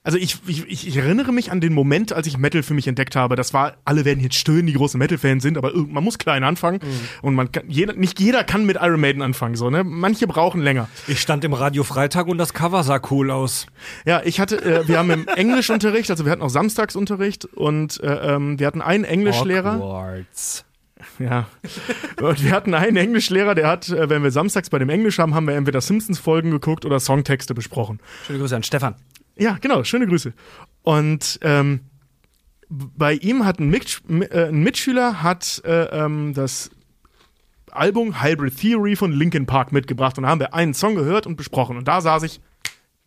Speaker 3: Also ich, ich, ich erinnere mich an den Moment, als ich Metal für mich entdeckt habe. Das war, alle werden jetzt stöhnen, die große Metal-Fans sind, aber man muss klein anfangen. Und man kann, jeder, nicht jeder kann mit Iron Maiden anfangen, so, ne? Manche brauchen länger.
Speaker 1: Ich stand im Radio Freitag und das Cover sah cool aus.
Speaker 3: Ja, ich hatte, äh, wir haben im Englischunterricht, also wir hatten auch Samstagsunterricht und äh, ähm, wir hatten einen Englischlehrer.
Speaker 4: Hogwarts.
Speaker 3: Ja. Und wir hatten einen Englischlehrer, der hat, äh, wenn wir samstags bei dem Englisch haben, haben wir entweder Simpsons-Folgen geguckt oder Songtexte besprochen.
Speaker 4: Schöne Grüße an Stefan.
Speaker 3: Ja, genau, schöne Grüße. Und ähm, bei ihm hat ein, Mit äh, ein Mitschüler hat äh, ähm, das Album Hybrid Theory von Linkin Park mitgebracht und da haben wir einen Song gehört und besprochen. Und da saß ich,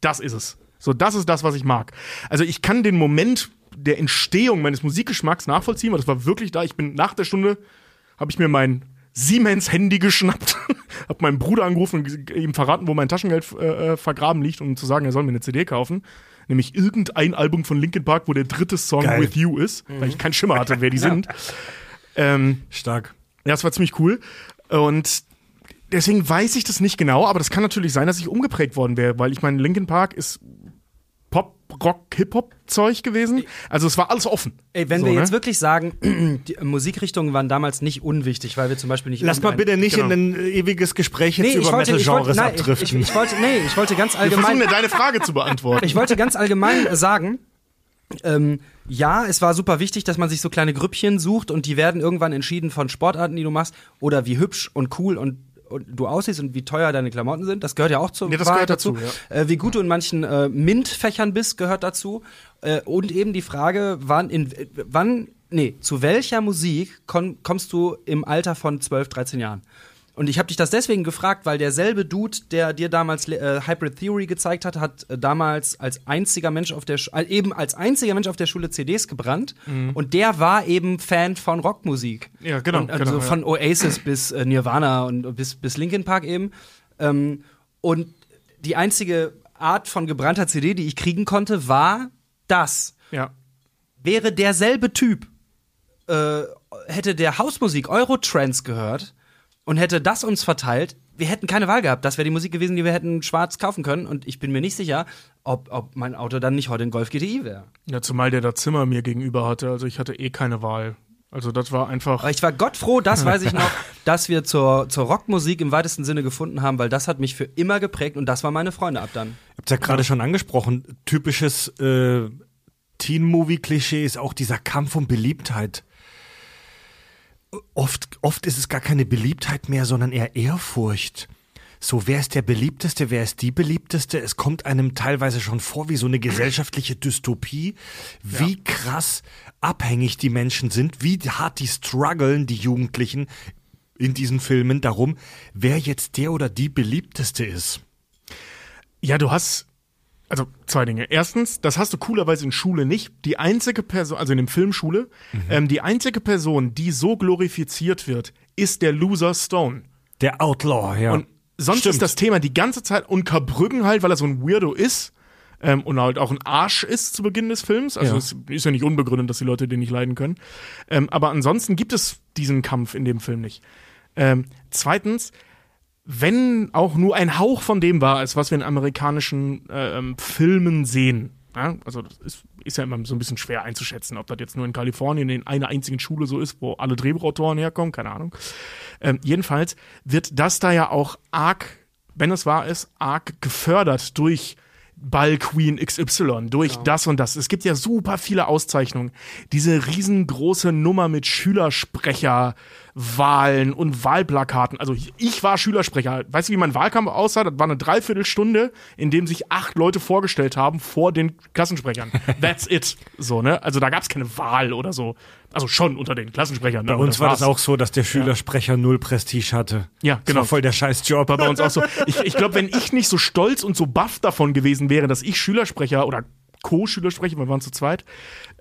Speaker 3: das ist es. So, das ist das, was ich mag. Also ich kann den Moment der Entstehung meines Musikgeschmacks nachvollziehen, weil das war wirklich da. Ich bin nach der Stunde, habe ich mir mein Siemens-Handy geschnappt, habe meinen Bruder angerufen und ihm verraten, wo mein Taschengeld äh, äh, vergraben liegt, um zu sagen, er soll mir eine CD kaufen. Nämlich irgendein Album von Linkin Park, wo der dritte Song
Speaker 1: Geil.
Speaker 3: With You ist, weil ich keinen Schimmer hatte, wer die sind. Ähm,
Speaker 1: Stark.
Speaker 3: ja, das war ziemlich cool. Und deswegen weiß ich das nicht genau, aber das kann natürlich sein, dass ich umgeprägt worden wäre, weil ich meine, Linkin Park ist Pop, Rock, Hip-Hop-Zeug gewesen. Also es war alles offen.
Speaker 4: Ey, wenn
Speaker 3: So,
Speaker 4: wir
Speaker 3: ne?
Speaker 4: jetzt wirklich sagen, die Musikrichtungen waren damals nicht unwichtig, weil wir zum Beispiel nicht.
Speaker 1: Lass mal bitte nicht
Speaker 3: genau.
Speaker 1: in ein ewiges Gespräch jetzt
Speaker 4: Nee,
Speaker 1: über Metal-Genres
Speaker 4: nein, ich,
Speaker 1: abdriften.
Speaker 4: ich, ich wollte, nee, ich wollte ganz
Speaker 3: Wir versuchen
Speaker 4: allgemein.
Speaker 3: deine Frage zu beantworten.
Speaker 4: Ich wollte ganz allgemein äh, sagen, ähm, ja, es war super wichtig, dass man sich so kleine Grüppchen sucht und die werden irgendwann entschieden von Sportarten, die du machst oder wie hübsch und cool und du aussiehst und wie teuer deine Klamotten sind. Das gehört ja auch zur
Speaker 3: Ja, das
Speaker 4: Wahrheit
Speaker 3: gehört dazu,
Speaker 4: Äh, wie gut du in manchen äh, MINT-Fächern bist, gehört dazu. Äh, und eben die Frage, wann, in, äh, wann, nee, zu welcher Musik komm, kommst du im Alter von 12, 13 Jahren? Und ich habe dich das deswegen gefragt, weil derselbe Dude, der dir damals äh, Hybrid Theory gezeigt hat, hat äh, damals als einziger Mensch auf der Sch äh, eben als einziger Mensch auf der Schule CDs gebrannt und der war eben Fan von Rockmusik.
Speaker 3: Ja, genau,
Speaker 4: Und, also
Speaker 3: genau, ja.
Speaker 4: von Oasis bis äh, Nirvana und bis bis Linkin Park eben. Ähm, und die einzige Art von gebrannter CD, die ich kriegen konnte, war das.
Speaker 3: ja.
Speaker 4: Wäre derselbe Typ, äh, hätte der Hausmusik Eurotrance gehört und hätte das uns verteilt, wir hätten keine Wahl gehabt. Das wäre die Musik gewesen, die wir hätten schwarz kaufen können. Und ich bin mir nicht sicher, ob, ob mein Auto dann nicht heute ein Golf GTI wäre.
Speaker 3: ja, zumal der da Zimmer mir gegenüber hatte. Also ich hatte eh keine Wahl. Also das war einfach.
Speaker 4: Aber ich war Gott froh, das weiß ich noch, dass wir zur, zur Rockmusik im weitesten Sinne gefunden haben, weil das hat mich für immer geprägt und das waren meine Freunde ab dann.
Speaker 1: Ihr habt ja gerade schon angesprochen, typisches äh, Teen-Movie-Klischee ist auch dieser Kampf um Beliebtheit. Oft, oft ist es gar keine Beliebtheit mehr, sondern eher Ehrfurcht. So, wer ist der Beliebteste, wer ist die Beliebteste? Es kommt einem teilweise schon vor wie so eine gesellschaftliche Dystopie, wie krass abhängig die Menschen sind, wie hart die strugglen, die Jugendlichen in diesen Filmen darum, wer jetzt der oder die Beliebteste ist.
Speaker 3: Ja, du hast Also zwei Dinge. Erstens, das hast du coolerweise in Schule nicht. Die einzige Person, also in dem Film Schule, ähm, die einzige Person, die so glorifiziert wird, ist der Loser Stone.
Speaker 1: Der Outlaw, ja.
Speaker 3: Und sonst
Speaker 1: Stimmt.
Speaker 3: ist das Thema die ganze Zeit und halt, weil er so ein Weirdo ist ähm, und halt auch ein Arsch ist zu Beginn des Films. Also
Speaker 1: Ja.
Speaker 3: es ist ja nicht unbegründet, dass die Leute den nicht leiden können. Ähm, aber ansonsten gibt es diesen Kampf in dem Film nicht. Ähm, zweitens, wenn auch nur ein Hauch von dem war, als was wir in amerikanischen äh, ähm, Filmen sehen. Ja? Also das ist, ist ja immer so ein bisschen schwer einzuschätzen, ob das jetzt nur in Kalifornien in einer einzigen Schule so ist, wo alle Drehbuchautoren herkommen, keine Ahnung. Ähm, jedenfalls wird das da ja auch arg, wenn es wahr ist, arg gefördert durch Ball Queen XY, durch das und das. Es gibt ja super viele Auszeichnungen. Diese riesengroße Nummer mit Schülersprecherwahlen und Wahlplakaten. Also ich- ich war Schülersprecher. Weißt du, wie mein Wahlkampf aussah? Das war eine Dreiviertelstunde, in dem sich acht Leute vorgestellt haben vor den Klassensprechern. That's it. So, ne? Also da gab es keine Wahl oder so. Also schon unter den Klassensprechern. Ne?
Speaker 1: Bei uns war das auch so, dass der Schülersprecher null Prestige hatte.
Speaker 3: Ja,
Speaker 1: Das
Speaker 3: genau.
Speaker 1: war voll der Scheißjob.
Speaker 3: war bei uns auch so. Ich, ich glaube, wenn ich nicht so stolz und so baff davon gewesen wäre, dass ich Schülersprecher oder Co-Schülersprecher, wir waren zu zweit,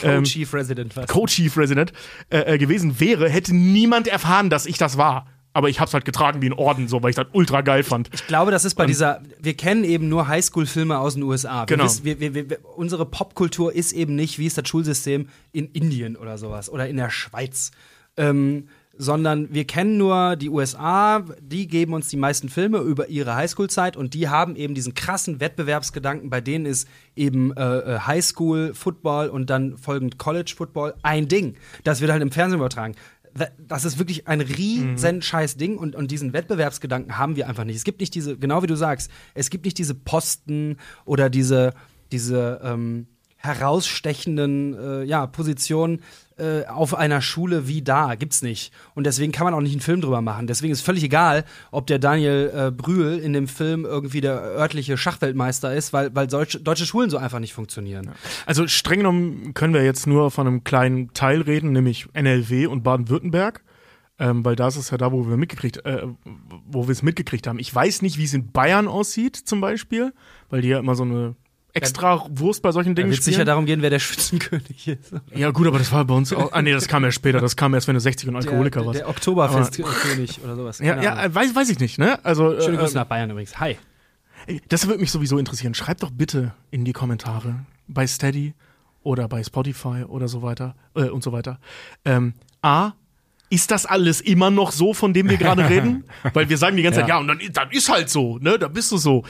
Speaker 3: ähm,
Speaker 4: Co-Chief Resident was.
Speaker 3: Co-Chief Resident äh, äh, gewesen wäre, hätte niemand erfahren, dass ich das war. Aber ich hab's halt getragen wie ein Orden, so, weil ich das ultra geil fand.
Speaker 4: Ich glaube, das ist bei dieser, wir kennen eben nur Highschool-Filme aus den USA. Wir
Speaker 3: Genau.
Speaker 4: wissen, wir, wir, wir, unsere Popkultur ist eben nicht, wie ist das Schulsystem in Indien oder sowas oder in der Schweiz. Ähm, sondern wir kennen nur die USA, die geben uns die meisten Filme über ihre Highschool-Zeit und die haben eben diesen krassen Wettbewerbsgedanken, bei denen ist eben äh, äh, Highschool, Football und dann folgend College Football ein Ding. Das wird halt im Fernsehen übertragen. Das ist wirklich ein riesen scheiß Ding und, und diesen Wettbewerbsgedanken haben wir einfach nicht. Es gibt nicht diese, genau wie du sagst, es gibt nicht diese Posten oder diese, diese ähm, herausstechenden äh, ja, Positionen äh, auf einer Schule wie da. Gibt's nicht. Und deswegen kann man auch nicht einen Film drüber machen. Deswegen ist völlig egal, ob der Daniel äh, Brühl in dem Film irgendwie der örtliche Schachweltmeister ist, weil, weil deutsche, deutsche Schulen so einfach nicht funktionieren.
Speaker 3: Also streng genommen können wir jetzt nur von einem kleinen Teil reden, nämlich NLW und Baden-Württemberg. Ähm, weil das ist ja da, wo wir mitgekriegt, äh, wo wir es mitgekriegt haben. Ich weiß nicht, wie es in Bayern aussieht, zum Beispiel, weil die ja immer so eine extra Wurst bei solchen
Speaker 4: Da
Speaker 3: Dingen
Speaker 4: wird sicher
Speaker 3: spielen.
Speaker 4: darum gehen, wer der Schützenkönig ist.
Speaker 3: Ja, gut, aber das war bei uns auch. Ah, nee, das kam erst später. Das kam erst, wenn du 60 und Alkoholiker
Speaker 4: der,
Speaker 3: warst.
Speaker 4: der Oktoberfestkönig oder sowas.
Speaker 3: ja, ja, äh, weiß, weiß ich nicht, ne? Also,
Speaker 4: Schöne
Speaker 3: äh,
Speaker 4: Grüße nach Bayern übrigens. Hi.
Speaker 3: Das würde mich sowieso interessieren. Schreibt doch bitte in die Kommentare bei Steady oder bei Spotify oder so weiter äh, und so weiter. Ähm, A, ist das alles immer noch so, von dem wir gerade reden? Weil wir sagen die ganze Zeit, ja, und dann, dann ist halt so, ne? Da bist du so.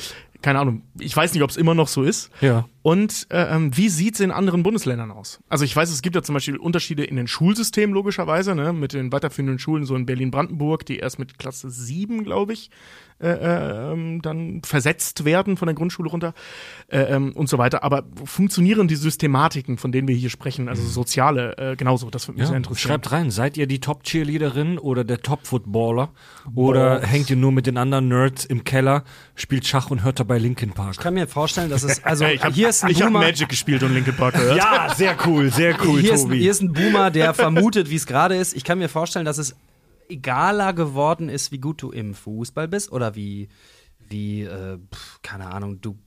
Speaker 3: Keine Ahnung. Ich weiß nicht, ob es immer noch so ist.
Speaker 1: Ja.
Speaker 3: Und äh, ähm, wie sieht's in anderen Bundesländern aus? Also ich weiß, es gibt ja zum Beispiel Unterschiede in den Schulsystemen logischerweise, ne? mit den weiterführenden Schulen so in Berlin-Brandenburg, die erst mit Klasse 7, glaube ich, äh, äh, ähm, dann versetzt werden von der Grundschule runter äh, ähm, und so weiter. Aber funktionieren die Systematiken, von denen wir hier sprechen, also soziale, äh, genauso? Das würde mich sehr
Speaker 1: Ja,
Speaker 3: interessieren.
Speaker 1: schreibt rein, seid ihr die Top-Cheerleaderin oder der Top-Footballer? Oder hängt ihr nur mit den anderen Nerds im Keller, spielt Schach und hört dabei Linkin Park?
Speaker 4: Ich kann mir vorstellen, dass es, also hier ist ein
Speaker 3: hab
Speaker 4: Boomer,
Speaker 3: Magic gespielt und Linkin Park gehört.
Speaker 1: Ja, sehr cool, sehr cool,
Speaker 4: hier, ist,
Speaker 1: Tobi.
Speaker 4: hier ist ein Boomer, der vermutet, wie es gerade ist. Ich kann mir vorstellen, dass es egaler geworden ist, wie gut du im Fußball bist oder wie, wie äh, keine Ahnung, du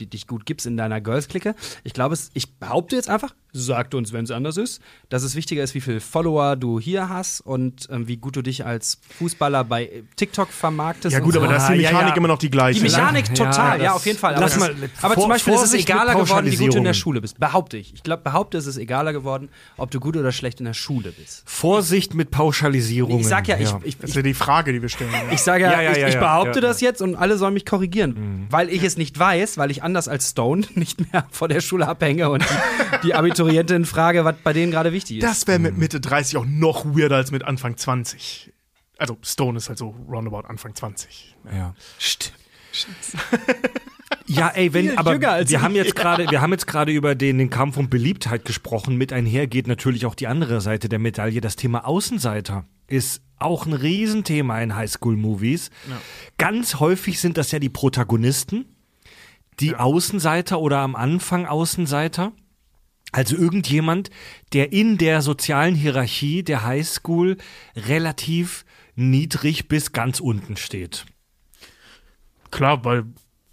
Speaker 4: dich gut gibst in deiner Girls-Clique. Ich glaube, es- ich behaupte jetzt einfach, sagt uns, wenn es anders ist, dass es wichtiger ist, wie viele Follower du hier hast und ähm, wie gut du dich als Fußballer bei TikTok vermarktest.
Speaker 3: Ja gut,
Speaker 4: so.
Speaker 3: aber da ist
Speaker 1: Ah,
Speaker 3: die
Speaker 1: ja,
Speaker 3: Mechanik
Speaker 1: ja.
Speaker 3: immer noch die gleiche.
Speaker 4: Die Mechanik
Speaker 1: Ja,
Speaker 4: total,
Speaker 1: das-
Speaker 4: ja, auf jeden Fall. Aber, das,
Speaker 1: mal-
Speaker 4: aber
Speaker 1: vor-
Speaker 4: zum Beispiel ist es egaler geworden, wie gut du in der. Schule bist. Behaupte ich. Ich glaube, behaupte, es ist egaler geworden, ob du gut oder schlecht in der Schule bist.
Speaker 1: Vorsicht mit Pauschalisierungen.
Speaker 4: Ich sag ja, ich, ich,
Speaker 3: Das ist
Speaker 4: ich,
Speaker 3: ja die Frage, die wir stellen.
Speaker 4: ich sage ja,
Speaker 1: Ja, ja,
Speaker 4: ich,
Speaker 1: ja,
Speaker 4: ich
Speaker 1: ja,
Speaker 4: behaupte
Speaker 1: ja.
Speaker 4: das jetzt und alle sollen mich korrigieren, weil ich es nicht weiß, weil ich anders als Stone nicht mehr vor der Schule abhänge und die, die Abiturientin frage, was bei denen gerade wichtig ist.
Speaker 3: Das wäre mit Mitte 30 auch noch weirder als mit Anfang 20. Also Stone ist halt so roundabout Anfang 20.
Speaker 1: Ja.
Speaker 4: Stimmt.
Speaker 1: Ja, ey, wenn, aber wir haben jetzt gerade, wir haben jetzt gerade über den, den Kampf um Beliebtheit gesprochen. Mit einher geht natürlich auch die andere Seite der Medaille. Das Thema Außenseiter ist auch ein Riesenthema in Highschool-Movies. Ganz häufig sind das ja die Protagonisten, die Außenseiter oder am Anfang Außenseiter. Also irgendjemand, der in der sozialen Hierarchie der Highschool relativ niedrig bis ganz unten steht.
Speaker 3: Klar, weil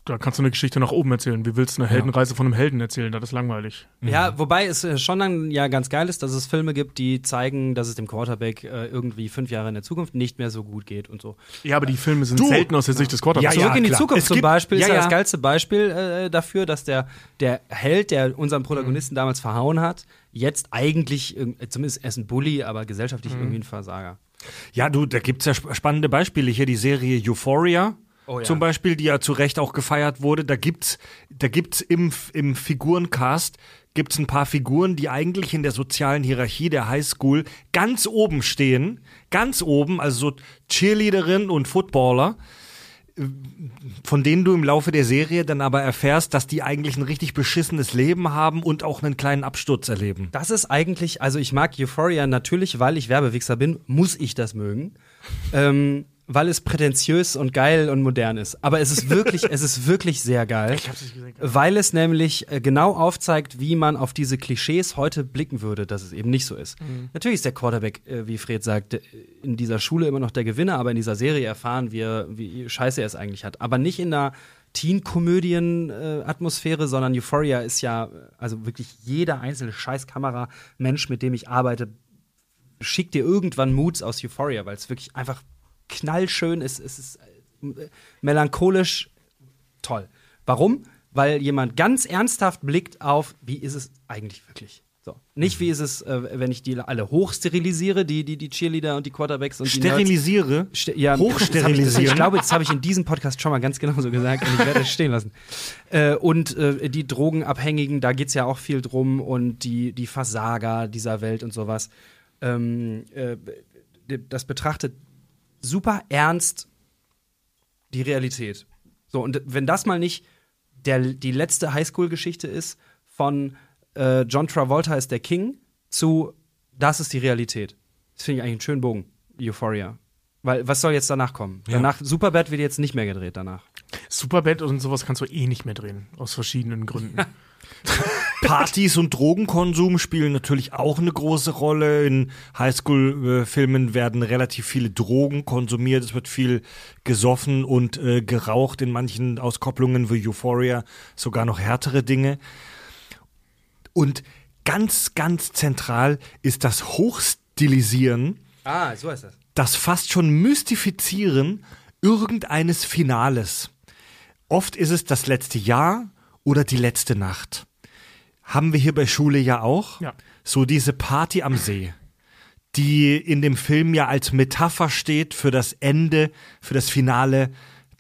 Speaker 3: Da kannst du eine Geschichte nach oben erzählen. Wie willst du eine Heldenreise von einem Helden erzählen? Das ist langweilig.
Speaker 4: Ja, wobei es äh, schon dann ja ganz geil ist, dass es Filme gibt, die zeigen, dass es dem Quarterback äh, irgendwie fünf Jahre in der Zukunft nicht mehr so gut geht und so.
Speaker 3: Ja, aber die Filme sind
Speaker 1: Du-
Speaker 3: selten aus der Sicht des Quarterbacks.
Speaker 1: Ja,
Speaker 4: Zurück in die
Speaker 1: klar.
Speaker 4: Zukunft
Speaker 1: Es
Speaker 4: zum
Speaker 1: gibt-
Speaker 4: Beispiel
Speaker 1: ja,
Speaker 4: ist ja
Speaker 1: ja.
Speaker 4: das geilste Beispiel äh, dafür, dass der, der Held, der unseren Protagonisten damals verhauen hat, jetzt eigentlich, irg- zumindest er ist ein Bully, aber gesellschaftlich irgendwie ein Versager.
Speaker 1: Ja, du, da gibt's ja sp- spannende Beispiele. Hier die Serie Euphoria.
Speaker 4: Oh ja.
Speaker 1: Zum Beispiel, die ja zu Recht auch gefeiert wurde. Da gibt's, da gibt's im, im Figurencast gibt's ein paar Figuren, die eigentlich in der sozialen Hierarchie der Highschool ganz oben stehen. Ganz oben, also so Cheerleaderin und Footballer. Von denen du im Laufe der Serie dann aber erfährst, dass die eigentlich ein richtig beschissenes Leben haben und auch einen kleinen Absturz erleben.
Speaker 4: Das ist eigentlich, also ich mag Euphoria natürlich, weil ich Werbewichser bin, muss ich das mögen. ähm, weil es prätentiös und geil und modern ist. Aber es ist wirklich, es ist wirklich sehr geil. Ich
Speaker 3: hab's nicht gesehen.
Speaker 4: Weil es nämlich äh, genau aufzeigt, wie man auf diese Klischees heute blicken würde, dass es eben nicht so ist. Natürlich ist der Quarterback, äh, wie Fred sagt, äh, in dieser Schule immer noch der Gewinner, aber in dieser Serie erfahren wir, wie scheiße er es eigentlich hat. Aber nicht in einer Teen-Komödien-Atmosphäre, sondern Euphoria ist ja, also wirklich jeder einzelne Scheißkamera-Mensch, mit dem ich arbeite, schickt dir irgendwann Moods aus Euphoria, weil es wirklich einfach knallschön ist. Es ist äh, melancholisch toll. Warum? Weil jemand ganz ernsthaft blickt auf, wie ist es eigentlich wirklich? So. Nicht wie ist es, äh, wenn ich die alle hochsterilisiere, die, die, die Cheerleader und die Quarterbacks und die Nerds.
Speaker 1: Sterilisiere.
Speaker 4: Ste ja,
Speaker 1: Hochsterilisieren.
Speaker 4: hab Ich, ich glaube, das habe ich in diesem Podcast schon mal ganz genauso gesagt und ich werde es stehen lassen. Äh, und äh, die Drogenabhängigen, da geht es ja auch viel drum und die, die Versager dieser Welt und sowas. Ähm, äh, das betrachtet super ernst die Realität. So, und wenn das mal nicht der, die letzte Highschool-Geschichte ist von äh, John Travolta ist der King zu das ist die Realität. Das finde ich eigentlich einen schönen Bogen, Euphoria. Weil, was soll jetzt danach kommen? Danach, Superbad wird jetzt nicht mehr gedreht danach.
Speaker 3: Superbad und sowas kannst du eh nicht mehr drehen. Aus verschiedenen Gründen.
Speaker 1: Partys und Drogenkonsum spielen natürlich auch eine große Rolle. In Highschool-Filmen werden relativ viele Drogen konsumiert. Es wird viel gesoffen und äh, geraucht. In manchen Auskopplungen wie Euphoria sogar noch härtere Dinge. Und ganz, ganz zentral ist das Hochstilisieren,
Speaker 4: Ah, so heißt das.
Speaker 1: das fast schon Mystifizieren irgendeines Finales. Oft ist es das letzte Jahr oder die letzte Nacht. Haben wir hier bei Schule ja auch.
Speaker 3: Ja.
Speaker 1: So diese Party am See, die in dem Film ja als Metapher steht für das Ende, für das Finale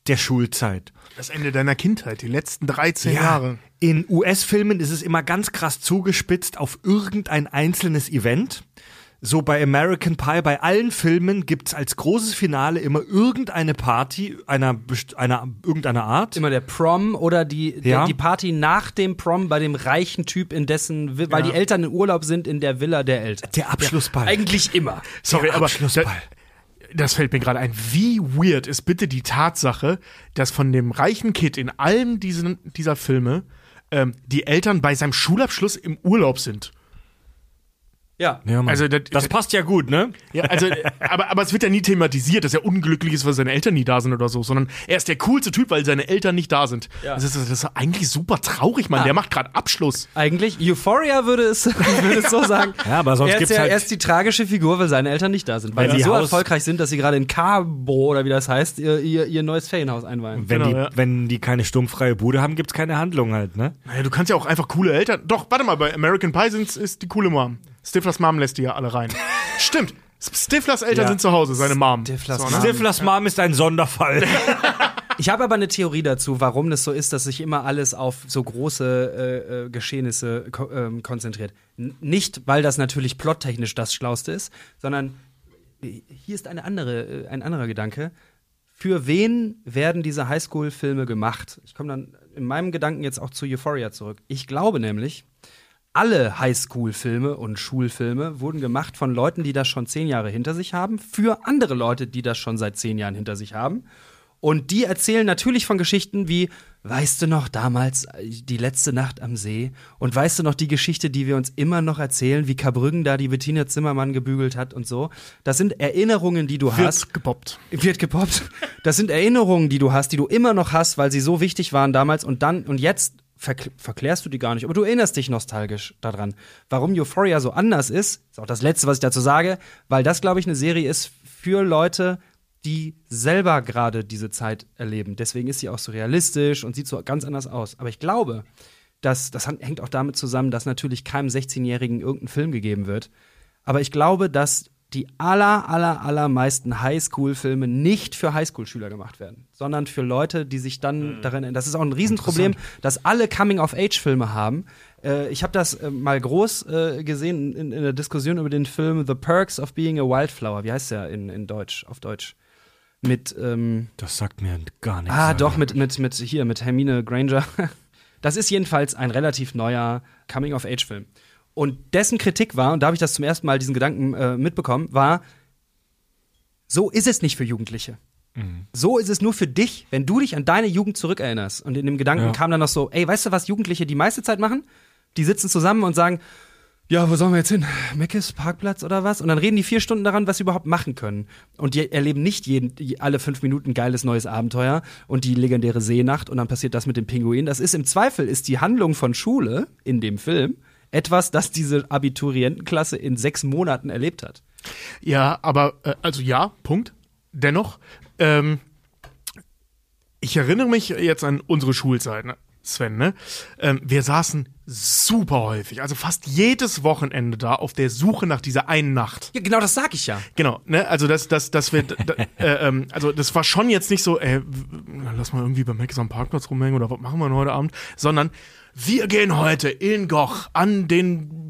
Speaker 1: der Schulzeit.
Speaker 3: Das Ende deiner Kindheit, die letzten 13 Jahre.
Speaker 1: In US-Filmen ist es immer ganz krass zugespitzt auf irgendein einzelnes Event. So bei American Pie, bei allen Filmen gibt's als großes Finale immer irgendeine Party einer, einer irgendeiner Art.
Speaker 4: Immer der Prom oder die,
Speaker 1: Ja.
Speaker 4: der, die Party nach dem Prom bei dem reichen Typ, in dessen, weil die Eltern in Urlaub sind, in der Villa der Eltern.
Speaker 1: Der Abschlussball.
Speaker 4: Eigentlich immer.
Speaker 3: Sorry,
Speaker 1: Der
Speaker 3: aber
Speaker 1: Abschlussball.
Speaker 3: da, das fällt mir gerade ein. Wie weird ist bitte die Tatsache, dass von dem reichen Kid in allen diesen, dieser Filme ähm, die Eltern bei seinem Schulabschluss im Urlaub sind.
Speaker 4: Ja.
Speaker 1: Ja.
Speaker 3: Also das-
Speaker 1: das passt ja gut, ne?
Speaker 3: Ja, also, aber, aber es wird ja nie thematisiert, dass er unglücklich ist, weil seine Eltern nie da sind oder so, sondern er ist der coolste Typ, weil seine Eltern nicht da sind.
Speaker 4: Ja.
Speaker 3: Das, ist, das ist eigentlich super traurig, Mann. Der macht gerade Abschluss.
Speaker 4: Eigentlich, Euphoria würde es, würde es so sagen.
Speaker 1: Ja, aber sonst
Speaker 4: er ist
Speaker 1: gibt's
Speaker 4: ja
Speaker 1: halt-
Speaker 4: erst die tragische Figur, weil seine Eltern nicht da sind. Weil
Speaker 1: Weil
Speaker 4: sie so
Speaker 1: Haus-
Speaker 4: erfolgreich sind, dass sie gerade in Cabo oder wie das heißt, ihr, ihr, ihr neues Ferienhaus einweihen.
Speaker 1: Wenn,
Speaker 3: Genau,
Speaker 1: die,
Speaker 3: ja.
Speaker 1: wenn die keine stummfreie Bude haben, gibt's keine Handlung halt, ne?
Speaker 3: Naja, du kannst ja auch einfach coole Eltern. Doch, warte mal, bei American Pie sind, ist die coole Mom. Stiflers Mom lässt die ja alle rein. Stimmt. Stiflers Eltern
Speaker 1: Ja.
Speaker 3: sind zu Hause, seine Mom.
Speaker 4: Stiflers
Speaker 3: so,
Speaker 4: Mom.
Speaker 3: ne?
Speaker 1: Stiflers Mom ist ein Sonderfall.
Speaker 4: Ich habe aber eine Theorie dazu, warum das so ist, dass sich immer alles auf so große äh, äh, Geschehnisse ko ähm, konzentriert. N nicht, weil das natürlich plottechnisch das Schlauste ist, sondern äh, hier ist eine andere, äh, ein anderer Gedanke. Für wen werden diese Highschool-Filme gemacht? Ich komme dann in meinem Gedanken jetzt auch zu Euphoria zurück. Ich glaube nämlich, alle Highschool-Filme und Schulfilme wurden gemacht von Leuten, die das schon zehn Jahre hinter sich haben, für andere Leute, die das schon seit zehn Jahren hinter sich haben. Und die erzählen natürlich von Geschichten wie, weißt du noch damals äh, die letzte Nacht am See? Und weißt du noch die Geschichte, die wir uns immer noch erzählen, wie Karbrüggen da die Bettina Zimmermann gebügelt hat und so? Das sind Erinnerungen, die du hast.
Speaker 3: Wird gepoppt.
Speaker 4: Wird gepoppt. Das sind Erinnerungen, die du hast, die du immer noch hast, weil sie so wichtig waren damals und dann und jetzt verkl verklärst du die gar nicht, aber du erinnerst dich nostalgisch daran. Warum Euphoria so anders ist, ist auch das Letzte, was ich dazu sage, weil das, glaube ich, eine Serie ist für Leute, die selber gerade diese Zeit erleben. Deswegen ist sie auch so realistisch und sieht so ganz anders aus. Aber ich glaube, dass das hängt auch damit zusammen, dass natürlich keinem 16-Jährigen irgendein Film gegeben wird. Aber ich glaube, dass die aller, aller, allermeisten Highschool-Filme nicht für Highschool-Schüler gemacht werden, sondern für Leute, die sich dann darin. Das ist auch ein Riesenproblem, dass alle Coming-of-Age-Filme haben. Äh, ich habe das äh, mal groß äh, gesehen in, in der Diskussion über den Film The Perks of Being a Wildflower. Wie heißt der in, in Deutsch, auf Deutsch? Mit, ähm,
Speaker 1: Das sagt mir gar nichts.
Speaker 4: Ah, doch, mit, mit, mit hier, mit Hermine Granger. Das ist jedenfalls ein relativ neuer Coming-of-Age-Film. Und dessen Kritik war, und da habe ich das zum ersten Mal diesen Gedanken äh, mitbekommen, war, so ist es nicht für Jugendliche. So ist es nur für dich, wenn du dich an deine Jugend zurückerinnerst. Und in dem Gedanken
Speaker 1: Ja.
Speaker 4: kam dann noch so, ey, weißt du, was Jugendliche die meiste Zeit machen? Die sitzen zusammen und sagen, ja, wo sollen wir jetzt hin? Meckes, Parkplatz oder was? Und dann reden die vier Stunden daran, was sie überhaupt machen können. Und die erleben nicht jeden, alle fünf Minuten geiles neues Abenteuer und die legendäre Seenacht und dann passiert das mit dem Pinguin. Das ist im Zweifel, ist die Handlung von Schule in dem Film etwas, das diese Abiturientenklasse in sechs Monaten erlebt hat.
Speaker 3: Ja, aber, äh, also ja, Punkt. Dennoch, ähm, ich erinnere mich jetzt an unsere Schulzeit? Sven, ne? Ähm, wir saßen super häufig, also fast jedes Wochenende da auf der Suche nach dieser einen Nacht.
Speaker 4: Ja, genau das sag ich ja.
Speaker 3: Genau, ne? Also das, das, das wir, da, äh, ähm, also das war schon jetzt nicht so, w- lass mal irgendwie beim Max am Parkplatz rumhängen oder was machen wir denn heute Abend, sondern wir gehen heute in Goch an den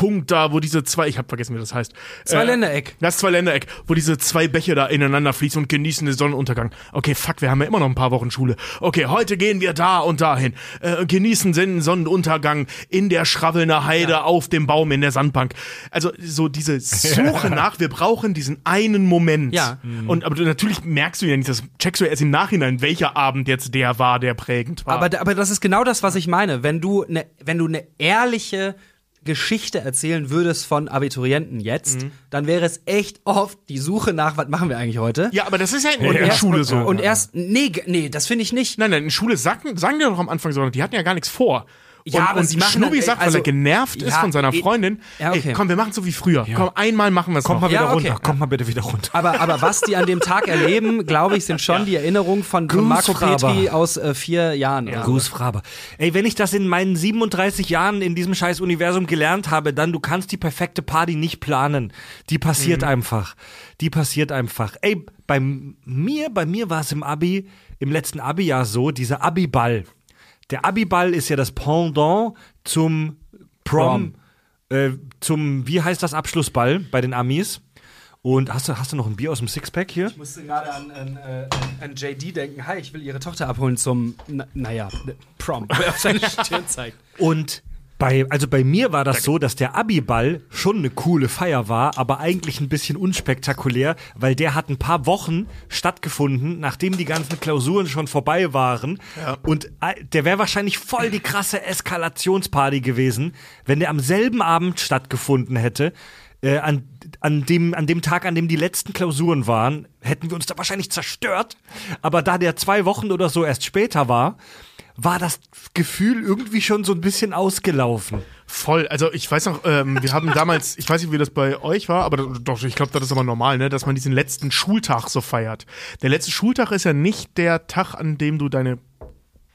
Speaker 3: Punkt da, wo diese zwei, ich habe vergessen, wie das heißt.
Speaker 4: Zwei Ländereck.
Speaker 3: Das Zwei-Ländereck, wo diese zwei Bäche da ineinander fließen und genießen den Sonnenuntergang. Okay, fuck, wir haben ja immer noch ein paar Wochen Schule. Okay, heute gehen wir da und dahin. Äh, genießen den Sonnenuntergang in der Schravelner Heide auf dem Baum in der Sandbank. Also so diese Suche nach, wir brauchen diesen einen Moment.
Speaker 4: Ja.
Speaker 3: Und aber du, natürlich merkst du ja nicht, das checkst du ja erst im Nachhinein, welcher Abend jetzt der war, der prägend war.
Speaker 4: Aber, aber das ist genau das, was ich meine. Wenn du eine, wenn du eine ehrliche Geschichte erzählen würdest von Abiturienten jetzt, dann wäre es echt oft die Suche nach, was machen wir eigentlich heute?
Speaker 3: ja, aber das ist ja in, in
Speaker 1: Ja.
Speaker 3: der Schule so.
Speaker 4: Und erst, nee, nee, das finde ich nicht.
Speaker 3: Nein, nein, in Schule sagen, sagen die doch am Anfang so, die hatten ja gar nichts vor.
Speaker 4: Ja,
Speaker 3: und,
Speaker 4: aber
Speaker 3: und
Speaker 4: sie machen
Speaker 3: Schnubi sagt, weil
Speaker 4: also-
Speaker 3: er genervt ist
Speaker 4: Ja,
Speaker 3: von seiner
Speaker 4: eh-
Speaker 3: Freundin,
Speaker 4: Ja, okay.
Speaker 3: ey, komm, wir machen so wie früher. Komm, einmal machen wir es
Speaker 1: Kommt
Speaker 3: noch.
Speaker 1: mal wieder
Speaker 4: Ja, okay.
Speaker 1: runter, kommt mal bitte wieder runter.
Speaker 4: Aber, aber was die an dem Tag erleben, glaube ich, sind schon die Erinnerungen von, von Marco. Petri aus äh, vier Jahren. so.
Speaker 1: Gruß Fraber. Ey, wenn ich das in meinen 37 Jahren in diesem scheiß Universum gelernt habe, dann du kannst die perfekte Party nicht planen. Die passiert einfach. Die passiert einfach. Ey, bei mir, bei mir war es im Abi, im letzten Abi-Jahr so, dieser Abi-Ball. Der Abi-Ball ist ja das Pendant zum Prom, Äh, zum, wie heißt das, Abschlussball bei den Amis. Und hast du, hast du noch ein Bier aus dem Sixpack hier?
Speaker 4: Ich musste gerade an, an, äh, an JD denken. Hi, ich will ihre Tochter abholen zum, na, naja, Prom, wo er auf seine Stirn zeigt.
Speaker 1: Und bei, also bei mir war das so, dass der Abiball schon eine coole Feier war, aber eigentlich ein bisschen unspektakulär, weil der hat ein paar Wochen stattgefunden, nachdem die ganzen Klausuren schon vorbei waren. Und äh, der wäre wahrscheinlich voll die krasse Eskalationsparty gewesen, wenn der am selben Abend stattgefunden hätte. Äh, an, an, dem, an dem Tag, an dem die letzten Klausuren waren, hätten wir uns da wahrscheinlich zerstört. Aber da der zwei Wochen oder so erst später war, war das Gefühl irgendwie schon so ein bisschen ausgelaufen.
Speaker 3: Voll. Also ich weiß noch, ähm, wir haben damals, ich weiß nicht, wie das bei euch war, aber doch, ich glaube, das ist aber normal, ne, dass man diesen letzten Schultag so feiert. Der letzte Schultag ist ja nicht der Tag, an dem du deine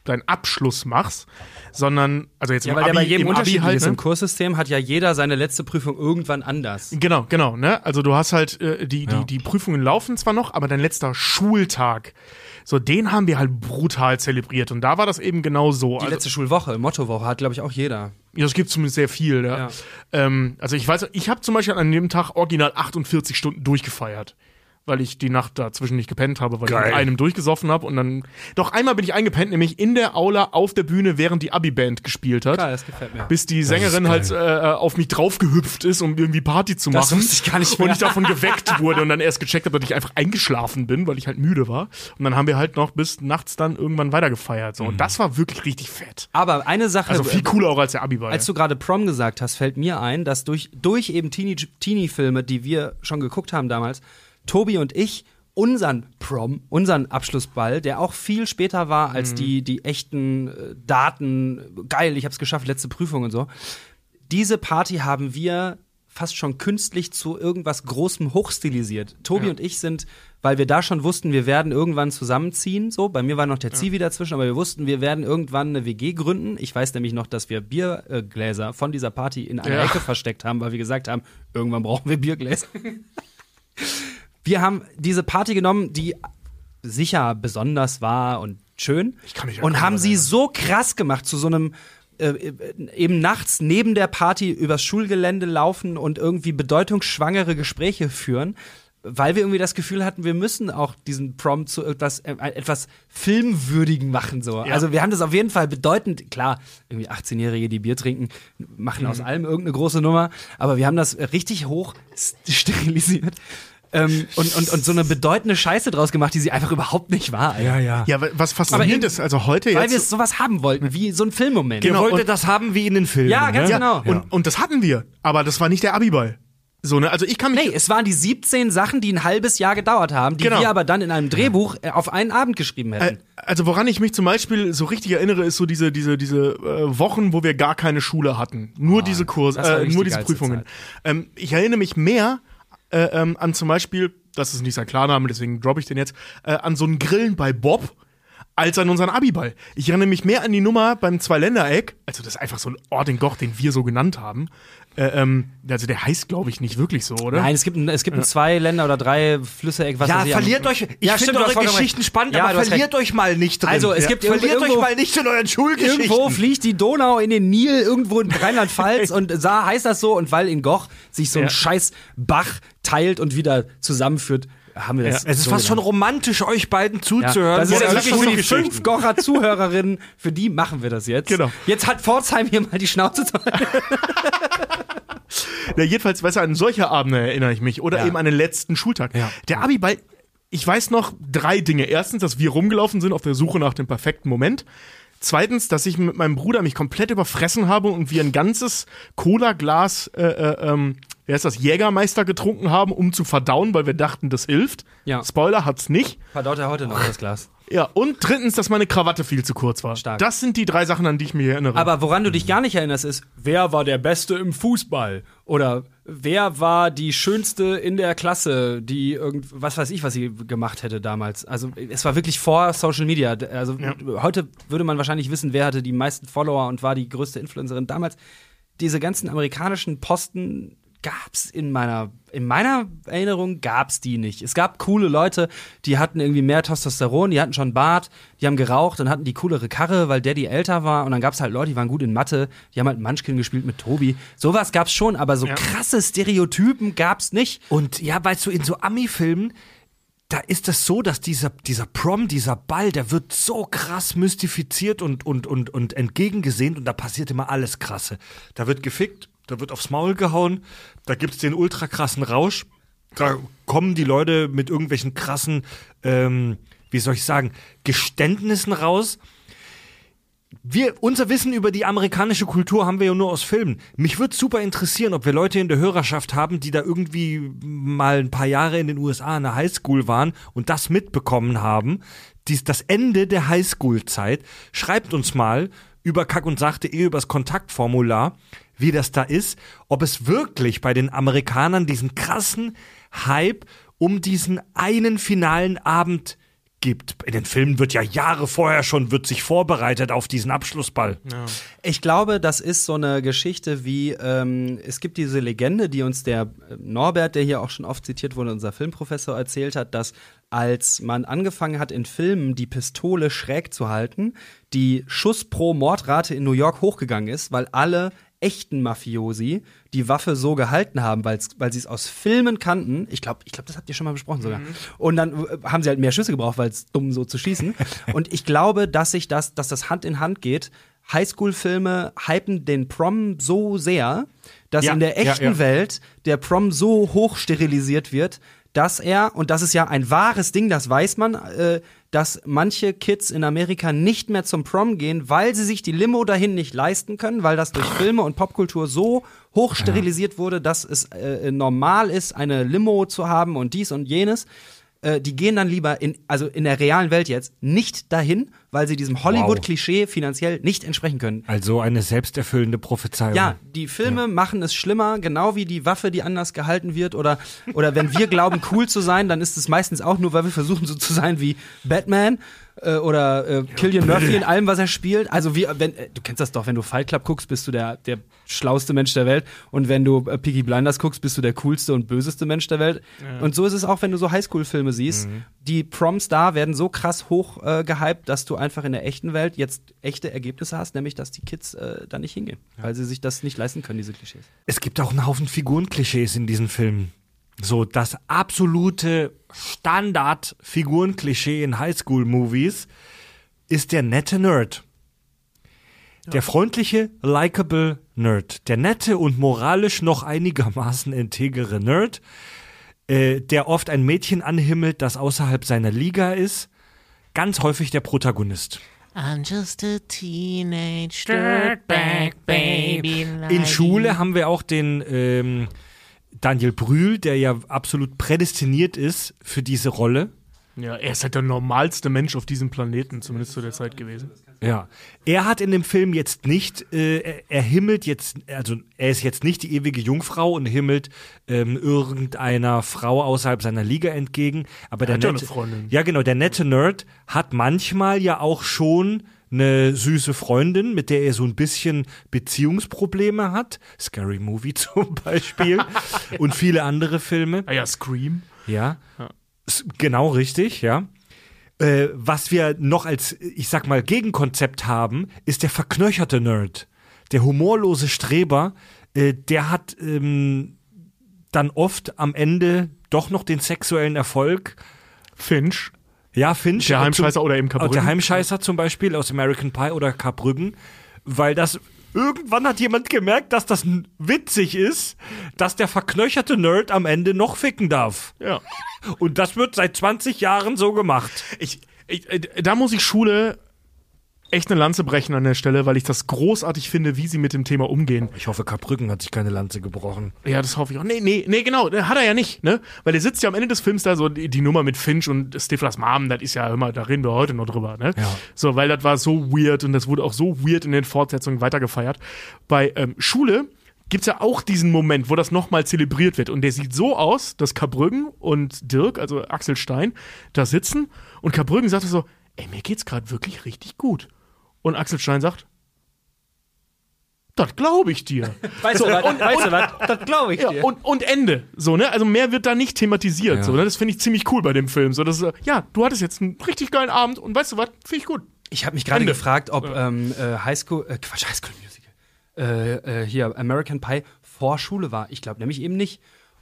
Speaker 3: deinen Abschluss machst, sondern also jetzt
Speaker 4: Ja,
Speaker 3: im
Speaker 4: weil
Speaker 3: Abi,
Speaker 4: der bei jedem
Speaker 3: im Abi halt,
Speaker 4: ist.
Speaker 3: ne?
Speaker 4: Im Kurssystem hat ja jeder seine letzte Prüfung irgendwann anders.
Speaker 3: Genau, genau, ne? Also du hast halt äh, die,
Speaker 1: Ja.
Speaker 3: die, die Prüfungen laufen zwar noch, aber dein letzter Schultag, so den haben wir halt brutal zelebriert. Und da war das eben genau so.
Speaker 4: Die
Speaker 3: Also,
Speaker 4: letzte Schulwoche, Mottowoche, hat, glaube ich, auch jeder.
Speaker 3: ja, das gibt zumindest sehr viel, ja.
Speaker 4: Ja.
Speaker 3: Ähm, also ich weiß, ich habe zum Beispiel an dem Tag original 48 Stunden durchgefeiert. Weil ich die Nacht dazwischen nicht gepennt habe, weil ich
Speaker 1: Geil.
Speaker 3: mit einem durchgesoffen habe und dann. Doch einmal bin ich eingepennt, nämlich in der Aula auf der Bühne, während die Abi-Band gespielt hat.
Speaker 4: Geil, das gefällt mir.
Speaker 3: Bis die Sängerin halt äh, auf mich draufgehüpft ist, um irgendwie Party zu
Speaker 4: Das
Speaker 3: machen.
Speaker 4: wusste ich gar nicht
Speaker 3: Und
Speaker 4: mehr.
Speaker 3: ich davon geweckt wurde und dann erst gecheckt habe, dass ich einfach eingeschlafen bin, weil ich halt müde war. Und dann haben wir halt noch bis nachts dann irgendwann weiter gefeiert. So. Und das war wirklich richtig fett.
Speaker 4: Aber eine Sache,
Speaker 3: Also viel cooler auch als der Abi-Ball.
Speaker 4: als du gerade Prom gesagt hast, fällt mir ein, dass durch, durch eben Teenie- Teenie-Filme, die wir schon geguckt haben damals, Tobi und ich unseren Prom, unseren Abschlussball, der auch viel später war als
Speaker 3: Mhm.
Speaker 4: die, die echten äh, Daten, geil, ich hab's geschafft, letzte Prüfung und so. Diese Party haben wir fast schon künstlich zu irgendwas Großem hochstilisiert. Tobi und ich sind, weil wir da schon wussten, wir werden irgendwann zusammenziehen, so, bei mir war noch der Zivi dazwischen, aber wir wussten, wir werden irgendwann eine WG gründen. Ich weiß nämlich noch, dass wir Biergläser von dieser Party in einer
Speaker 3: Ja.
Speaker 4: Ecke versteckt haben, weil wir gesagt haben, irgendwann brauchen wir Biergläser. wir haben diese Party genommen, die sicher besonders war und schön
Speaker 3: kann mich
Speaker 4: und haben sie so krass gemacht zu so einem äh, eben nachts neben der Party übers Schulgelände laufen und irgendwie bedeutungsschwangere Gespräche führen, weil wir irgendwie das Gefühl hatten, wir müssen auch diesen Prom zu etwas, äh, etwas filmwürdigen machen. So. Also wir haben das auf jeden Fall bedeutend, klar, irgendwie 18-Jährige, die Bier trinken, machen aus allem irgendeine große Nummer, aber wir haben das richtig hoch st- sterilisiert. Ähm, und, und, und so eine bedeutende Scheiße draus gemacht, die sie einfach überhaupt nicht war. Alter.
Speaker 1: Ja, ja.
Speaker 3: ja, wa- was faszinierend ist, also heute
Speaker 4: Weil
Speaker 3: jetzt.
Speaker 4: wir sowas haben wollten, wie so ein Filmmoment.
Speaker 3: Genau,
Speaker 1: wolltet
Speaker 3: und-
Speaker 1: das haben wie in den Filmen.
Speaker 4: Ja, ganz
Speaker 1: ne?
Speaker 4: genau.
Speaker 3: und, und das hatten wir, aber das war nicht der Abi-Ball. So, ne? Also ich kann mich.
Speaker 4: Nee, es waren die 17 Sachen, die ein halbes Jahr gedauert haben, die
Speaker 3: Genau.
Speaker 4: wir aber dann in einem Drehbuch äh, auf einen Abend geschrieben hätten.
Speaker 3: Also woran ich mich zum Beispiel so richtig erinnere, ist so diese diese diese äh, Wochen, wo wir gar keine Schule hatten, nur diese Kurse, äh, nur
Speaker 4: die
Speaker 3: diese Prüfungen. Ähm, ich erinnere mich mehr äh, ähm, an zum Beispiel, das ist nicht sein Klarname, deswegen droppe ich den jetzt, äh, an so ein Grillen bei Bob. Als an unseren Abiball. Ich erinnere mich mehr an die Nummer beim Zweiländereck, also das ist einfach so ein Ort in Goch, den wir so genannt haben. Äh, ähm, also der heißt, glaube ich, nicht wirklich so, oder?
Speaker 4: Nein, es gibt, ein, es gibt ein zwei Länder oder drei Flüsse, was
Speaker 1: Ja, verliert euch. Ich
Speaker 4: Ja,
Speaker 1: finde eure Geschichten
Speaker 4: recht.
Speaker 1: spannend,
Speaker 4: Ja,
Speaker 1: aber verliert euch mal nicht drin.
Speaker 4: Also, es
Speaker 1: ja.
Speaker 4: gibt
Speaker 1: verliert
Speaker 4: irgendwo-
Speaker 1: euch mal nicht in euren Schulgeschichten.
Speaker 4: Irgendwo fließt die Donau in den Nil, irgendwo in Rheinland-Pfalz und sah, heißt das so. Und weil in Goch sich so ein
Speaker 3: Ja.
Speaker 4: scheiß Bach teilt und wieder zusammenführt, haben wir das.
Speaker 1: es ist
Speaker 4: so
Speaker 1: fast schon
Speaker 4: genannt.
Speaker 1: romantisch, euch beiden
Speaker 4: Ja,
Speaker 1: zuzuhören.
Speaker 4: das ist
Speaker 3: Ja,
Speaker 4: jetzt
Speaker 3: das
Speaker 4: wirklich für die fünf Gocher Zuhörerinnen, für die machen wir das jetzt.
Speaker 3: Genau.
Speaker 4: Jetzt hat Pforzheim hier mal die Schnauze zu.
Speaker 3: Ja, jedenfalls, weißt du, an solche Abende erinnere ich mich. Oder
Speaker 4: Ja.
Speaker 3: eben an den letzten Schultag.
Speaker 1: Ja.
Speaker 3: Der Abiball, ich weiß noch drei Dinge. Erstens, dass wir rumgelaufen sind auf der Suche nach dem perfekten Moment. Zweitens, dass ich mit meinem Bruder mich komplett überfressen habe und wir ein ganzes Cola-Glas, äh, äh, ähm, wie heißt das, Jägermeister getrunken haben, um zu verdauen, weil wir dachten, das hilft.
Speaker 4: Ja.
Speaker 3: Spoiler hat's nicht.
Speaker 4: Verdaut er heute noch das Glas.
Speaker 3: Ja, und drittens, dass meine Krawatte viel zu kurz war.
Speaker 4: Stark.
Speaker 3: Das sind die drei Sachen, an die ich mich erinnere.
Speaker 4: Aber woran du dich gar nicht erinnerst, ist, wer war der Beste im Fußball? Oder wer war die Schönste in der Klasse, die irgend, was weiß ich, was sie gemacht hätte damals? Also, es war wirklich vor Social Media. Also, heute würde man wahrscheinlich wissen, wer hatte die meisten Follower und war die größte Influencerin. Damals, diese ganzen amerikanischen Posten gab's in meiner, in meiner Erinnerung gab's die nicht. Es gab coole Leute, die hatten irgendwie mehr Testosteron, die hatten schon Bart, die haben geraucht und hatten die coolere Karre, weil Daddy älter war. Und dann gab's halt Leute, die waren gut in Mathe, die haben halt Munchkin gespielt mit Tobi. Sowas gab's schon, aber so krasse Stereotypen gab's nicht.
Speaker 1: Und ja, weißt du, in so Ami-Filmen, da ist es so, dass dieser, dieser Prom, dieser Ball, der wird so krass mystifiziert und, und, und, und entgegengesehnt und da passiert immer alles Krasse. Da wird gefickt, da wird aufs Maul gehauen, da gibt's den ultra krassen Rausch, da kommen die Leute mit irgendwelchen krassen, ähm, wie soll ich sagen, Geständnissen raus. Wir, unser Wissen über die amerikanische Kultur haben wir ja nur aus Filmen. Mich würde super interessieren, ob wir Leute in der Hörerschaft haben, die da irgendwie mal ein paar Jahre in den USA in der Highschool waren und das mitbekommen haben. Dies, das Ende der Highschool-Zeit. Schreibt uns mal über kack und sachte.de übers Kontaktformular, wie das da ist, ob es wirklich bei den Amerikanern diesen krassen Hype um diesen einen finalen Abend gibt. In den Filmen wird ja Jahre vorher schon wird sich vorbereitet auf diesen Abschlussball.
Speaker 4: Ich glaube, das ist so eine Geschichte wie, ähm, es gibt diese Legende, die uns der äh, Norbert, der hier auch schon oft zitiert wurde, unser Filmprofessor, erzählt hat, dass als man angefangen hat, in Filmen die Pistole schräg zu halten, die Schuss pro Mordrate in New York hochgegangen ist, weil alle echten Mafiosi die Waffe so gehalten haben, weil sie es aus Filmen kannten. Ich glaube, ich glaub, das habt ihr schon mal besprochen sogar. Und dann äh, haben sie halt mehr Schüsse gebraucht, weil es dumm so zu schießen. Und ich glaube, dass sich das, dass das Hand in Hand geht. Highschool-Filme hypen den Prom so sehr, dass
Speaker 3: Ja,
Speaker 4: in der
Speaker 3: ja,
Speaker 4: echten
Speaker 3: ja.
Speaker 4: Welt der Prom so hoch sterilisiert wird, dass er, und das ist ja ein wahres Ding, das weiß man, äh, dass manche Kids in Amerika nicht mehr zum Prom gehen, weil sie sich die Limo dahin nicht leisten können, weil das durch Filme und Popkultur so hoch sterilisiert wurde, dass es äh, normal ist, eine Limo zu haben und dies und jenes. Äh, die gehen dann lieber in, also in der realen Welt jetzt, nicht dahin, weil sie diesem Hollywood-Klischee finanziell nicht entsprechen können.
Speaker 1: Also eine selbsterfüllende Prophezeiung.
Speaker 4: Ja, die Filme machen es schlimmer, genau wie die Waffe, die anders gehalten wird. Oder, oder wenn wir glauben, cool zu sein, dann ist es meistens auch nur, weil wir versuchen, so zu sein wie Batman äh, oder äh, Killian Murphy in allem, was er spielt. Also wie, wenn, äh, du kennst das doch, wenn du Fight Club guckst, bist du der, der schlauste Mensch der Welt. Und wenn du äh, Peaky Blinders guckst, bist du der coolste und böseste Mensch der Welt. Und so ist es auch, wenn du so Highschool-Filme siehst. Die Proms da werden so krass hoch äh, gehypt, dass du einfach in der echten Welt jetzt echte Ergebnisse hast, nämlich dass die Kids äh, da nicht hingehen, weil sie sich das nicht leisten können, diese Klischees.
Speaker 1: Es gibt auch einen Haufen Figurenklischees in diesen Filmen. So das absolute Standard-Figurenklischee in Highschool-Movies ist der nette Nerd. Der freundliche, likable Nerd. Der nette und moralisch noch einigermaßen integere Nerd, äh, der oft ein Mädchen anhimmelt, das außerhalb seiner Liga ist. Ganz häufig der Protagonist.
Speaker 2: I'm just a teenage dirtbag baby.
Speaker 1: In Schule haben wir auch den ähm, Daniel Brühl, der ja absolut prädestiniert ist für diese Rolle.
Speaker 3: Ja, er ist halt der normalste Mensch auf diesem Planeten, zumindest zu der Zeit gewesen.
Speaker 1: Ja. Er hat in dem Film jetzt nicht, äh, er, er himmelt jetzt, also er ist jetzt nicht die ewige Jungfrau und himmelt ähm, irgendeiner Frau außerhalb seiner Liga entgegen. Aber der
Speaker 3: hat ja
Speaker 1: nette,
Speaker 3: eine Freundin.
Speaker 1: ja genau, der nette Nerd hat manchmal ja auch schon eine süße Freundin, mit der er so ein bisschen Beziehungsprobleme hat. Scary Movie zum Beispiel und viele andere Filme.
Speaker 3: Ah ja, Scream.
Speaker 1: Ja. S- Genau richtig, ja. Äh, was wir noch als, ich sag mal, Gegenkonzept haben, ist der verknöcherte Nerd. Der humorlose Streber, äh, der hat ähm, dann oft am Ende doch noch den sexuellen Erfolg.
Speaker 3: Finch.
Speaker 1: Ja, Finch.
Speaker 3: Der Heimscheißer oder eben Karbrücken.
Speaker 1: Der Heimscheißer zum Beispiel aus American Pie oder Karbrücken. Weil das irgendwann hat jemand gemerkt, dass das witzig ist, dass der verknöcherte Nerd am Ende noch ficken darf.
Speaker 3: Ja.
Speaker 1: Und das wird seit 20 Jahren so gemacht.
Speaker 3: Ich, ich, äh, da muss ich Schule echt eine Lanze brechen an der Stelle, weil ich das großartig finde, wie sie mit dem Thema umgehen.
Speaker 1: Ich hoffe, Karbrücken hat sich keine Lanze gebrochen.
Speaker 3: Ja, das hoffe ich auch. Nee, nee, nee, genau, äh, hat er ja nicht, ne? Weil er sitzt ja am Ende des Films da so, die, die Nummer mit Finch und Stiflers Mom, das ist ja immer, da reden wir heute noch drüber, ne?
Speaker 1: Ja.
Speaker 3: So, weil das war so weird und das wurde auch so weird in den Fortsetzungen weitergefeiert. Bei ähm, Schule gibt's ja auch diesen Moment, wo das nochmal zelebriert wird. Und der sieht so aus, dass Karbrücken und Dirk, also Axel Stein, da sitzen und Karbrücken sagt so, ey, mir geht's gerade wirklich richtig gut. Und Axel Stein sagt, das glaube ich dir.
Speaker 4: Weißt
Speaker 3: So,
Speaker 4: du was?
Speaker 3: und-
Speaker 4: weißt du was? Das glaube ich
Speaker 3: Ja,
Speaker 4: dir.
Speaker 3: und, und Ende. So, ne? Also mehr wird da nicht thematisiert.
Speaker 1: Ja.
Speaker 3: So, ne? Das finde ich ziemlich cool bei dem Film. So, das, ist, äh, ja, du hattest jetzt einen richtig geilen Abend und weißt du was? Finde ich gut.
Speaker 4: Ich habe mich gerade gefragt, ob ähm, äh, Highschool, äh, Quatsch, Highschool Musical, äh, äh, hier American Pie vor Schule war. Ich glaube nämlich eben nicht.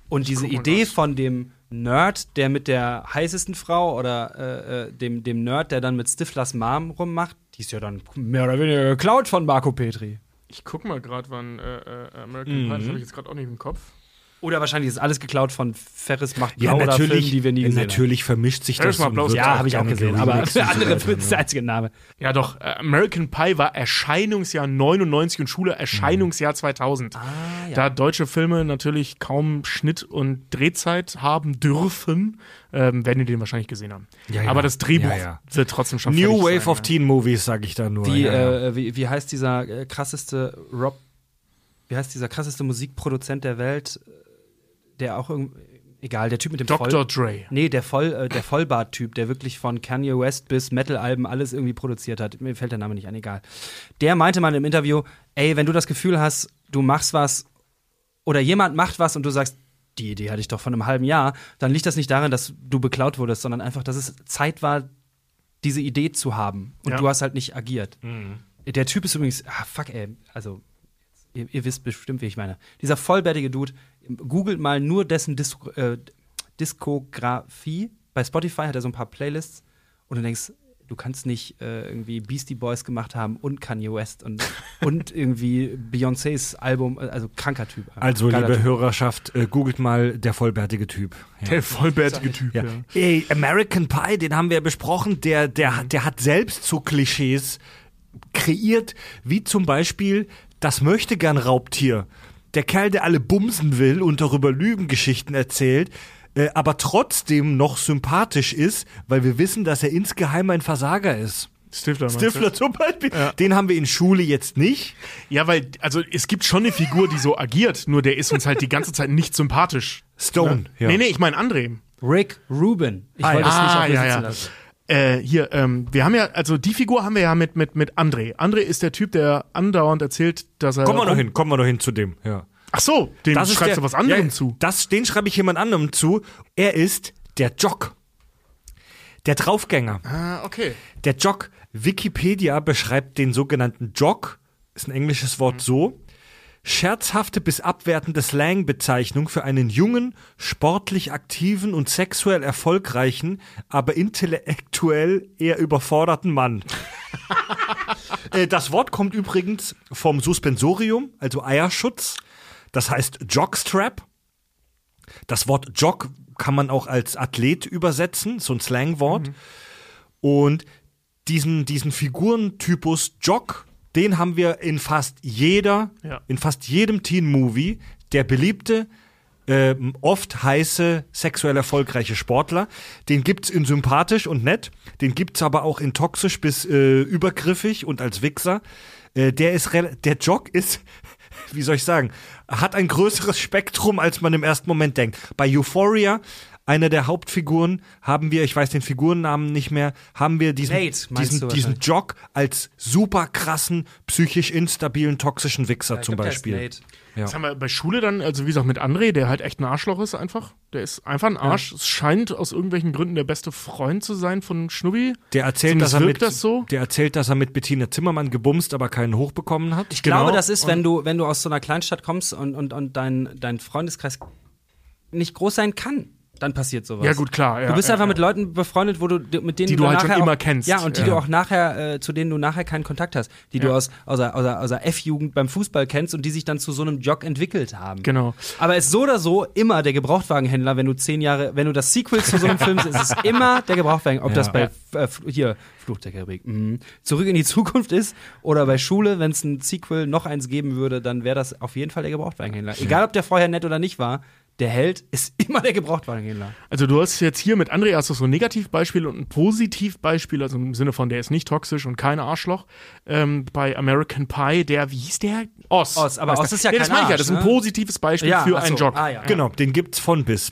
Speaker 4: Und diese
Speaker 3: guck mal
Speaker 4: Idee von dem Nerd, der mit der heißesten Frau oder äh, äh, dem, dem Nerd, der dann mit Stiflers Mom rummacht, die ist ja dann mehr oder weniger geklaut von Marco Petri.
Speaker 3: Ich guck mal gerade, wann äh, äh, American Pie, das habe ich jetzt gerade auch nicht im Kopf.
Speaker 4: Oder wahrscheinlich ist alles geklaut von Ferris macht
Speaker 1: Ja,
Speaker 4: Blau oder Filmen,
Speaker 1: natürlich,
Speaker 4: die wir nie gesehen
Speaker 1: natürlich vermischt sich
Speaker 3: Ferris
Speaker 1: das.
Speaker 3: Macht Blau
Speaker 4: haben. Ja, habe ich auch gesehen. Aber der andere Film ist der einzige Name.
Speaker 3: Ja, doch, äh, American Pie war Erscheinungsjahr 99 und Schule Erscheinungsjahr 2000.
Speaker 4: Ah, ja.
Speaker 3: Da deutsche Filme natürlich kaum Schnitt und Drehzeit haben dürfen, ähm, werden die den wahrscheinlich gesehen haben.
Speaker 1: Ja, ja.
Speaker 3: Aber das Drehbuch
Speaker 1: Ja, ja.
Speaker 3: wird trotzdem schon
Speaker 1: New Wave
Speaker 3: sein,
Speaker 1: of
Speaker 3: ja.
Speaker 1: Teen Movies, sage ich da nur. Ja.
Speaker 4: Äh, wie, wie heißt dieser äh, krasseste Rob, wie heißt dieser krasseste Musikproduzent der Welt, der auch irgendwie, egal, der Typ mit dem
Speaker 3: Dr.
Speaker 4: Voll,
Speaker 3: Dre.
Speaker 4: nee, der Voll, äh, der Vollbart-Typ, der wirklich von Kanye West bis Metal-Alben alles irgendwie produziert hat. Mir fällt der Name nicht ein, egal. Der meinte mal im Interview, ey, wenn du das Gefühl hast, du machst was oder jemand macht was und du sagst, die Idee hatte ich doch von einem halben Jahr, dann liegt das nicht daran, dass du beklaut wurdest, sondern einfach, dass es Zeit war, diese Idee zu haben. Und
Speaker 3: Ja.
Speaker 4: du hast halt nicht agiert. Der Typ ist übrigens, ah, fuck, ey, also ihr, ihr wisst bestimmt, wie ich meine. Dieser vollbärtige Dude, googelt mal nur dessen Dis äh, Diskografie. Bei Spotify hat er so ein paar Playlists und du denkst, du kannst nicht äh, irgendwie Beastie Boys gemacht haben und Kanye West und, und irgendwie Beyoncés Album, also kranker Typ.
Speaker 1: Also, liebe
Speaker 4: Typ.
Speaker 1: Hörerschaft, äh, googelt mal der vollbärtige Typ. Ja.
Speaker 3: Der vollbärtige Typ,
Speaker 1: Ja.
Speaker 3: ja.
Speaker 1: Ey, American Pie, den haben wir besprochen, der, der, hat- der hat selbst so Klischees kreiert, wie zum Beispiel das möchte gern Raubtier. Der Kerl, der alle bumsen will und darüber Lügengeschichten erzählt, äh, aber trotzdem noch sympathisch ist, weil wir wissen, dass er insgeheim ein Versager ist.
Speaker 3: Stifler?
Speaker 1: Stifler zum Beispiel. Den haben wir in Schule jetzt nicht.
Speaker 3: Ja, weil, also es gibt schon eine Figur, die so agiert, nur der ist uns halt die ganze Zeit nicht sympathisch.
Speaker 1: Stone. Ja.
Speaker 3: Nee, nee, ich meine André.
Speaker 4: Rick Rubin. Ich
Speaker 1: Ah,
Speaker 4: wollte es
Speaker 3: ja.
Speaker 4: nicht auf
Speaker 3: Ah, ja, ja.
Speaker 4: lassen.
Speaker 3: Äh, hier, ähm, wir haben ja, also die Figur haben wir ja mit, mit, mit André. André ist der Typ, der andauernd erzählt, dass er.
Speaker 1: Kommen wir noch hin, kommen wir noch hin zu dem. Ja.
Speaker 3: Ach so, dem
Speaker 1: Das
Speaker 3: schreibst
Speaker 1: der,
Speaker 3: du was anderem
Speaker 1: ja,
Speaker 3: zu.
Speaker 1: Das, den schreibe ich jemand anderem zu. Er ist der Jock. Der Draufgänger.
Speaker 3: Ah, okay.
Speaker 1: Der Jock. Wikipedia beschreibt den sogenannten Jock, ist ein englisches Wort so. Scherzhafte bis abwertende Slang-Bezeichnung für einen jungen, sportlich aktiven und sexuell erfolgreichen, aber intellektuell eher überforderten Mann. Äh, das Wort kommt übrigens vom Suspensorium, also Eierschutz. Das heißt Jockstrap. Das Wort Jock kann man auch als Athlet übersetzen, so ein Slangwort. Und diesen, diesen Figurentypus Jock, den haben wir in fast jeder,
Speaker 3: Ja.
Speaker 1: in fast jedem Teen-Movie. Der beliebte, ähm, oft heiße, sexuell erfolgreiche Sportler. Den gibt's in sympathisch und nett. Den gibt's aber auch in toxisch bis äh, übergriffig und als Wichser. Äh, der ist, der Jock ist, wie soll ich sagen, hat ein größeres Spektrum, als man im ersten Moment denkt. Bei Euphoria, einer der Hauptfiguren, haben wir, ich weiß den Figurennamen nicht mehr, haben wir diesen,
Speaker 4: Nate,
Speaker 1: diesen, diesen. Jock als super krassen, psychisch instabilen, toxischen Wichser zum Beispiel. Ja.
Speaker 3: Das haben wir bei Schule dann, also wie gesagt, mit André, der halt echt ein Arschloch ist einfach. Der ist einfach ein Arsch. Es scheint aus irgendwelchen Gründen der beste Freund zu sein von Schnubbi.
Speaker 1: Der erzählt, dass er
Speaker 3: wirkt
Speaker 1: mit,
Speaker 3: das so.
Speaker 1: der erzählt, dass er mit Bettina Zimmermann gebumst, aber keinen hochbekommen hat.
Speaker 4: Ich
Speaker 3: Genau.
Speaker 4: glaube, das ist, wenn du, wenn du aus so einer Kleinstadt kommst und, und, und dein, dein Freundeskreis nicht groß sein kann, dann passiert sowas.
Speaker 3: Ja, gut, klar. Ja,
Speaker 4: du bist
Speaker 3: ja,
Speaker 4: einfach
Speaker 3: ja.
Speaker 4: mit Leuten befreundet, wo du mit denen
Speaker 3: Die du halt schon immer
Speaker 4: auch,
Speaker 3: kennst.
Speaker 4: Ja, und die du auch nachher, äh, zu denen du nachher keinen Kontakt hast, die du aus, aus, der, aus, aus der F-Jugend beim Fußball kennst und die sich dann zu so einem Jog entwickelt haben.
Speaker 3: Genau.
Speaker 4: Aber es ist so oder so immer der Gebrauchtwagenhändler, wenn du zehn Jahre, wenn du das Sequel zu so einem Film siehst, ist es immer der Gebrauchtwagen. Ob das bei äh, hier Fluch der Karibik, mhm. zurück in die Zukunft ist oder bei Schule, wenn es ein Sequel noch eins geben würde, dann wäre das auf jeden Fall der Gebrauchtwagenhändler. Egal, ob der vorher nett oder nicht war, der Held ist immer der Gebrauchtwagenhändler.
Speaker 3: Also du hast jetzt hier mit André hast du so ein Negativbeispiel und ein Positivbeispiel, also im Sinne von, der ist nicht toxisch und kein Arschloch. Ähm, bei American Pie, der, wie hieß der? Oz.
Speaker 4: Oz, aber? Oz ist ja
Speaker 3: nee, das
Speaker 4: kein
Speaker 3: meine ich ja, das ist ein
Speaker 4: ne?
Speaker 3: positives Beispiel
Speaker 4: Ja,
Speaker 3: für
Speaker 4: ach
Speaker 3: einen. Jock.
Speaker 4: Ah, ja.
Speaker 1: Genau, den gibt's von bis.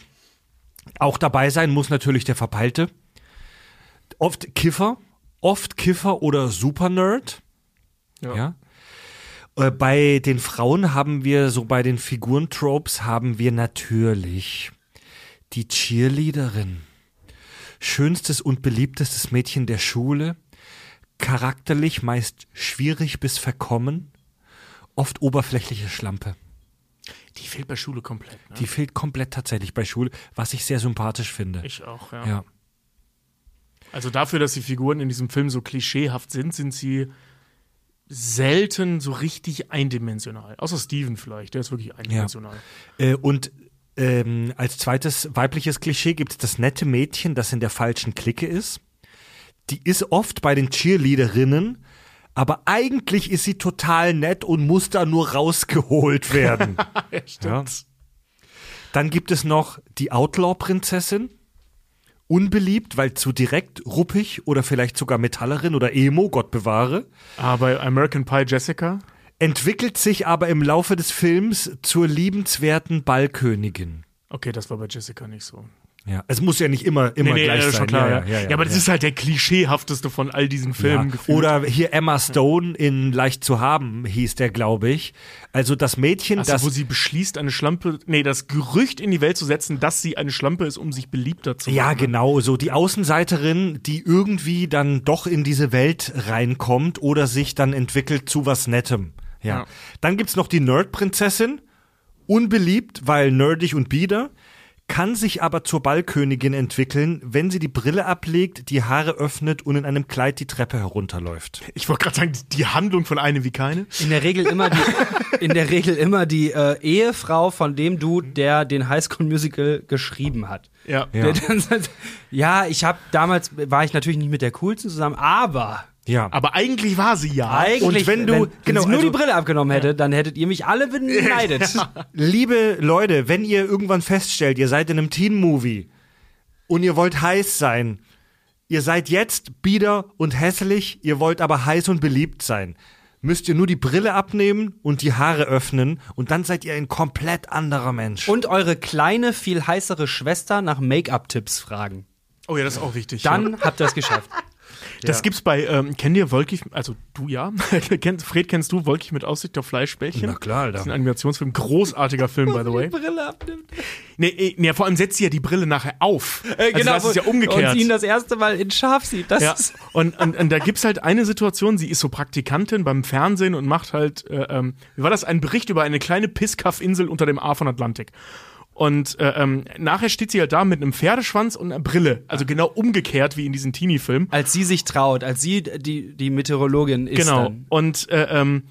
Speaker 1: Auch dabei sein muss natürlich der Verpeilte. Oft Kiffer, oft Kiffer oder Supernerd.
Speaker 3: Ja.
Speaker 1: Ja. Äh, Bei den Frauen haben wir, so bei den Figurentropes, haben wir natürlich die Cheerleaderin. Schönstes und beliebtestes Mädchen der Schule. Charakterlich meist schwierig bis verkommen. Oft oberflächliche Schlampe.
Speaker 3: Die fehlt bei Schule komplett. Ne?
Speaker 1: Die fehlt komplett tatsächlich bei Schule, was ich sehr sympathisch finde.
Speaker 3: ich auch, ja.
Speaker 1: ja.
Speaker 3: Also dafür, dass die Figuren in diesem Film so klischeehaft sind, sind sie selten so richtig eindimensional. Außer Steven vielleicht, der ist wirklich eindimensional.
Speaker 1: Äh, und ähm, als zweites weibliches Klischee gibt es das nette Mädchen, das in der falschen Clique ist. Die ist oft bei den Cheerleaderinnen, aber eigentlich ist sie total nett und muss da nur rausgeholt werden.
Speaker 3: Ja, stimmt.
Speaker 1: Dann gibt es noch die Outlaw-Prinzessin. Unbeliebt, weil zu direkt, ruppig oder vielleicht sogar Metallerin oder Emo, Gott bewahre.
Speaker 3: Ah, bei American Pie Jessica.
Speaker 1: entwickelt sich aber im Laufe des Films zur liebenswerten Ballkönigin.
Speaker 3: Okay, das war bei Jessica nicht so.
Speaker 1: Ja, es muss ja nicht immer, immer
Speaker 3: nee, nee,
Speaker 1: gleich
Speaker 3: äh,
Speaker 1: sein.
Speaker 3: klar. Ja,
Speaker 1: ja, ja,
Speaker 3: aber das
Speaker 1: ja.
Speaker 3: ist halt der klischeehafteste von all diesen
Speaker 1: ja.
Speaker 3: Filmen.
Speaker 1: Oder hier Emma Stone in Leicht zu haben hieß der, glaube ich. Also das Mädchen,
Speaker 3: also,
Speaker 1: das
Speaker 3: wo sie beschließt, eine Schlampe, nee, das Gerücht in die Welt zu setzen, dass sie eine Schlampe ist, um sich beliebter zu machen.
Speaker 1: Ja, genau, so die Außenseiterin, die irgendwie dann doch in diese Welt reinkommt oder sich dann entwickelt zu was Nettem. Ja.
Speaker 3: Ja.
Speaker 1: Dann gibt's noch die Nerd-Prinzessin. Unbeliebt, weil nerdig und bieder. Kann sich aber zur Ballkönigin entwickeln, wenn sie die Brille ablegt, die Haare öffnet und in einem Kleid die Treppe herunterläuft.
Speaker 3: Ich wollte gerade sagen, die Handlung von eine wie keine.
Speaker 4: In der Regel immer die, in der Regel immer die äh, Ehefrau von dem Dude, der den Highschool Musical geschrieben hat.
Speaker 3: Ja.
Speaker 1: Ja.
Speaker 4: Der dann sagt, ja, ich habe damals war ich natürlich nicht mit der coolsten zusammen, aber
Speaker 1: Ja.
Speaker 3: Aber eigentlich war sie ja.
Speaker 4: eigentlich,
Speaker 1: und wenn du-
Speaker 4: wenn, wenn
Speaker 1: genau,
Speaker 4: sie nur
Speaker 1: also-
Speaker 4: die Brille abgenommen hätte, dann hättet ihr mich alle beneidet.
Speaker 1: Liebe Leute, wenn ihr irgendwann feststellt, ihr seid in einem Teen-Movie und ihr wollt heiß sein, ihr seid jetzt bieder und hässlich, ihr wollt aber heiß und beliebt sein, müsst ihr nur die Brille abnehmen und die Haare öffnen und dann seid ihr ein komplett anderer Mensch.
Speaker 4: Und eure kleine, viel heißere Schwester nach Make-up-Tipps fragen.
Speaker 3: Oh ja, das ist auch wichtig. ja.
Speaker 4: Dann habt ihr es geschafft.
Speaker 3: Das gibt's bei, ähm, kennt ihr Wolkig, also du ja, Fred kennst du Wolkig mit Aussicht auf Fleischbällchen?
Speaker 1: Na klar, Alter.
Speaker 3: Das ist ein Animationsfilm, großartiger Film, by the way.
Speaker 4: Brille abnimmt.
Speaker 3: Nee, eh, nee, vor allem setzt sie ja die Brille nachher auf. also das ist ja umgekehrt.
Speaker 4: Und sie ihn das erste Mal in Schaf sieht. Das
Speaker 3: Ja, und, und, und da gibt's halt eine Situation, sie ist so Praktikantin beim Fernsehen und macht halt, äh, ähm, wie war das, ein Bericht über eine kleine Pisskaff-Insel unter dem A von Atlantik. Und äh, ähm, nachher steht sie halt da mit einem Pferdeschwanz und einer Brille. Also genau umgekehrt wie in diesem Teenie-Film.
Speaker 4: als sie sich traut, als sie die, die Meteorologin ist.
Speaker 3: Genau.
Speaker 4: Dann.
Speaker 3: Und äh, ähm,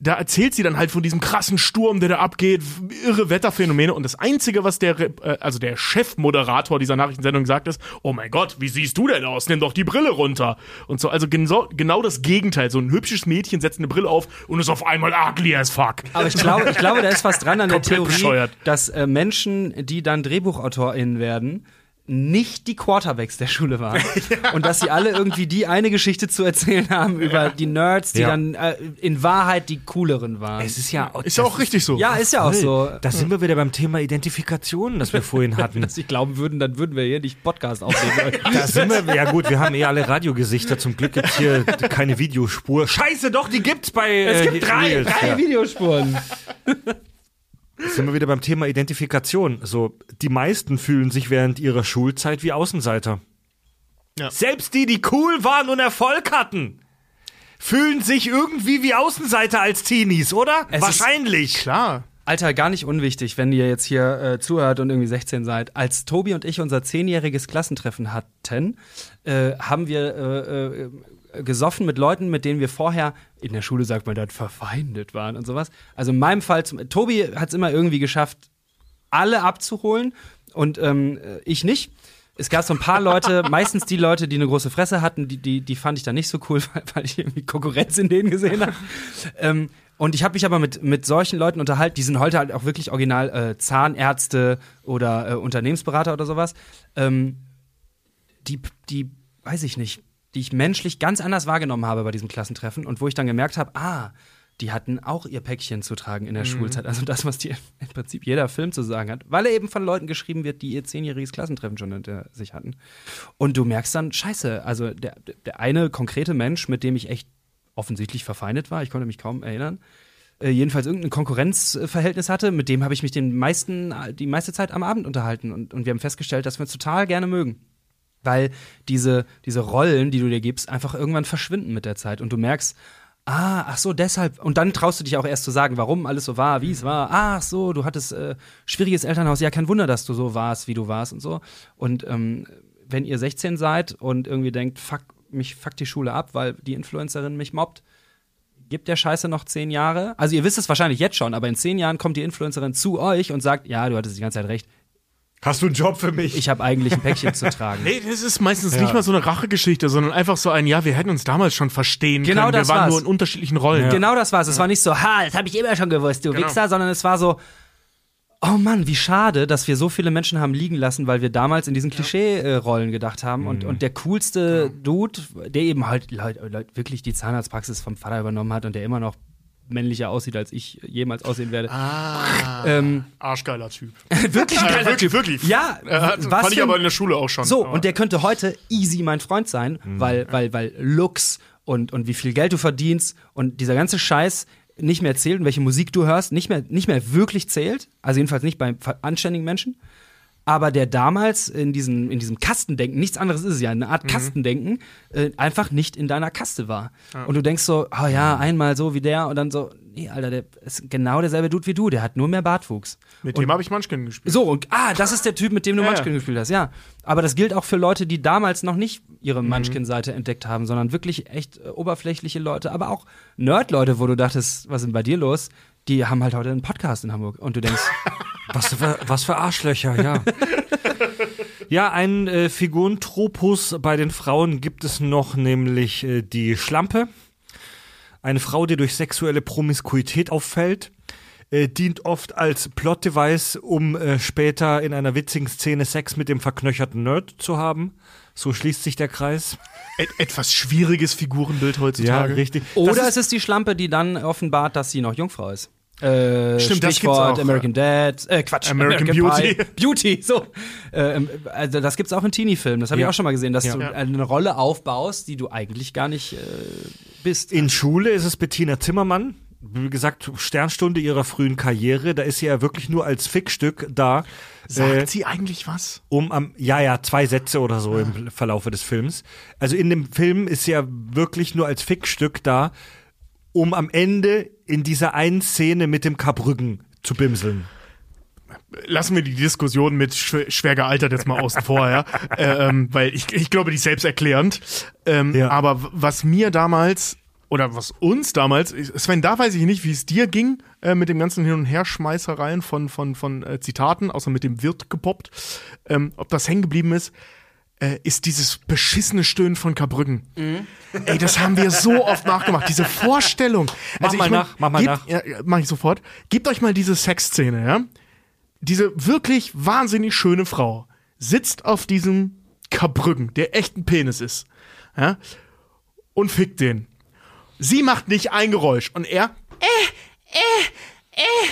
Speaker 3: da erzählt sie dann halt von diesem krassen Sturm, der da abgeht, irre Wetterphänomene. Und das Einzige, was der, äh, also der Chefmoderator dieser Nachrichtensendung sagt, ist: Oh mein Gott, wie siehst du denn aus? Nimm doch die Brille runter. Und so, also genau, genau das Gegenteil. So ein hübsches Mädchen setzt eine Brille auf und ist auf einmal ugly as fuck.
Speaker 4: Aber ich glaube, ich glaube, da ist was dran an der Theorie,
Speaker 3: bescheuert.
Speaker 4: dass äh, Menschen, die dann DrehbuchautorInnen werden, nicht die Quarterbacks der Schule waren. Und dass sie alle irgendwie die eine Geschichte zu erzählen haben über die Nerds, die
Speaker 1: Ja.
Speaker 4: dann äh, in Wahrheit die cooleren waren.
Speaker 1: es ist ja
Speaker 3: Ist ja auch richtig so.
Speaker 4: ja, ist ja auch so.
Speaker 1: Da sind wir wieder beim Thema Identifikation, das wir vorhin hatten.
Speaker 4: Dass sie glauben würden, dann würden wir hier nicht Podcast aufnehmen.
Speaker 1: Da sind wir, ja gut, wir haben eh alle Radiogesichter. Zum Glück gibt's hier keine Videospur. Scheiße, doch, die gibt's bei.
Speaker 4: es
Speaker 1: äh,
Speaker 4: gibt drei,
Speaker 1: Reels,
Speaker 4: drei
Speaker 1: ja.
Speaker 4: Videospuren.
Speaker 1: Sind wir wieder beim Thema Identifikation. So, die meisten fühlen sich während ihrer Schulzeit wie Außenseiter.
Speaker 3: Ja.
Speaker 1: Selbst die, die cool waren und Erfolg hatten, fühlen sich irgendwie wie Außenseiter als Teenies, oder?
Speaker 4: Es ist-
Speaker 1: Wahrscheinlich.
Speaker 3: Klar.
Speaker 4: Alter, gar nicht unwichtig, wenn ihr jetzt hier äh, zuhört und irgendwie 16 seid. Als Tobi und ich unser zehnjähriges Klassentreffen hatten, äh, haben wir äh, äh, gesoffen mit Leuten, mit denen wir vorher, in der Schule sagt man dann, verfeindet waren und sowas. Also in meinem Fall, zum, Tobi hat es immer irgendwie geschafft, alle abzuholen und ähm, äh, ich nicht. Es gab so ein paar Leute, meistens die Leute, die eine große Fresse hatten, die, die, die fand ich dann nicht so cool, weil, weil ich irgendwie Konkurrenz in denen gesehen habe. ähm, und ich habe mich aber mit, mit solchen Leuten unterhalten, die sind heute halt auch wirklich original äh, Zahnärzte oder äh, Unternehmensberater oder sowas. Ähm, die, die, weiß ich nicht, die ich menschlich ganz anders wahrgenommen habe bei diesem Klassentreffen und wo ich dann gemerkt habe, ah, die hatten auch ihr Päckchen zu tragen in der Schulzeit. Also das, was dir im Prinzip jeder Film zu sagen hat, weil er eben von Leuten geschrieben wird, die ihr zehnjähriges Klassentreffen schon hinter sich hatten. Und du merkst dann, scheiße, also der, der eine konkrete Mensch, mit dem ich echt offensichtlich verfeindet war, ich konnte mich kaum erinnern, äh, jedenfalls irgendein Konkurrenzverhältnis hatte, mit dem habe ich mich den meisten, die meiste Zeit am Abend unterhalten und, und wir haben festgestellt, dass wir uns total gerne mögen. Weil diese, diese Rollen, die du dir gibst, einfach irgendwann verschwinden mit der Zeit und du merkst, ah, ach so, deshalb. Und dann traust du dich auch erst zu sagen, warum alles so war, wie es war. Ach so, du hattest äh, schwieriges Elternhaus. Ja, kein Wunder, dass du so warst, wie du warst und so. Und ähm, wenn ihr 16 seid und irgendwie denkt, fuck, mich fuck die Schule ab, weil die Influencerin mich mobbt, gibt der Scheiße noch zehn Jahre. Also ihr wisst es wahrscheinlich jetzt schon, aber in zehn Jahren kommt die Influencerin zu euch und sagt, ja, du hattest die ganze Zeit recht.
Speaker 1: Hast du einen Job für mich?
Speaker 4: Ich habe eigentlich ein Päckchen zu tragen.
Speaker 3: Nee, das ist meistens nicht mal so eine Rachegeschichte, sondern einfach so ein, ja, wir hätten uns damals schon verstehen
Speaker 4: Genau
Speaker 3: können. Wir
Speaker 4: das
Speaker 3: waren
Speaker 4: war's.
Speaker 3: nur in unterschiedlichen Rollen.
Speaker 4: Genau das war's. Es war nicht so, ha, das habe ich immer schon gewusst, du
Speaker 3: Genau.
Speaker 4: Wichser, sondern es war so, oh Mann, wie schade, dass wir so viele Menschen haben liegen lassen, weil wir damals in diesen Klischee-Rollen gedacht haben.
Speaker 3: Mhm.
Speaker 4: Und, und der coolste Dude, der eben halt Leut, Leut, wirklich die Zahnarztpraxis vom Vater übernommen hat und der immer noch männlicher aussieht, als ich jemals aussehen werde.
Speaker 3: Ah,
Speaker 4: Ähm,
Speaker 3: arschgeiler Typ.
Speaker 4: wirklich
Speaker 3: Äh,
Speaker 4: geiler
Speaker 3: wirklich,
Speaker 4: Typ.
Speaker 3: wirklich.
Speaker 4: Ja,
Speaker 3: Äh, fand ich aber in der Schule auch schon.
Speaker 4: So,
Speaker 3: Aber-
Speaker 4: und der könnte heute easy mein Freund sein, weil, weil, weil Looks und, und wie viel Geld du verdienst und dieser ganze Scheiß nicht mehr zählt und welche Musik du hörst, nicht mehr, nicht mehr wirklich zählt. Also jedenfalls nicht bei anständigen Menschen. Aber der damals in diesem, in diesem Kastendenken, nichts anderes ist es ja, eine Art Kastendenken, äh, einfach nicht in deiner Kaste war. Und du denkst so, oh ja, einmal so wie der und dann so, nee, Alter, der ist genau derselbe Dude wie du, der hat nur mehr Bartwuchs.
Speaker 3: Mit dem habe ich Munchkin gespielt.
Speaker 4: So, und ah, das ist der Typ, mit dem du
Speaker 3: Ja,
Speaker 4: Munchkin
Speaker 3: ja.
Speaker 4: gespielt hast, ja. Aber das gilt auch für Leute, die damals noch nicht ihre
Speaker 3: Mhm.
Speaker 4: Munchkin-Seite entdeckt haben, sondern wirklich echt äh, oberflächliche Leute, aber auch Nerd-Leute, wo du dachtest, was ist denn bei dir los? Die haben halt heute einen Podcast in Hamburg und du denkst,
Speaker 1: Was für, was für Arschlöcher, ja. ja, einen äh, Figurentropus bei den Frauen gibt es noch, nämlich äh, die Schlampe. Eine Frau, die durch sexuelle Promiskuität auffällt, äh, dient oft als Plot-Device, um äh, später in einer witzigen Szene Sex mit dem verknöcherten Nerd zu haben. So schließt sich der Kreis.
Speaker 3: Et etwas schwieriges Figurenbild heutzutage.
Speaker 1: richtig.
Speaker 4: Oder
Speaker 1: Das
Speaker 4: es ist die Schlampe, die dann offenbart, dass sie noch Jungfrau ist. Äh,
Speaker 3: Stimmt, das gibt's
Speaker 4: Stichwort
Speaker 3: auch.
Speaker 4: American Dad, äh, Quatsch,
Speaker 3: American
Speaker 4: Pie.
Speaker 3: Beauty.
Speaker 4: Beauty, so. Äh, also das gibt's auch in Teenie-Filmen, das habe ich
Speaker 1: Ja.
Speaker 4: auch schon mal gesehen, dass
Speaker 1: Ja.
Speaker 4: du eine Rolle aufbaust, die du eigentlich gar nicht äh, bist.
Speaker 1: In Schule ist es Bettina Zimmermann. Wie gesagt, Sternstunde ihrer frühen Karriere. Da ist sie ja wirklich nur als Fickstück da.
Speaker 3: Sagt
Speaker 1: äh,
Speaker 3: sie eigentlich was?
Speaker 1: um am, ja, ja, zwei Sätze oder so im Verlaufe des Films. Also in dem Film ist sie ja wirklich nur als Fickstück da, um am Ende in dieser einen Szene mit dem Kabrücken zu bimseln.
Speaker 3: Lassen wir die Diskussion mit schw schwer gealtert jetzt mal außen vor, ja. Äh, ähm, weil ich, ich glaube, die ist selbsterklärend. Ähm,
Speaker 1: Ja.
Speaker 3: Aber was mir damals, oder was uns damals, Sven, da weiß ich nicht, wie es dir ging, äh, mit dem ganzen Hin- und Herschmeißereien von, von, von äh, Zitaten, außer mit dem Wirt gepoppt, ähm, ob das hängen geblieben ist. Äh, ist dieses beschissene Stöhnen von Kabrücken. Ey, das haben wir so oft nachgemacht. Diese Vorstellung. Also
Speaker 1: Mach mal
Speaker 3: ich mein,
Speaker 1: nach, mach mal
Speaker 3: gebt,
Speaker 1: nach.
Speaker 3: Ja, ja, mach ich sofort. Gebt euch mal diese Sexszene, ja? Diese wirklich wahnsinnig schöne Frau sitzt auf diesem Kabrücken, der echt ein Penis ist, ja? Und fickt den. Sie macht nicht ein Geräusch und er. Äh, äh, äh,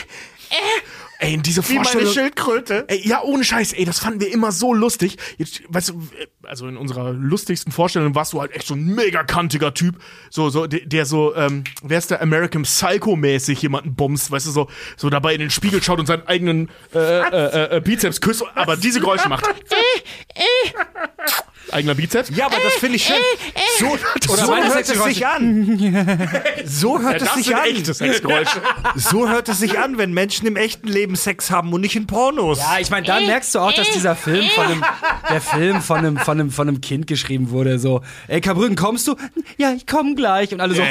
Speaker 3: äh. Ey, in diese Vorstellung.
Speaker 1: Schildkröte.
Speaker 3: Ey, ja, ohne Scheiß, ey, das fanden wir immer so lustig. Jetzt, weißt du, also in unserer lustigsten Vorstellung warst du halt echt so ein mega kantiger Typ, so, so, der, der so, ähm, wer ist der American Psycho-mäßig jemanden bumst, weißt du, so, so dabei in den Spiegel schaut und seinen eigenen äh, äh, äh, Bizeps küsst, aber diese Geräusche macht. Eigener Bizeps?
Speaker 1: Ja, aber das finde ich schön. So,
Speaker 4: Oder
Speaker 1: so
Speaker 4: meine
Speaker 1: hört es sich an. So hört
Speaker 3: Ja,
Speaker 1: es sich an.
Speaker 3: echte Sexgeräusche.
Speaker 1: So hört es sich an, wenn Menschen im echten Leben Sex haben und nicht in Pornos.
Speaker 4: Ja, ich meine, dann merkst du auch, dass dieser Film von einem, der Film von einem, von einem, von einem Kind geschrieben wurde. So, ey, Kabrücken, kommst du? Ja, ich komme gleich. Und alle so,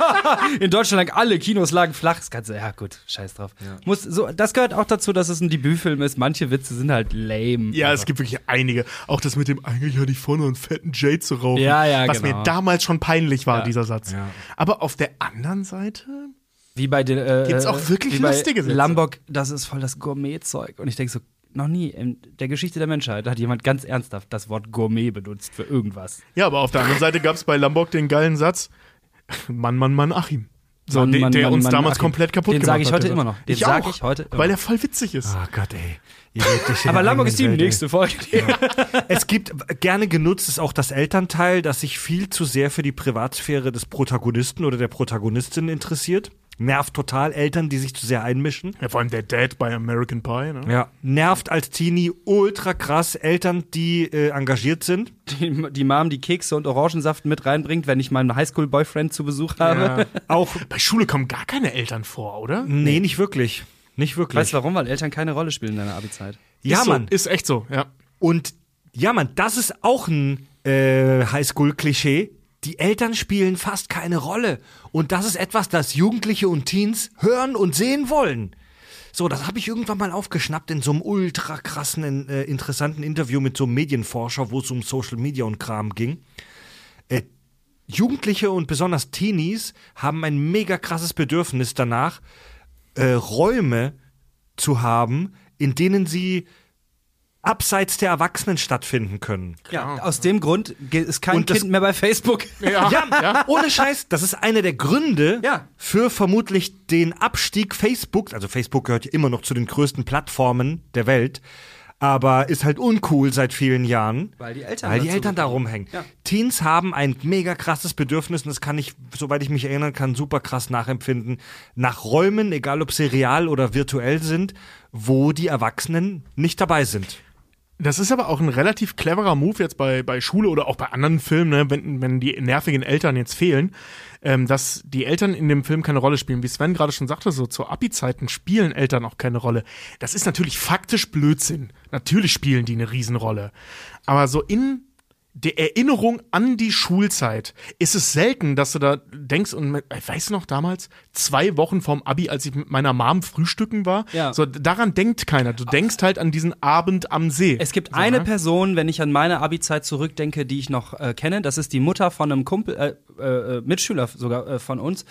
Speaker 4: in Deutschland lagen alle Kinos lagen flach. Das Ganze, ja gut, scheiß drauf. Muss, so, das gehört auch dazu, dass es ein Debütfilm ist. Manche Witze sind halt lame.
Speaker 3: Ja, es gibt wirklich einige. Auch das mit dem, eigentlich hatte ich vorne einen fetten Jade zu rauchen.
Speaker 4: Ja, ja,
Speaker 3: Was
Speaker 4: genau.
Speaker 3: mir damals schon peinlich war,
Speaker 4: Ja.
Speaker 3: dieser Satz. Aber auf der anderen Seite,
Speaker 4: Wie bei den, äh,
Speaker 3: Gibt's auch wirklich
Speaker 4: wie bei
Speaker 3: lustige Sätze?
Speaker 4: Lombok, das ist voll das Gourmet-Zeug. Und ich denke so, noch nie in der Geschichte der Menschheit hat jemand ganz ernsthaft das Wort Gourmet benutzt für irgendwas.
Speaker 3: ja, aber auf der anderen Seite gab es bei Lombok den geilen Satz, Mann, Mann, Mann, Achim. So,
Speaker 4: Mann,
Speaker 3: der,
Speaker 4: Mann,
Speaker 3: der
Speaker 4: Mann,
Speaker 3: uns damals
Speaker 4: Achim.
Speaker 3: komplett kaputt
Speaker 4: Den
Speaker 3: gemacht
Speaker 4: sag ich
Speaker 3: hat.
Speaker 4: heute
Speaker 3: der
Speaker 4: immer noch. Den
Speaker 3: ich
Speaker 4: sag
Speaker 3: auch,
Speaker 4: ich heute immer
Speaker 3: Weil er voll witzig ist.
Speaker 1: Oh Gott, ey.
Speaker 4: Aber
Speaker 1: eigenen
Speaker 4: ist die
Speaker 1: Welt,
Speaker 4: nächste Folge.
Speaker 1: Es gibt gerne genutzt ist auch das Elternteil, das sich viel zu sehr für die Privatsphäre des Protagonisten oder der Protagonistin interessiert. Nervt total Eltern, die sich zu sehr einmischen.
Speaker 3: Ja, vor allem der Dad bei American Pie. Ne?
Speaker 1: Ja. Nervt als Teenie ultra krass Eltern, die äh, engagiert sind.
Speaker 4: Die, die Mom, die Kekse und Orangensaft mit reinbringt, wenn ich meinen Highschool-Boyfriend zu Besuch habe.
Speaker 1: Auch,
Speaker 3: Bei Schule kommen gar keine Eltern vor, oder?
Speaker 1: nee, nicht wirklich. Nicht wirklich.
Speaker 4: Weißt du warum? Weil Eltern keine Rolle spielen in deiner Abi-Zeit.
Speaker 1: ja,
Speaker 3: ist so,
Speaker 1: Mann.
Speaker 3: Ist echt so, ja.
Speaker 1: Und ja, Mann, das ist auch ein äh, Highschool-Klischee. Die Eltern spielen fast keine Rolle. Und das ist etwas, das Jugendliche und Teens hören und sehen wollen. So, das habe ich irgendwann mal aufgeschnappt in so einem ultra krassen, äh, interessanten Interview mit so einem Medienforscher, wo es um Social Media und Kram ging. Äh, Jugendliche und besonders Teenies haben ein mega krasses Bedürfnis danach, äh, Räume zu haben, in denen sie abseits der Erwachsenen stattfinden können.
Speaker 4: Ja, aus dem Grund ist kein
Speaker 1: Und das-
Speaker 4: Kind mehr bei Facebook.
Speaker 3: Ja,
Speaker 1: Ja, ohne Scheiß, das ist einer der Gründe
Speaker 4: Ja.
Speaker 1: für vermutlich den Abstieg Facebook. Also Facebook gehört ja immer noch zu den größten Plattformen der Welt, aber ist halt uncool seit vielen Jahren.
Speaker 4: Weil die Eltern
Speaker 1: Weil die Eltern da rumhängen.
Speaker 4: Ja.
Speaker 1: Teens haben ein mega krasses Bedürfnis und das kann ich, soweit ich mich erinnern kann, super krass nachempfinden. Nach Räumen, egal ob sie real oder virtuell sind, wo die Erwachsenen nicht dabei sind.
Speaker 3: Das ist aber auch ein relativ cleverer Move jetzt bei, bei Schule oder auch bei anderen Filmen, ne, wenn, wenn die nervigen Eltern jetzt fehlen, ähm, dass die Eltern in dem Film keine Rolle spielen. Wie Sven gerade schon sagte, so zu Abi-Zeiten spielen Eltern auch keine Rolle. Das ist natürlich faktisch Blödsinn. Natürlich spielen die eine Riesenrolle. Aber so in der Erinnerung an die Schulzeit ist es selten, dass du da denkst und äh, weißt du noch damals zwei Wochen vorm Abi, als ich mit meiner Mom frühstücken war,
Speaker 4: Ja.
Speaker 3: so daran denkt keiner. Du denkst halt an diesen Abend am See.
Speaker 4: Es gibt
Speaker 3: so,
Speaker 4: eine
Speaker 3: ne?
Speaker 4: Person, wenn ich an meine Abi-Zeit zurückdenke, die ich noch äh, kenne. Das ist die Mutter von einem Kumpel, äh, äh, Mitschüler sogar äh, von uns.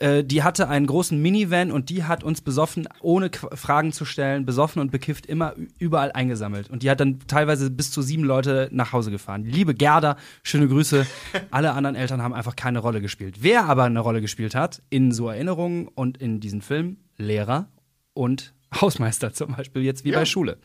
Speaker 4: Äh, die hatte einen großen Minivan und die hat uns besoffen, ohne Qu Fragen zu stellen, besoffen und bekifft immer überall eingesammelt. Und die hat dann teilweise bis zu sieben Leute nach Hause gefahren. Liebe Gerda, schöne Grüße. Alle anderen Eltern haben einfach keine Rolle gespielt. Wer aber eine Rolle gespielt hat, in so Erinnerungen und in diesem Film, Lehrer und Hausmeister zum Beispiel, jetzt wie bei Schule.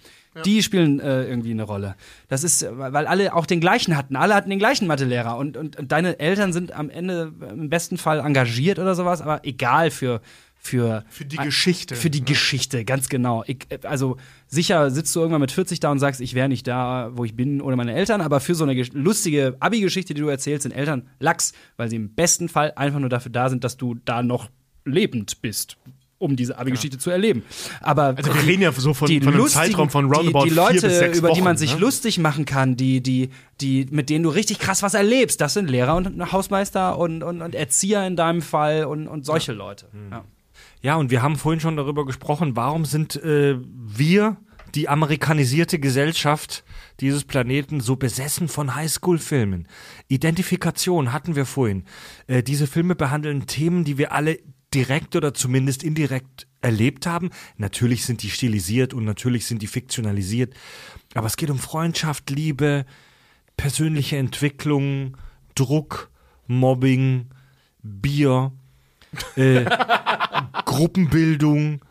Speaker 4: Die spielen äh, irgendwie eine Rolle. Das ist, äh, weil alle auch den gleichen hatten. Alle hatten den gleichen Mathelehrer. Und, und, und deine Eltern sind am Ende im besten Fall engagiert oder sowas, aber egal für. Für,
Speaker 3: Für die Geschichte,
Speaker 4: Für die
Speaker 3: ne?
Speaker 4: Geschichte, ganz genau. Ich, äh, also sicher sitzt du irgendwann mit 40 da und sagst, ich wäre nicht da, wo ich bin, ohne meine Eltern, aber für so eine lustige Abi-Geschichte, die du erzählst, sind Eltern Lachs, weil sie im besten Fall einfach nur dafür da sind, dass du da noch lebend bist, um diese Abi-Geschichte zu erleben. Aber
Speaker 3: Also wir reden ja so von, von einem
Speaker 4: lustigen-
Speaker 3: Zeitraum von roundabout
Speaker 4: die, die Leute,
Speaker 3: vier bis sechs
Speaker 4: über
Speaker 3: Wochen,
Speaker 4: die man sich
Speaker 3: ne?
Speaker 4: lustig machen kann, die, die, die, mit denen du richtig krass was erlebst, das sind Lehrer und Hausmeister und, und, und Erzieher in deinem Fall und, und solche Leute. Ja.
Speaker 1: Ja, und wir haben vorhin schon darüber gesprochen, warum sind äh, wir, die amerikanisierte Gesellschaft dieses Planeten, so besessen von Highschool-Filmen? Identifikation hatten wir vorhin. Äh, diese Filme behandeln Themen, die wir alle direkt oder zumindest indirekt erlebt haben. Natürlich sind die stilisiert und natürlich sind die fiktionalisiert. Aber es geht um Freundschaft, Liebe, persönliche Entwicklung, Druck, Mobbing, Bier, äh, Gruppenbildung,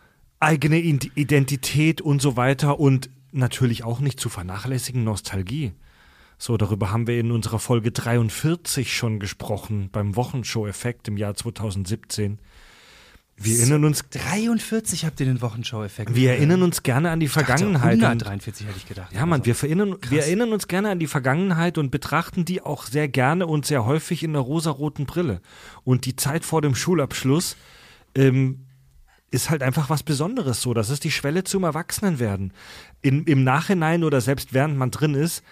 Speaker 1: eigene Id- Identität und so weiter und natürlich auch nicht zu vernachlässigen Nostalgie. So, darüber haben wir in unserer Folge 43 schon gesprochen, beim Wochenshow-Effekt im Jahr 2017. Wir erinnern uns,
Speaker 4: 43 habt ihr den Wochenshow-Effekt.
Speaker 1: wir erinnern uns gerne an die Vergangenheit. und-
Speaker 4: 143 hätte ich gedacht.
Speaker 1: ja, Mann,
Speaker 4: Also,
Speaker 1: wir, verinnern, wir erinnern uns gerne an die Vergangenheit und betrachten die auch sehr gerne und sehr häufig in der rosaroten Brille. Und die Zeit vor dem Schulabschluss ähm, ist halt einfach was Besonderes so. Das ist die Schwelle zum Erwachsenenwerden. In, Im Nachhinein oder selbst während man drin ist,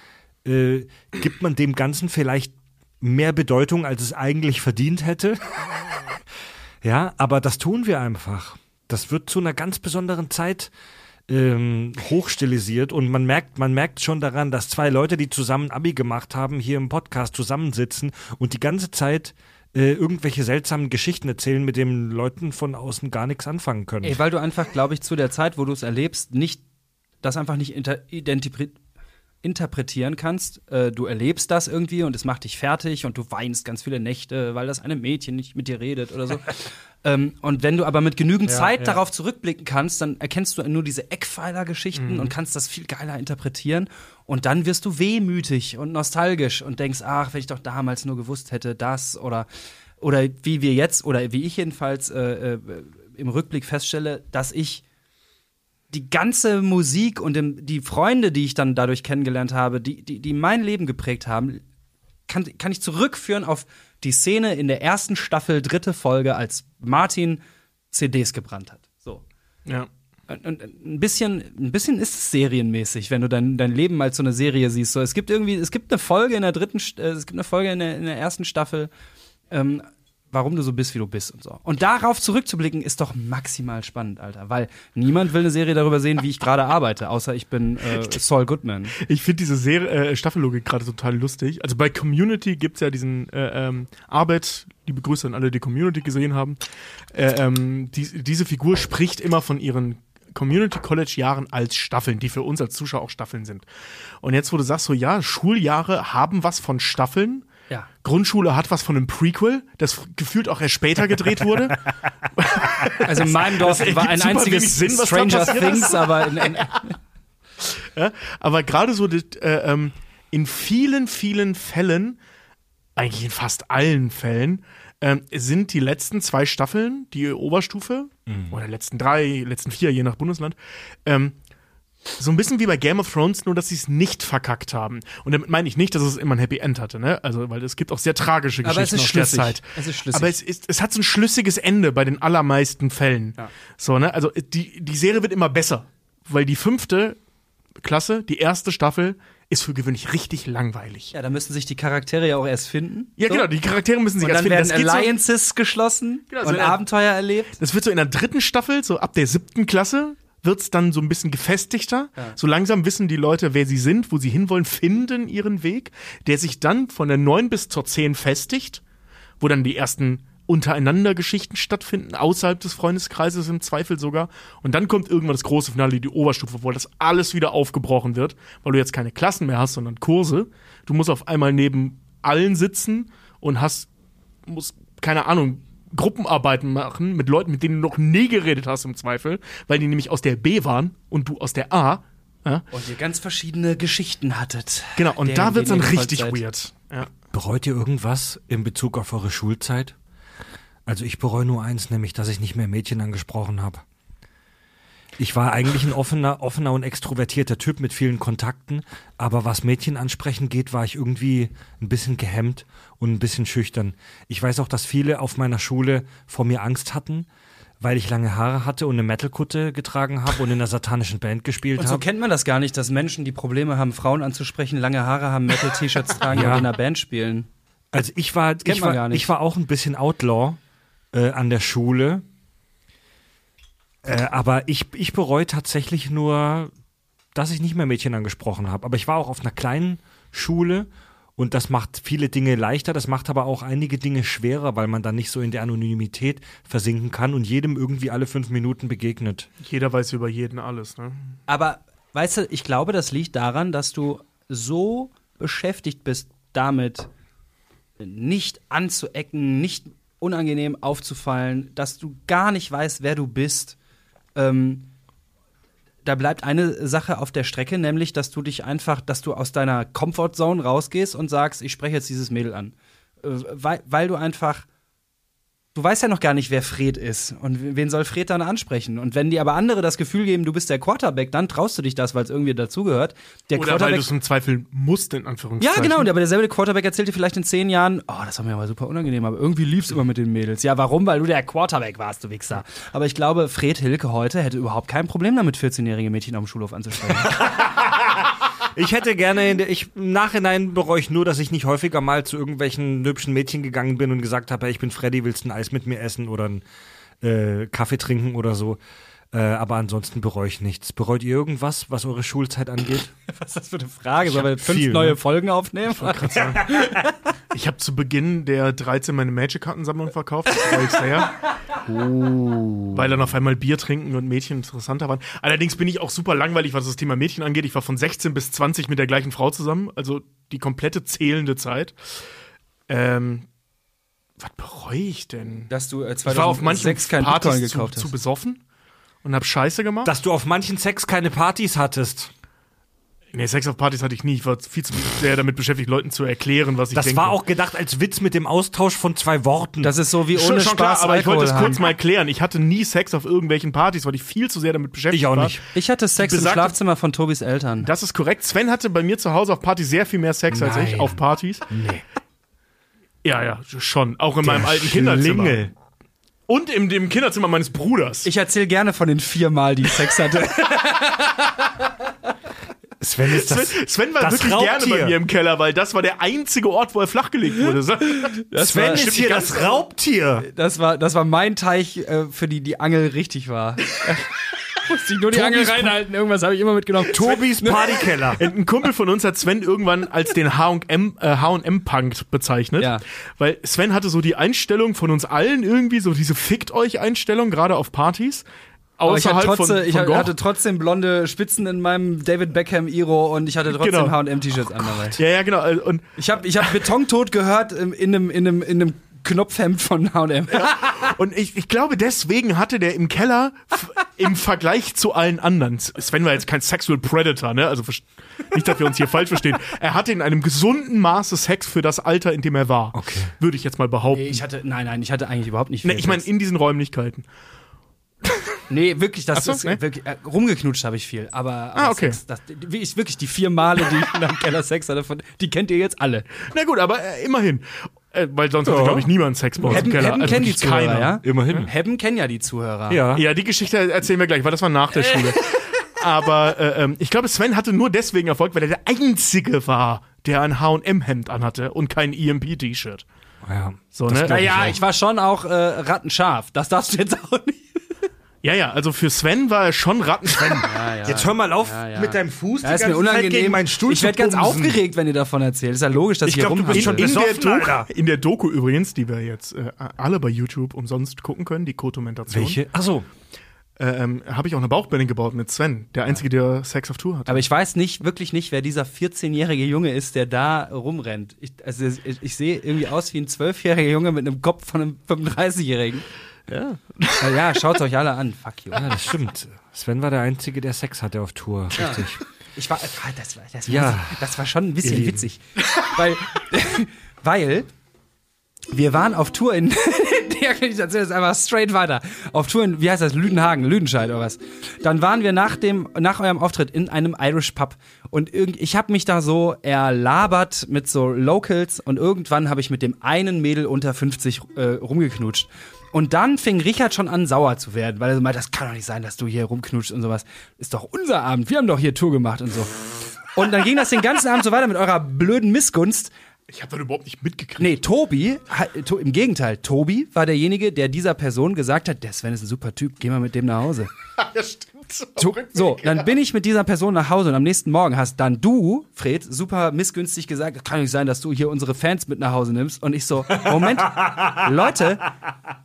Speaker 1: äh, gibt man dem Ganzen vielleicht mehr Bedeutung, als es eigentlich verdient hätte. ja, aber das tun wir einfach. Das wird zu einer ganz besonderen Zeit ähm, hochstilisiert und man merkt, man merkt schon daran, dass zwei Leute, die zusammen Abi gemacht haben, hier im Podcast zusammensitzen und die ganze Zeit äh, irgendwelche seltsamen Geschichten erzählen, mit denen Leuten von außen gar nichts anfangen können.
Speaker 4: Ey, weil du einfach, glaube ich, zu der Zeit, wo du es erlebst, nicht das einfach nicht interpretieren kannst. Äh, du erlebst das irgendwie und es macht dich fertig und du weinst ganz viele Nächte, weil das eine Mädchen nicht mit dir redet oder so. ähm, und wenn du aber mit genügend Zeit darauf zurückblicken kannst, dann erkennst du nur diese Eckpfeiler-Geschichten und kannst das viel geiler interpretieren. Und dann wirst du wehmütig und nostalgisch und denkst, ach, wenn ich doch damals nur gewusst hätte, das oder oder wie wir jetzt oder wie ich jedenfalls äh, äh, im Rückblick feststelle, dass ich die ganze Musik und die Freunde, die ich dann dadurch kennengelernt habe, die, die, die mein Leben geprägt haben, kann, kann ich zurückführen auf die Szene in der ersten Staffel, dritte Folge, als Martin CDs gebrannt hat. So.
Speaker 3: Ja.
Speaker 4: Und, ein bisschen, ein bisschen ist es serienmäßig, wenn du dein, dein Leben als so eine Serie siehst. So, es gibt irgendwie, es gibt eine Folge in der dritten, äh, es gibt eine Folge in der, in der ersten Staffel, ähm, warum du so bist, wie du bist und so. Und darauf zurückzublicken, ist doch maximal spannend, Alter. Weil niemand will eine Serie darüber sehen, wie ich gerade arbeite, außer ich bin äh, Saul Goodman.
Speaker 3: Ich finde diese Serie, äh, Staffellogik gerade total lustig. Also bei Community gibt's ja diesen äh, ähm, Arbeit, liebe Grüße an alle, die Community gesehen haben. Äh, ähm, die, diese Figur spricht immer von ihren Community College Jahren als Staffeln, die für uns als Zuschauer auch Staffeln sind. Und jetzt, wo du sagst, so ja, Schuljahre haben was von Staffeln.
Speaker 4: Ja.
Speaker 3: Grundschule hat was von einem Prequel, das gefühlt auch erst später gedreht wurde.
Speaker 4: Also in meinem Dorf
Speaker 3: Das
Speaker 4: war ein einziges
Speaker 3: Sinn,
Speaker 4: Stranger Things, aber in, in,
Speaker 3: Ja, aber gerade so äh, ähm, in vielen, vielen Fällen, eigentlich in fast allen Fällen, ähm, sind die letzten zwei Staffeln, die Oberstufe, oder letzten drei, letzten vier, je nach Bundesland, ähm, so ein bisschen wie bei Game of Thrones, nur dass sie es nicht verkackt haben. Und damit meine ich nicht, dass es immer ein Happy End hatte, ne? Also, weil es gibt auch sehr tragische
Speaker 4: Aber es
Speaker 3: Geschichten
Speaker 4: ist
Speaker 3: aus
Speaker 4: schlüssig.
Speaker 3: der Zeit.
Speaker 4: Es ist schlüssig.
Speaker 3: Aber es, ist, es hat so ein schlüssiges Ende bei den allermeisten Fällen. So, ne? Also die, die Serie wird immer besser. Weil die fünfte Klasse, die erste Staffel, ist für gewöhnlich richtig langweilig.
Speaker 4: Ja, da müssen sich die Charaktere ja auch erst finden.
Speaker 3: Ja,
Speaker 4: So.
Speaker 3: genau, die Charaktere müssen sich
Speaker 4: Und dann
Speaker 3: erst
Speaker 4: werden
Speaker 3: finden. Das, geht so,
Speaker 4: Alliances geschlossen
Speaker 3: Genau, so
Speaker 4: und Abenteuer erlebt.
Speaker 3: das wird so in der dritten Staffel, so ab der siebten Klasse, wird's dann so ein bisschen gefestigter. So langsam wissen die Leute, wer sie sind, wo sie hinwollen, finden ihren Weg, der sich dann von der neun bis zur zehn festigt, wo dann die ersten untereinander Geschichten stattfinden, außerhalb des Freundeskreises im Zweifel sogar. Und dann kommt irgendwann das große Finale, die Oberstufe, wo das alles wieder aufgebrochen wird, weil du jetzt keine Klassen mehr hast, sondern Kurse. Du musst auf einmal neben allen sitzen und hast, musst, keine Ahnung, Gruppenarbeiten machen mit Leuten, mit denen du noch nie geredet hast im Zweifel, weil die nämlich aus der B waren und du aus der A. Ja?
Speaker 4: Und ihr ganz verschiedene Geschichten hattet.
Speaker 3: Genau, und da wird's dann
Speaker 4: ihr ebenfalls
Speaker 3: richtig
Speaker 4: seid.
Speaker 3: weird. Ja.
Speaker 1: Bereut ihr irgendwas in Bezug auf eure Schulzeit? Also ich bereue nur eins, nämlich, dass ich nicht mehr Mädchen angesprochen habe. Ich war eigentlich ein offener, offener und extrovertierter Typ mit vielen Kontakten, aber was Mädchen ansprechen geht, war ich irgendwie ein bisschen gehemmt und ein bisschen schüchtern. Ich weiß auch, dass viele auf meiner Schule vor mir Angst hatten, weil ich lange Haare hatte und eine Metalkutte getragen habe und in einer satanischen Band gespielt
Speaker 4: Und so
Speaker 1: habe.
Speaker 4: kennt man das gar nicht, dass Menschen, die Probleme haben, Frauen anzusprechen, lange Haare haben, Metal-T-Shirts tragen
Speaker 1: Ja.
Speaker 4: und in einer Band spielen.
Speaker 1: Also ich war, ich war,
Speaker 4: gar nicht.
Speaker 1: ich war auch ein bisschen Outlaw äh, an der Schule. Äh, aber ich, ich bereue tatsächlich nur, dass ich nicht mehr Mädchen angesprochen habe. Aber ich war auch auf einer kleinen Schule und das macht viele Dinge leichter, das macht aber auch einige Dinge schwerer, weil man dann nicht so in der Anonymität versinken kann und jedem irgendwie alle fünf Minuten begegnet.
Speaker 3: Jeder weiß über jeden alles, ne?
Speaker 4: Aber weißt du, ich glaube, das liegt daran, dass du so beschäftigt bist damit, nicht anzuecken, nicht unangenehm aufzufallen, dass du gar nicht weißt, wer du bist. Ähm, da bleibt eine Sache auf der Strecke, nämlich, dass du dich einfach, dass du aus deiner Comfortzone rausgehst und sagst, ich spreche jetzt dieses Mädel an. Äh, weil, weil du einfach Du weißt ja noch gar nicht, wer Fred ist und wen soll Fred dann ansprechen. Und wenn dir aber andere das Gefühl geben, du bist der Quarterback, dann traust du dich das, weil es irgendwie dazugehört. Der
Speaker 3: Oder weil du es im Zweifel musst, in
Speaker 4: Ja,
Speaker 3: Anführungszeichen.
Speaker 4: genau, und aber derselbe Quarterback erzählt dir vielleicht in zehn Jahren, oh, das war mir aber super unangenehm, aber irgendwie lief's immer mit den Mädels. Ja, warum? Weil du der Quarterback warst, du Wichser. Aber ich glaube, Fred Hilke heute hätte überhaupt kein Problem damit, 14-jährige Mädchen auf dem Schulhof anzusprechen.
Speaker 1: Ich hätte gerne, in der, ich, im Nachhinein bereue ich nur, dass ich nicht häufiger mal zu irgendwelchen hübschen Mädchen gegangen bin und gesagt habe, hey, ich bin Freddy, willst du ein Eis mit mir essen oder einen äh, Kaffee trinken oder so. Äh, aber ansonsten bereue ich nichts. Bereut ihr irgendwas, was eure Schulzeit angeht?
Speaker 4: Was ist das für eine Frage? Sollen wir fünf
Speaker 1: viel, ne?
Speaker 4: neue Folgen aufnehmen?
Speaker 3: Ich habe zu Beginn der 13 meine Magic-Kartensammlung verkauft. Das freue ich sehr. Weil dann auf einmal Bier trinken und Mädchen interessanter waren. Allerdings bin ich auch super langweilig, was das Thema Mädchen angeht. Ich war von 16 bis 20 mit der gleichen Frau zusammen. Also die komplette zählende Zeit. Ähm, was bereue ich denn?
Speaker 4: Dass du äh,
Speaker 3: Ich war auf manchen
Speaker 4: 2006 kein Bitcoin
Speaker 3: Partys zu,
Speaker 4: gekauft
Speaker 3: zu
Speaker 4: hast.
Speaker 3: besoffen und hab Scheiße gemacht.
Speaker 1: Dass du auf manchen Sex keine Partys hattest.
Speaker 3: Nee, Sex auf Partys hatte ich nie. Ich war viel zu sehr damit beschäftigt, Leuten zu erklären, was ich
Speaker 1: Das
Speaker 3: denke.
Speaker 1: war auch gedacht als Witz mit dem Austausch von zwei Worten.
Speaker 4: Das ist so wie
Speaker 3: Schon,
Speaker 4: ohne
Speaker 3: schon
Speaker 4: Spaß
Speaker 3: klar, aber ich wollte das
Speaker 4: Alkohol
Speaker 3: kurz
Speaker 4: haben.
Speaker 3: mal erklären. Ich hatte nie Sex auf irgendwelchen Partys, weil ich viel zu sehr damit beschäftigt
Speaker 1: ich auch
Speaker 3: war.
Speaker 1: nicht.
Speaker 4: Ich hatte Sex im
Speaker 3: Besagte-
Speaker 4: Schlafzimmer von Tobis Eltern.
Speaker 3: Das ist korrekt. Sven hatte bei mir zu Hause auf Partys sehr viel mehr Sex als ich
Speaker 1: Nein.
Speaker 3: auf Partys.
Speaker 1: Nee.
Speaker 3: Ja, ja, schon. Auch in meinem alten Kinderzimmer.
Speaker 1: Schlingel.
Speaker 3: Und in dem Kinderzimmer meines Bruders.
Speaker 4: Ich erzähle gerne von den vier Mal, die ich Sex hatte.
Speaker 1: Sven ist das.
Speaker 3: Sven, Sven war
Speaker 1: das
Speaker 3: wirklich gerne
Speaker 1: Raubtier.
Speaker 3: bei mir im Keller, weil das war der einzige Ort, wo er flachgelegt wurde.
Speaker 1: Sven
Speaker 4: war-
Speaker 1: ist hier das Raubtier.
Speaker 4: Das war, das war mein Teich, äh, für die die Angel richtig war. Musste ich nur die
Speaker 1: Tobis
Speaker 4: Angel reinhalten. Irgendwas habe ich immer mitgenommen.
Speaker 1: Tobis Partykeller.
Speaker 3: Ein Kumpel von uns hat Sven irgendwann als den H&M äh, H&M-Punk bezeichnet,
Speaker 4: Ja.
Speaker 3: weil Sven hatte so die Einstellung von uns allen irgendwie, so diese Fickt euch Einstellung, gerade auf Partys.
Speaker 4: Aber ich, hatte
Speaker 3: Außerhalb
Speaker 4: trotzdem,
Speaker 3: von,
Speaker 4: ich
Speaker 3: von Goch.
Speaker 4: hatte trotzdem blonde Spitzen in meinem David Beckham Iro und ich hatte trotzdem
Speaker 3: Genau.
Speaker 4: H&M-T-Shirts an dabei.
Speaker 3: Ja, ja, genau. Und
Speaker 4: Ich habe ich hab Betontod gehört in einem, in einem, in einem Knopfhemd von H&M.
Speaker 3: Und ich, ich glaube, deswegen hatte der im Keller im Vergleich zu allen anderen, Sven war jetzt kein Sexual Predator, ne? Also nicht, dass wir uns hier falsch verstehen. Er hatte in einem gesunden Maße Sex für das Alter, in dem er war.
Speaker 1: Okay.
Speaker 3: Würde ich jetzt mal behaupten.
Speaker 4: Ich hatte, nein, nein, ich hatte eigentlich überhaupt nicht viel
Speaker 3: ich meine, in diesen Räumlichkeiten.
Speaker 4: Nee, wirklich, das
Speaker 3: so,
Speaker 4: ist
Speaker 3: nee?
Speaker 4: wirklich, äh, rumgeknutscht habe ich viel. Aber, aber
Speaker 3: Ah, okay.
Speaker 4: Sex, das, wie ich, wirklich die vier Male, die ich in einem Keller Sex hatte, von, die kennt ihr jetzt alle.
Speaker 3: Na gut, aber äh, immerhin. Äh, weil sonst hat, glaube ich, niemand Sex bei uns im
Speaker 4: Hebben,
Speaker 3: Keller.
Speaker 4: Hebben
Speaker 3: Also
Speaker 4: kennen die Zuhörer,
Speaker 3: keiner.
Speaker 4: ja?
Speaker 1: Immerhin.
Speaker 4: Hebben kennen ja die Zuhörer.
Speaker 1: Ja.
Speaker 3: Ja, die Geschichte erzählen wir gleich, weil das war nach der Schule. Aber äh, ähm, ich glaube, Sven hatte nur deswegen Erfolg, weil er der Einzige war, der ein H&M-Hemd anhatte und kein EMP-T-Shirt.
Speaker 1: Ja.
Speaker 3: So, ne?
Speaker 4: Naja, ich war schon auch äh, rattenscharf. Das darfst du jetzt auch nicht.
Speaker 3: Ja, ja, also für Sven war er schon Rattensven.
Speaker 4: Ja, ja.
Speaker 1: Jetzt hör mal auf
Speaker 4: Ja, ja.
Speaker 1: mit deinem Fuß
Speaker 4: Ja, ist mir
Speaker 1: ganze Zeit
Speaker 4: unangenehm.
Speaker 1: gegen meinen Stuhl
Speaker 4: ich werde ganz aufgeregt, wenn ihr davon erzählt. Ist ja logisch, dass
Speaker 1: Ich
Speaker 4: ihr
Speaker 1: glaub, du bist schon
Speaker 3: In der,
Speaker 1: besoffen,
Speaker 3: Doku,
Speaker 1: Alter.
Speaker 3: in der Doku übrigens, die wir jetzt äh, alle bei YouTube umsonst gucken können, die Kotumentation,
Speaker 1: Welche? Achso.
Speaker 3: äh, ähm, habe ich auch eine Bauchbindung gebaut mit Sven, der Einzige, der Sex auf Tour hat.
Speaker 4: Aber ich weiß nicht, wirklich nicht, wer dieser 14-jährige Junge ist, der da rumrennt. Ich, also ich, ich sehe irgendwie aus wie ein 12-jähriger Junge mit einem Kopf von einem 35-jährigen.
Speaker 3: Ja.
Speaker 4: Ja, ja schaut euch alle an. Fuck you.
Speaker 1: Ja, das stimmt. Sven war der Einzige, der Sex hatte auf Tour. Richtig.
Speaker 4: Ich war, ah, das war, das war,
Speaker 1: Ja.
Speaker 4: das war schon ein bisschen witzig. weil, weil wir waren auf Tour in, ja, ich erzähle das einfach straight weiter. Auf Tour in, wie heißt das, Lüdenhagen, Lüdenscheid oder was. Dann waren wir nach dem, nach eurem Auftritt in einem Irish Pub und irgend, ich habe mich da so erlabert mit so Locals und irgendwann habe ich mit dem einen Mädel unter 50 äh, rumgeknutscht. Und dann fing Richard schon an, sauer zu werden, weil er so meinte, das kann doch nicht sein, dass du hier rumknutschst und sowas. Ist doch unser Abend, wir haben doch hier Tour gemacht und so. Und dann ging das den ganzen Abend so weiter mit eurer blöden Missgunst.
Speaker 3: Ich habe das überhaupt nicht mitgekriegt.
Speaker 4: Nee, Tobi, im Gegenteil, Tobi war derjenige, der dieser Person gesagt hat, der Sven ist ein super Typ, geh mal mit dem nach Hause.
Speaker 3: Ja, stimmt.
Speaker 4: So, so, dann bin ich mit dieser Person nach Hause und am nächsten Morgen hast dann du, Fred, super missgünstig gesagt, das kann nicht sein, dass du hier unsere Fans mit nach Hause nimmst. Und ich so, Moment, Leute,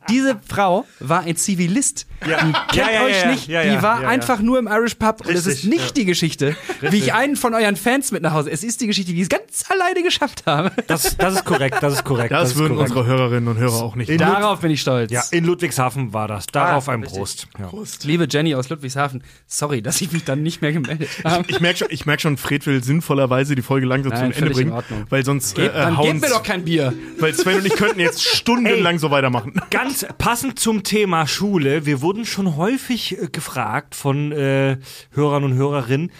Speaker 4: diese Frau war ein Zivilist. Die kennt
Speaker 1: Ja, ja,
Speaker 4: euch
Speaker 1: ja,
Speaker 4: nicht.
Speaker 1: ja,
Speaker 4: die
Speaker 1: ja,
Speaker 4: war
Speaker 1: ja, ja.
Speaker 4: einfach nur im Irish Pub. und es ist
Speaker 1: Richtig,
Speaker 4: nicht
Speaker 1: ja.
Speaker 4: die Geschichte, wie ich einen von euren Fans mit nach Hause. Es ist die Geschichte, wie ich es ganz alleine geschafft habe.
Speaker 1: Das, das ist korrekt, das ist korrekt.
Speaker 3: Das,
Speaker 1: ist
Speaker 3: würden
Speaker 1: korrekt.
Speaker 3: unsere Hörerinnen und Hörer auch nicht.
Speaker 1: In
Speaker 4: Darauf bin ich stolz.
Speaker 1: Ja, in Ludwigshafen war das. Darauf
Speaker 4: Ah,
Speaker 1: ein
Speaker 4: richtig.
Speaker 1: Prost. Ja.
Speaker 4: Liebe Jenny aus Ludwigshafen, sorry, dass ich mich dann nicht mehr gemeldet habe.
Speaker 3: Ich merke schon, ich merk schon, Fred will sinnvollerweise die Folge langsam
Speaker 4: Nein,
Speaker 3: zum Ende bringen, weil sonst
Speaker 4: Gebt,
Speaker 3: äh,
Speaker 4: dann gebt mir doch kein Bier.
Speaker 3: weil Sven und ich könnten jetzt stundenlang so weitermachen.
Speaker 1: Ganz passend zum Thema Schule. Wir wurden schon häufig äh, gefragt von äh, Hörern und Hörerinnen,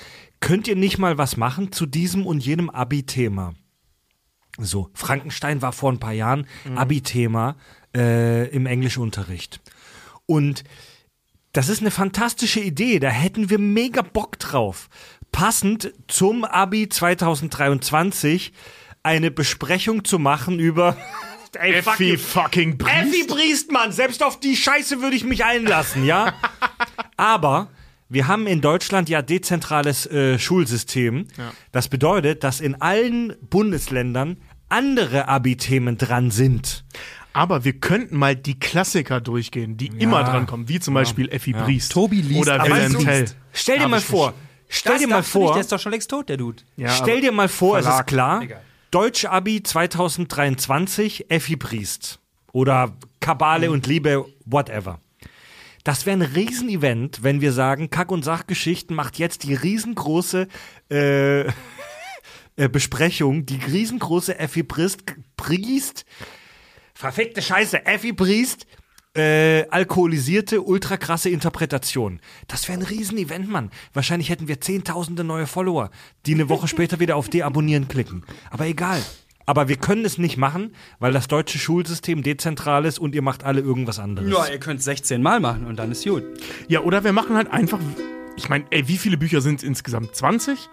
Speaker 1: könnt ihr nicht mal was machen zu diesem und jenem Abi-Thema? So, Frankenstein war vor ein paar Jahren Abi-Thema äh, im Englischunterricht. Und das ist eine fantastische Idee, da hätten wir mega Bock drauf. Passend zum Abi 2023 eine Besprechung zu machen über Ey,
Speaker 3: Effi fucking
Speaker 1: Effi
Speaker 3: Briest.
Speaker 1: Briestmann, selbst auf die Scheiße würde ich mich einlassen, ja? Aber wir haben in Deutschland ja dezentrales äh, Schulsystem. Das bedeutet, dass in allen Bundesländern andere Abi-Themen dran sind.
Speaker 3: Aber wir könnten mal die Klassiker durchgehen, die immer drankommen, wie zum Beispiel Effi Briest.
Speaker 4: Tobi liest
Speaker 3: Oder Wilhelm Tell.
Speaker 1: Stell dir mal vor, stell dir mal vor,
Speaker 4: Der ist doch schon längst tot, der Dude.
Speaker 3: Ja,
Speaker 1: stell dir mal vor, es
Speaker 3: Verlag.
Speaker 1: ist klar,
Speaker 4: Egal.
Speaker 1: Deutsch-Abi 2023, Effi Briest. Oder Kabale und Liebe, whatever. Das wäre ein Riesenevent, wenn wir sagen, Kack- und Sachgeschichten macht jetzt die riesengroße äh, äh, Besprechung, die riesengroße Effi Priest, Priest, verfickte Scheiße, Effi Priest, äh, alkoholisierte, ultra krasse Interpretation. Das wäre ein Riesenevent, Mann. Wahrscheinlich hätten wir zehntausende neue Follower, die eine Woche später wieder auf Deabonnieren klicken. Aber egal. Aber wir können es nicht machen, weil das deutsche Schulsystem dezentral ist und ihr macht alle irgendwas anderes.
Speaker 4: Ja, ihr könnt 16 Mal machen und dann ist gut.
Speaker 3: Ja, oder wir machen halt einfach, ich meine, ey, wie viele Bücher sind es insgesamt? 20?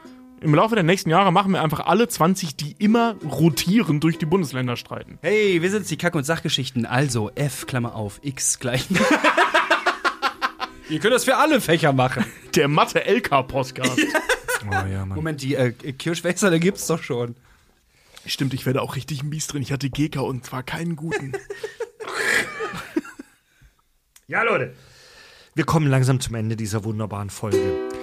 Speaker 3: Im Laufe der nächsten Jahre machen wir einfach alle 20, die immer rotieren durch die Bundesländer streiten.
Speaker 4: Hey, wir sind die Kack- und Sachgeschichten. Also F, Klammer auf, X gleich. ihr könnt das für alle Fächer machen.
Speaker 3: Der Mathe-LK-Podcast.
Speaker 1: Oh, ja, Mann.
Speaker 4: Moment, die äh, Kirschwächser, gibt's doch schon.
Speaker 3: Stimmt, ich werde auch richtig mies drin. Ich hatte GK und zwar keinen guten.
Speaker 1: Ja, Leute. Wir kommen langsam zum Ende dieser wunderbaren Folge.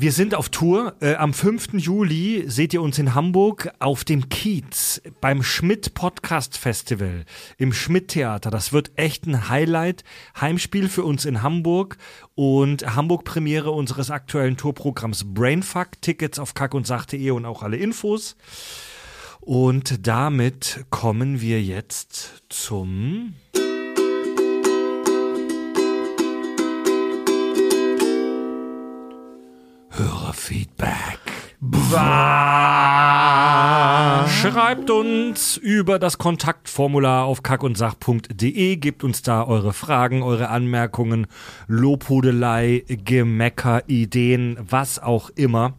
Speaker 1: Wir sind auf Tour. Äh, am 5. Juli seht ihr uns in Hamburg auf dem Kiez beim Schmidt Podcast Festival im Schmidt Theater. Das wird echt ein Highlight. Heimspiel für uns in Hamburg und Hamburg Premiere unseres aktuellen Tourprogramms Brainfuck. Tickets auf kack und sach.de und auch alle Infos. Und damit kommen wir jetzt zum Hörerfeedback. Schreibt uns über das Kontaktformular auf kackundsach.de, gebt uns da eure Fragen, eure Anmerkungen, Lobhudelei, Gemecker, Ideen, was auch immer.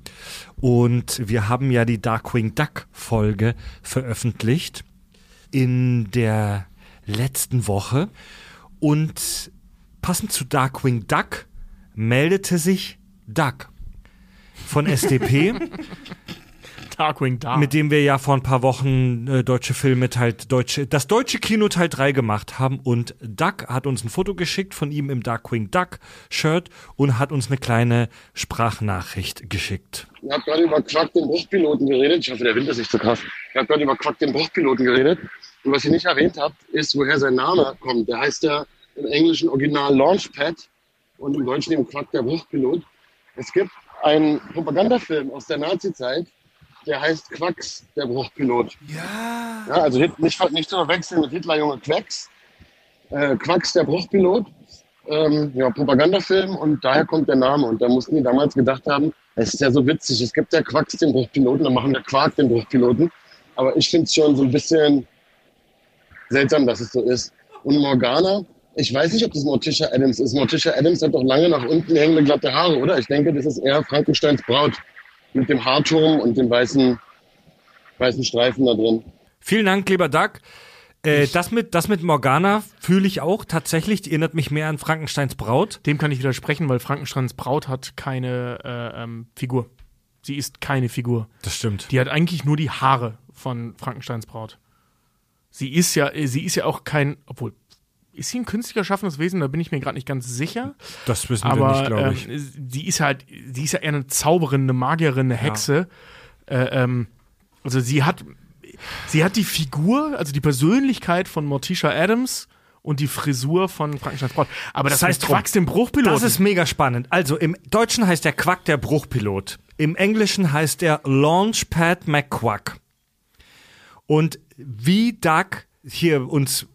Speaker 1: Und wir haben ja die Darkwing Duck Folge veröffentlicht in der letzten Woche. Und passend zu Darkwing Duck meldete sich Duck von SDP,
Speaker 3: Darkwing Dark.
Speaker 1: mit dem wir ja vor ein paar Wochen äh, deutsche Filme Teil deutsche das deutsche Kino Teil 3 gemacht haben und Duck hat uns ein Foto geschickt von ihm im Darkwing Duck Shirt und hat uns eine kleine Sprachnachricht geschickt.
Speaker 6: Ihr habt gerade über Quack den Bruchpiloten geredet. Ich hoffe, der Wind ist nicht so krass. Ihr habt gerade über Quack den Bruchpiloten geredet. Und was ihr nicht erwähnt habt, ist, woher sein Name kommt. Der heißt ja im englischen Original Launchpad und im Deutschen eben Quack der Bruchpilot. Es gibt einen Propagandafilm aus der Nazi-Zeit, der heißt Quacks, der Bruchpilot. Ja. ja also nicht, nicht zu verwechseln mit Hitlerjunge Quacks. Äh, Quacks, der Bruchpilot. Ähm, ja, Propagandafilm und daher kommt der Name. Und da mussten die damals gedacht haben, es ist ja so witzig, es gibt ja Quacks den Bruchpiloten, dann machen wir Quark den Bruchpiloten. Aber ich finde es schon so ein bisschen seltsam, dass es so ist. Und Morgana, ich weiß nicht, ob das Morticia Adams ist. Morticia Adams hat doch lange nach unten hängende glatte Haare, oder? Ich denke, das ist eher Frankensteins Braut mit dem Haarturm und dem weißen, weißen Streifen da drin.
Speaker 1: Vielen Dank, lieber Doug. Äh, das, mit, das mit Morgana fühle ich auch tatsächlich. Die erinnert mich mehr an Frankensteins Braut.
Speaker 3: Dem kann ich widersprechen, weil Frankensteins Braut hat keine äh, ähm, Figur. Sie ist keine Figur.
Speaker 1: Das stimmt.
Speaker 3: Die hat eigentlich nur die Haare von Frankensteins Braut. Sie ist ja, äh, sie ist ja auch kein, obwohl, ist sie ein künstlich erschaffenes Wesen? Da bin ich mir gerade nicht ganz sicher.
Speaker 1: Das wissen wir
Speaker 3: Aber
Speaker 1: nicht, glaube ich.
Speaker 3: ähm, sie ist halt, sie ist ja eher eine Zauberin, eine Magierin, eine Hexe. Äh, ähm, also sie hat, sie hat die Figur, also die Persönlichkeit von Morticia Adams und die Frisur von Frankensteins Braut. Aber das
Speaker 1: es
Speaker 3: heißt. Quacks den Bruchpiloten.
Speaker 1: Das ist mega spannend. Also im Deutschen heißt der Quack der Bruchpilot. Im Englischen heißt er Launchpad McQuack. Und wie Doug hier uns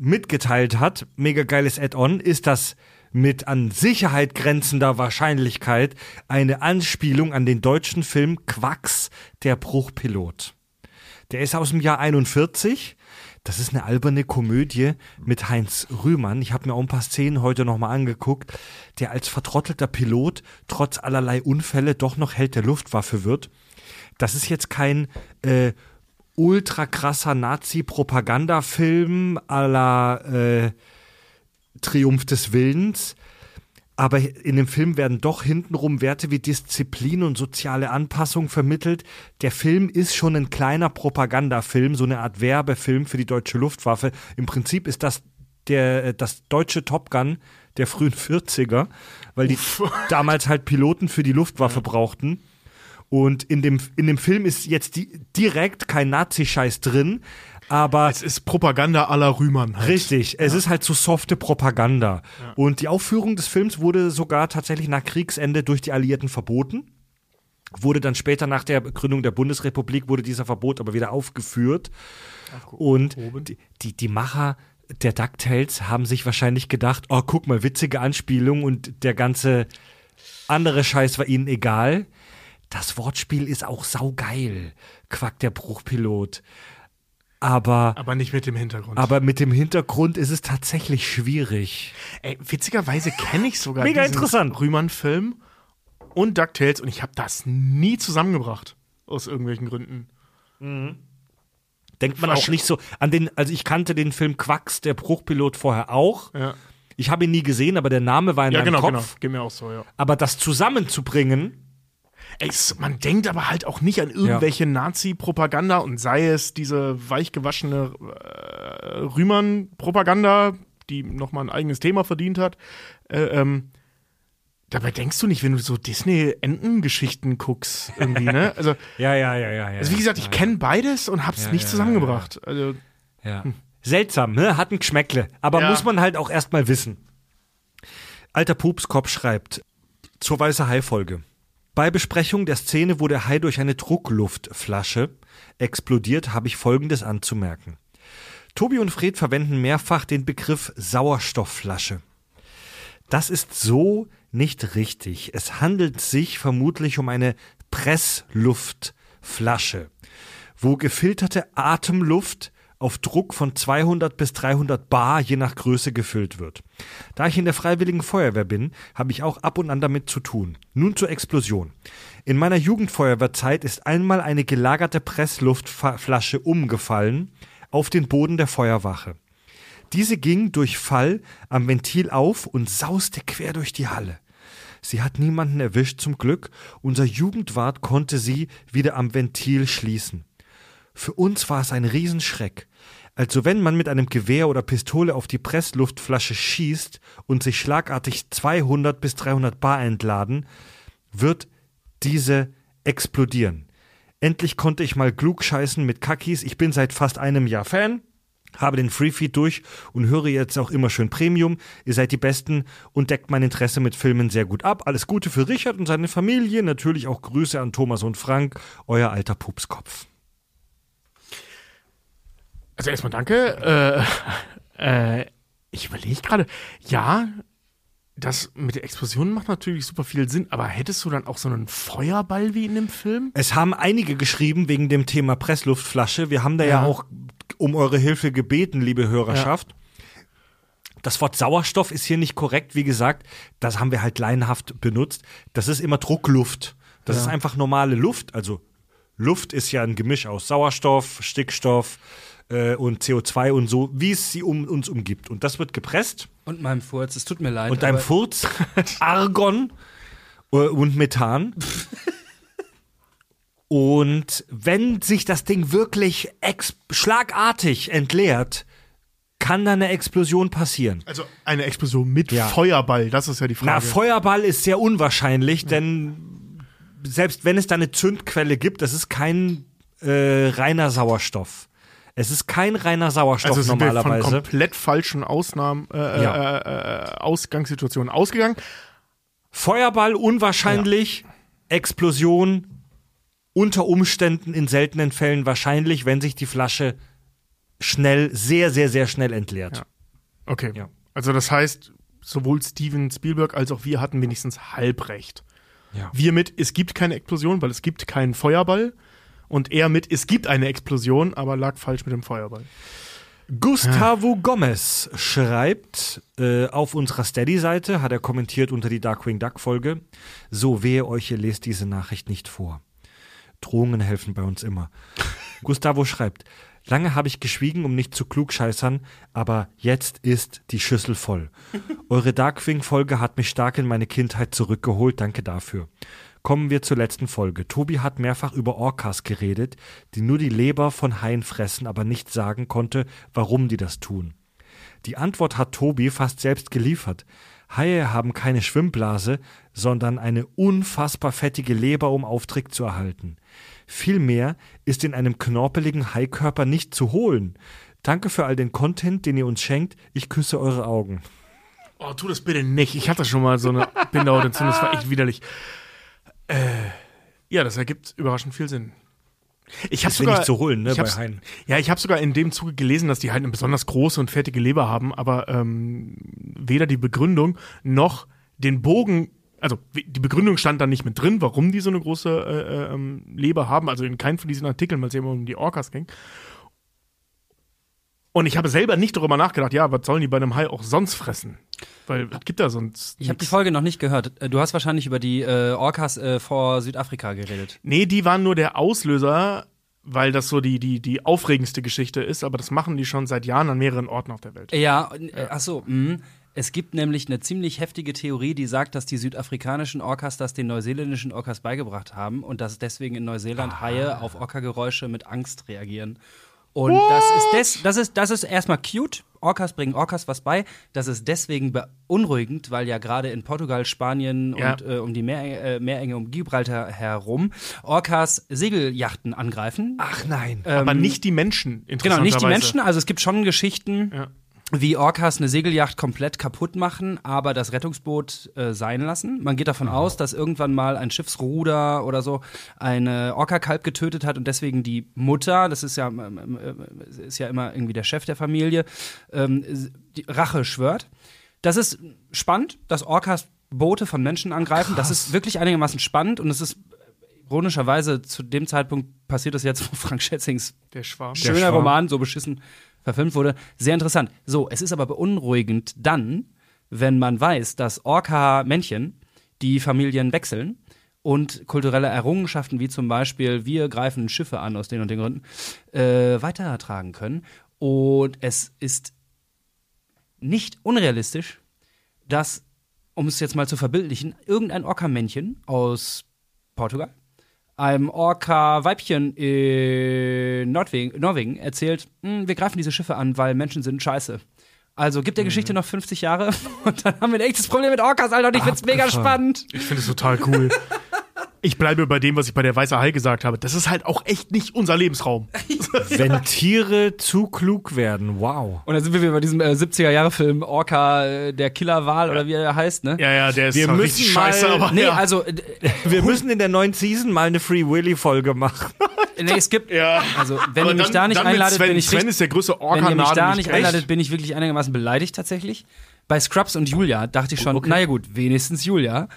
Speaker 1: mitgeteilt hat, mega geiles Add-on, ist das mit an Sicherheit grenzender Wahrscheinlichkeit eine Anspielung an den deutschen Film Quacks, der Bruchpilot. Der ist aus dem Jahr 41. Das ist eine alberne Komödie mit Heinz Rühmann. Ich habe mir auch ein paar Szenen heute nochmal angeguckt, der als vertrottelter Pilot trotz allerlei Unfälle doch noch Held der Luftwaffe wird. Das ist jetzt kein äh, ultra krasser Nazi-Propagandafilm à la äh, Triumph des Willens. Aber in dem Film werden doch hintenrum Werte wie Disziplin und soziale Anpassung vermittelt. Der Film ist schon ein kleiner Propagandafilm, so eine Art Werbefilm für die deutsche Luftwaffe. Im Prinzip ist das der, das deutsche Top Gun der frühen 40er, weil die damals halt Piloten für die Luftwaffe brauchten. Und in dem, in dem Film ist jetzt die, direkt kein Nazi-Scheiß drin, aber
Speaker 3: es ist Propaganda la Rühmann. Halt.
Speaker 1: Richtig, es ist halt so softe Propaganda. Und die Aufführung des Films wurde sogar tatsächlich nach Kriegsende durch die Alliierten verboten. Wurde dann später nach der Gründung der Bundesrepublik wurde dieser Verbot aber wieder aufgeführt. Und die, die, die Macher der DuckTales haben sich wahrscheinlich gedacht, oh, guck mal, witzige Anspielung und der ganze andere Scheiß war ihnen egal. Das Wortspiel ist auch saugeil. Quack der Bruchpilot. Aber
Speaker 3: Aber nicht mit dem Hintergrund.
Speaker 1: aber mit dem Hintergrund ist es tatsächlich schwierig.
Speaker 3: Ey, witzigerweise kenne ich sogar
Speaker 1: Mega
Speaker 3: diesen
Speaker 1: interessant.
Speaker 3: Rühmann-Film und DuckTales und ich habe das nie zusammengebracht. Aus irgendwelchen Gründen.
Speaker 1: Denkt man auch nicht so an den, also ich kannte den Film Quacks, der Bruchpilot vorher auch.
Speaker 3: Ja,
Speaker 1: Ich habe ihn nie gesehen, aber der Name war in
Speaker 3: ja
Speaker 1: meinem
Speaker 3: genau,
Speaker 1: Kopf.
Speaker 3: genau. Geht mir auch so, ja.
Speaker 1: Aber das zusammenzubringen,
Speaker 3: es- man denkt aber halt auch nicht an irgendwelche Nazi-Propaganda und sei es diese weichgewaschene äh, Rühmann-Propaganda, die nochmal ein eigenes Thema verdient hat. Äh, ähm, dabei denkst du nicht, wenn du so Disney-Entengeschichten guckst, irgendwie, ne? Also,
Speaker 1: ja, ja, ja, ja. ja
Speaker 3: also wie gesagt, ich kenne beides und hab's
Speaker 1: Ja,
Speaker 3: nicht
Speaker 1: ja,
Speaker 3: zusammengebracht. Also,
Speaker 1: Ja. Seltsam, ne? Hat ein Geschmäckle. Aber
Speaker 3: Ja.
Speaker 1: muss man halt auch erstmal wissen. Alter Pupskopf schreibt zur Weiße Hai-Folge. Bei Besprechung der Szene, wo der Hai durch eine Druckluftflasche explodiert, habe ich Folgendes anzumerken. Tobi und Fred verwenden mehrfach den Begriff Sauerstoffflasche. Das ist so, nicht richtig. Es handelt sich vermutlich um eine Pressluftflasche, wo gefilterte Atemluft auf Druck von 200 bis 300 Bar je nach Größe gefüllt wird. Da ich in der Freiwilligen Feuerwehr bin, habe ich auch ab und an damit zu tun. Nun zur Explosion. In meiner Jugendfeuerwehrzeit ist einmal eine gelagerte Pressluftflasche umgefallen auf den Boden der Feuerwache. Diese ging durch Fall am Ventil auf und sauste quer durch die Halle. Sie hat niemanden erwischt zum Glück, unser Jugendwart konnte sie wieder am Ventil schließen. Für uns war es ein Riesenschreck. Also wenn man mit einem Gewehr oder Pistole auf die Pressluftflasche schießt und sich schlagartig 200 bis 300 Bar entladen, wird diese explodieren. Endlich konnte ich mal klug scheißen mit Kakis. Ich bin seit fast einem Jahr Fan, habe den Freefeed durch und höre jetzt auch immer schön Premium. Ihr seid die Besten und deckt mein Interesse mit Filmen sehr gut ab. Alles Gute für Richard und seine Familie. Natürlich auch Grüße an Thomas und Frank, euer alter Pupskopf.
Speaker 3: Also erstmal danke. Äh, äh, ich überlege gerade, ja, das mit der Explosion macht natürlich super viel Sinn, aber hättest du dann auch so einen Feuerball wie in dem Film?
Speaker 1: Es haben einige geschrieben wegen dem Thema Pressluftflasche. Wir haben da ja,
Speaker 3: Ja.
Speaker 1: auch um eure Hilfe gebeten, liebe Hörerschaft. Das Wort Sauerstoff ist hier nicht korrekt, wie gesagt. Das haben wir halt laienhaft benutzt. Das ist immer Druckluft. Das
Speaker 3: Ja.
Speaker 1: ist einfach normale Luft. Also Luft ist ja ein Gemisch aus Sauerstoff, Stickstoff äh, und CO2 und so, wie es sie um uns umgibt. Und das wird gepresst.
Speaker 4: Und meinem Furz, es tut mir leid.
Speaker 1: Und deinem
Speaker 4: aber-
Speaker 1: Furz Argon äh, und Methan. Und wenn sich das Ding wirklich ex schlagartig entleert, kann da eine Explosion passieren.
Speaker 3: Also eine Explosion mit
Speaker 1: Ja.
Speaker 3: Feuerball, das ist ja die
Speaker 1: Na,
Speaker 3: Frage.
Speaker 1: Feuerball ist sehr unwahrscheinlich, denn selbst wenn es da eine Zündquelle gibt, das ist kein äh, reiner Sauerstoff. Es ist kein reiner Sauerstoff
Speaker 3: also sind wir von
Speaker 1: normalerweise.
Speaker 3: komplett falschen Ausnahmen, äh,
Speaker 1: Ja.
Speaker 3: äh, äh, Ausgangssituationen ausgegangen.
Speaker 1: Feuerball unwahrscheinlich, Explosion unter Umständen in seltenen Fällen wahrscheinlich, wenn sich die Flasche schnell, sehr, sehr, sehr schnell entleert.
Speaker 3: Ja. Okay.
Speaker 1: Ja.
Speaker 3: Also das heißt, sowohl Steven Spielberg als auch wir hatten wenigstens halb recht.
Speaker 1: Ja.
Speaker 3: Wir mit, es gibt keine Explosion, weil es gibt keinen Feuerball. Und er mit, es gibt eine Explosion, aber lag falsch mit dem Feuerball.
Speaker 1: Gustavo Gomez schreibt äh, auf unserer Steady-Seite, hat er kommentiert unter die Darkwing Duck-Folge, so wehe euch, ihr lest diese Nachricht nicht vor. Drohungen helfen bei uns immer. Gustavo schreibt, lange habe ich geschwiegen, um nicht zu klugscheißern, aber jetzt ist die Schüssel voll. Eure Darkwing-Folge hat mich stark in meine Kindheit zurückgeholt, danke dafür. Kommen wir zur letzten Folge. Tobi hat mehrfach über Orcas geredet, die nur die Leber von Haien fressen, aber nicht sagen konnte, warum die das tun. Die Antwort hat Tobi fast selbst geliefert. Haie haben keine Schwimmblase, sondern eine unfassbar fettige Leber, um Auftrieb zu erhalten. Vielmehr ist in einem knorpeligen Haikörper nicht zu holen. Danke für all den Content, den ihr uns schenkt. Ich küsse eure Augen.
Speaker 3: Oh, tu das bitte nicht. Ich hatte schon mal so eine Bindehautentzündung, das war echt widerlich. Äh, ja, das ergibt überraschend viel Sinn. Ich habe sogar
Speaker 1: wenig zu holen, ne, bei Haien.
Speaker 3: Ja, ich habe sogar in dem Zuge gelesen, dass die halt eine besonders große und fettige Leber haben, aber ähm, weder die Begründung noch den Bogen, also die Begründung stand da nicht mit drin, warum die so eine große äh, ähm, Leber haben, also in keinem von diesen Artikeln, weil es ja immer um die Orcas ging. Und ich habe selber nicht darüber nachgedacht, ja, was sollen die bei einem Hai auch sonst fressen? Weil es gibt da sonst.
Speaker 4: Ich habe die. Folge noch nicht gehört. Äh, Du hast wahrscheinlich über die äh, Orcas äh, vor Südafrika geredet.
Speaker 3: Nee, die waren nur der Auslöser, weil das so die, die, die aufregendste Geschichte ist, aber das machen die schon seit Jahren an mehreren Orten auf der Welt.
Speaker 4: Ja, äh, ach so, mh. Es gibt nämlich eine ziemlich heftige Theorie, die sagt, dass die südafrikanischen Orcas das den neuseeländischen Orcas beigebracht haben und dass deswegen in Neuseeland Haie auf Orca-Geräusche mit Angst reagieren. Und das ist, des, das, ist, das ist erstmal cute. Orcas bringen Orcas was bei. Das ist deswegen beunruhigend, weil ja gerade in Portugal, Spanien
Speaker 3: Ja.
Speaker 4: und äh, um die Meer, äh, Meerenge um Gibraltar herum Orcas Segelyachten angreifen.
Speaker 1: Ach nein.
Speaker 3: aber
Speaker 4: Ähm,
Speaker 3: nicht die Menschen,
Speaker 4: Genau, nicht die. Menschen. Also es gibt schon Geschichten,
Speaker 3: Ja.
Speaker 4: Wie Orcas eine Segelyacht komplett kaputt machen, aber das Rettungsboot äh, sein lassen. Man geht davon aus, dass irgendwann mal ein Schiffsruder oder so eine Orca-Kalb getötet hat und deswegen die Mutter, das ist ja, ähm, äh, ist ja immer irgendwie der Chef der Familie, ähm, die Rache schwört. Das ist spannend, dass Orcas Boote von Menschen angreifen. Das ist wirklich einigermaßen spannend und es ist ironischerweise zu dem Zeitpunkt passiert das jetzt, wo Frank Schätzings schöner
Speaker 1: Schwarm.
Speaker 4: Roman so beschissen verfilmt wurde. Sehr interessant. So, es ist aber beunruhigend dann, wenn man weiß, dass Orca-Männchen die Familien wechseln und kulturelle Errungenschaften wie zum Beispiel wir greifen Schiffe an aus den und den Gründen äh, weitertragen können. Und es ist nicht unrealistisch, dass, um es jetzt mal zu verbildlichen, irgendein Orca-Männchen aus Portugal einem Orca-Weibchen in Nordwegen, Norwegen erzählt, "Hm, wir greifen diese Schiffe an, weil Menschen sind scheiße. Also gibt der Geschichte noch 50 Jahre und dann haben wir ein echtes Problem mit Orcas, Alter, und ich find's mega spannend.
Speaker 3: Ich finde es total cool. Ich bleibe bei dem, was ich bei der Weiße Hai gesagt habe. Das ist halt auch echt nicht unser Lebensraum.
Speaker 1: Wenn Tiere zu klug werden, wow.
Speaker 4: Und dann sind wir wieder bei diesem äh, 70er-Jahre-Film Orca, äh, der Killerwal oder wie er heißt, ne?
Speaker 3: Ja, ja, der ist
Speaker 1: Wir
Speaker 3: zwar
Speaker 1: müssen
Speaker 3: richtig
Speaker 1: mal-
Speaker 3: scheiße, aber
Speaker 4: Nee,
Speaker 3: ja.
Speaker 4: also, äh,
Speaker 1: Wir müssen in der neuen Season mal eine Free Willy-Folge machen.
Speaker 4: nee, es gibt,
Speaker 3: ja.
Speaker 4: also, wenn
Speaker 3: Aber
Speaker 4: ihr mich
Speaker 3: dann-
Speaker 4: da nicht einladet,
Speaker 3: Sven,
Speaker 4: bin ich
Speaker 3: Sven ist der größte
Speaker 4: wenn ihr mich da
Speaker 3: nicht
Speaker 4: einladet, bin ich wirklich einigermaßen beleidigt tatsächlich. Bei Scrubs und Julia dachte ich schon, naja gut, wenigstens Julia.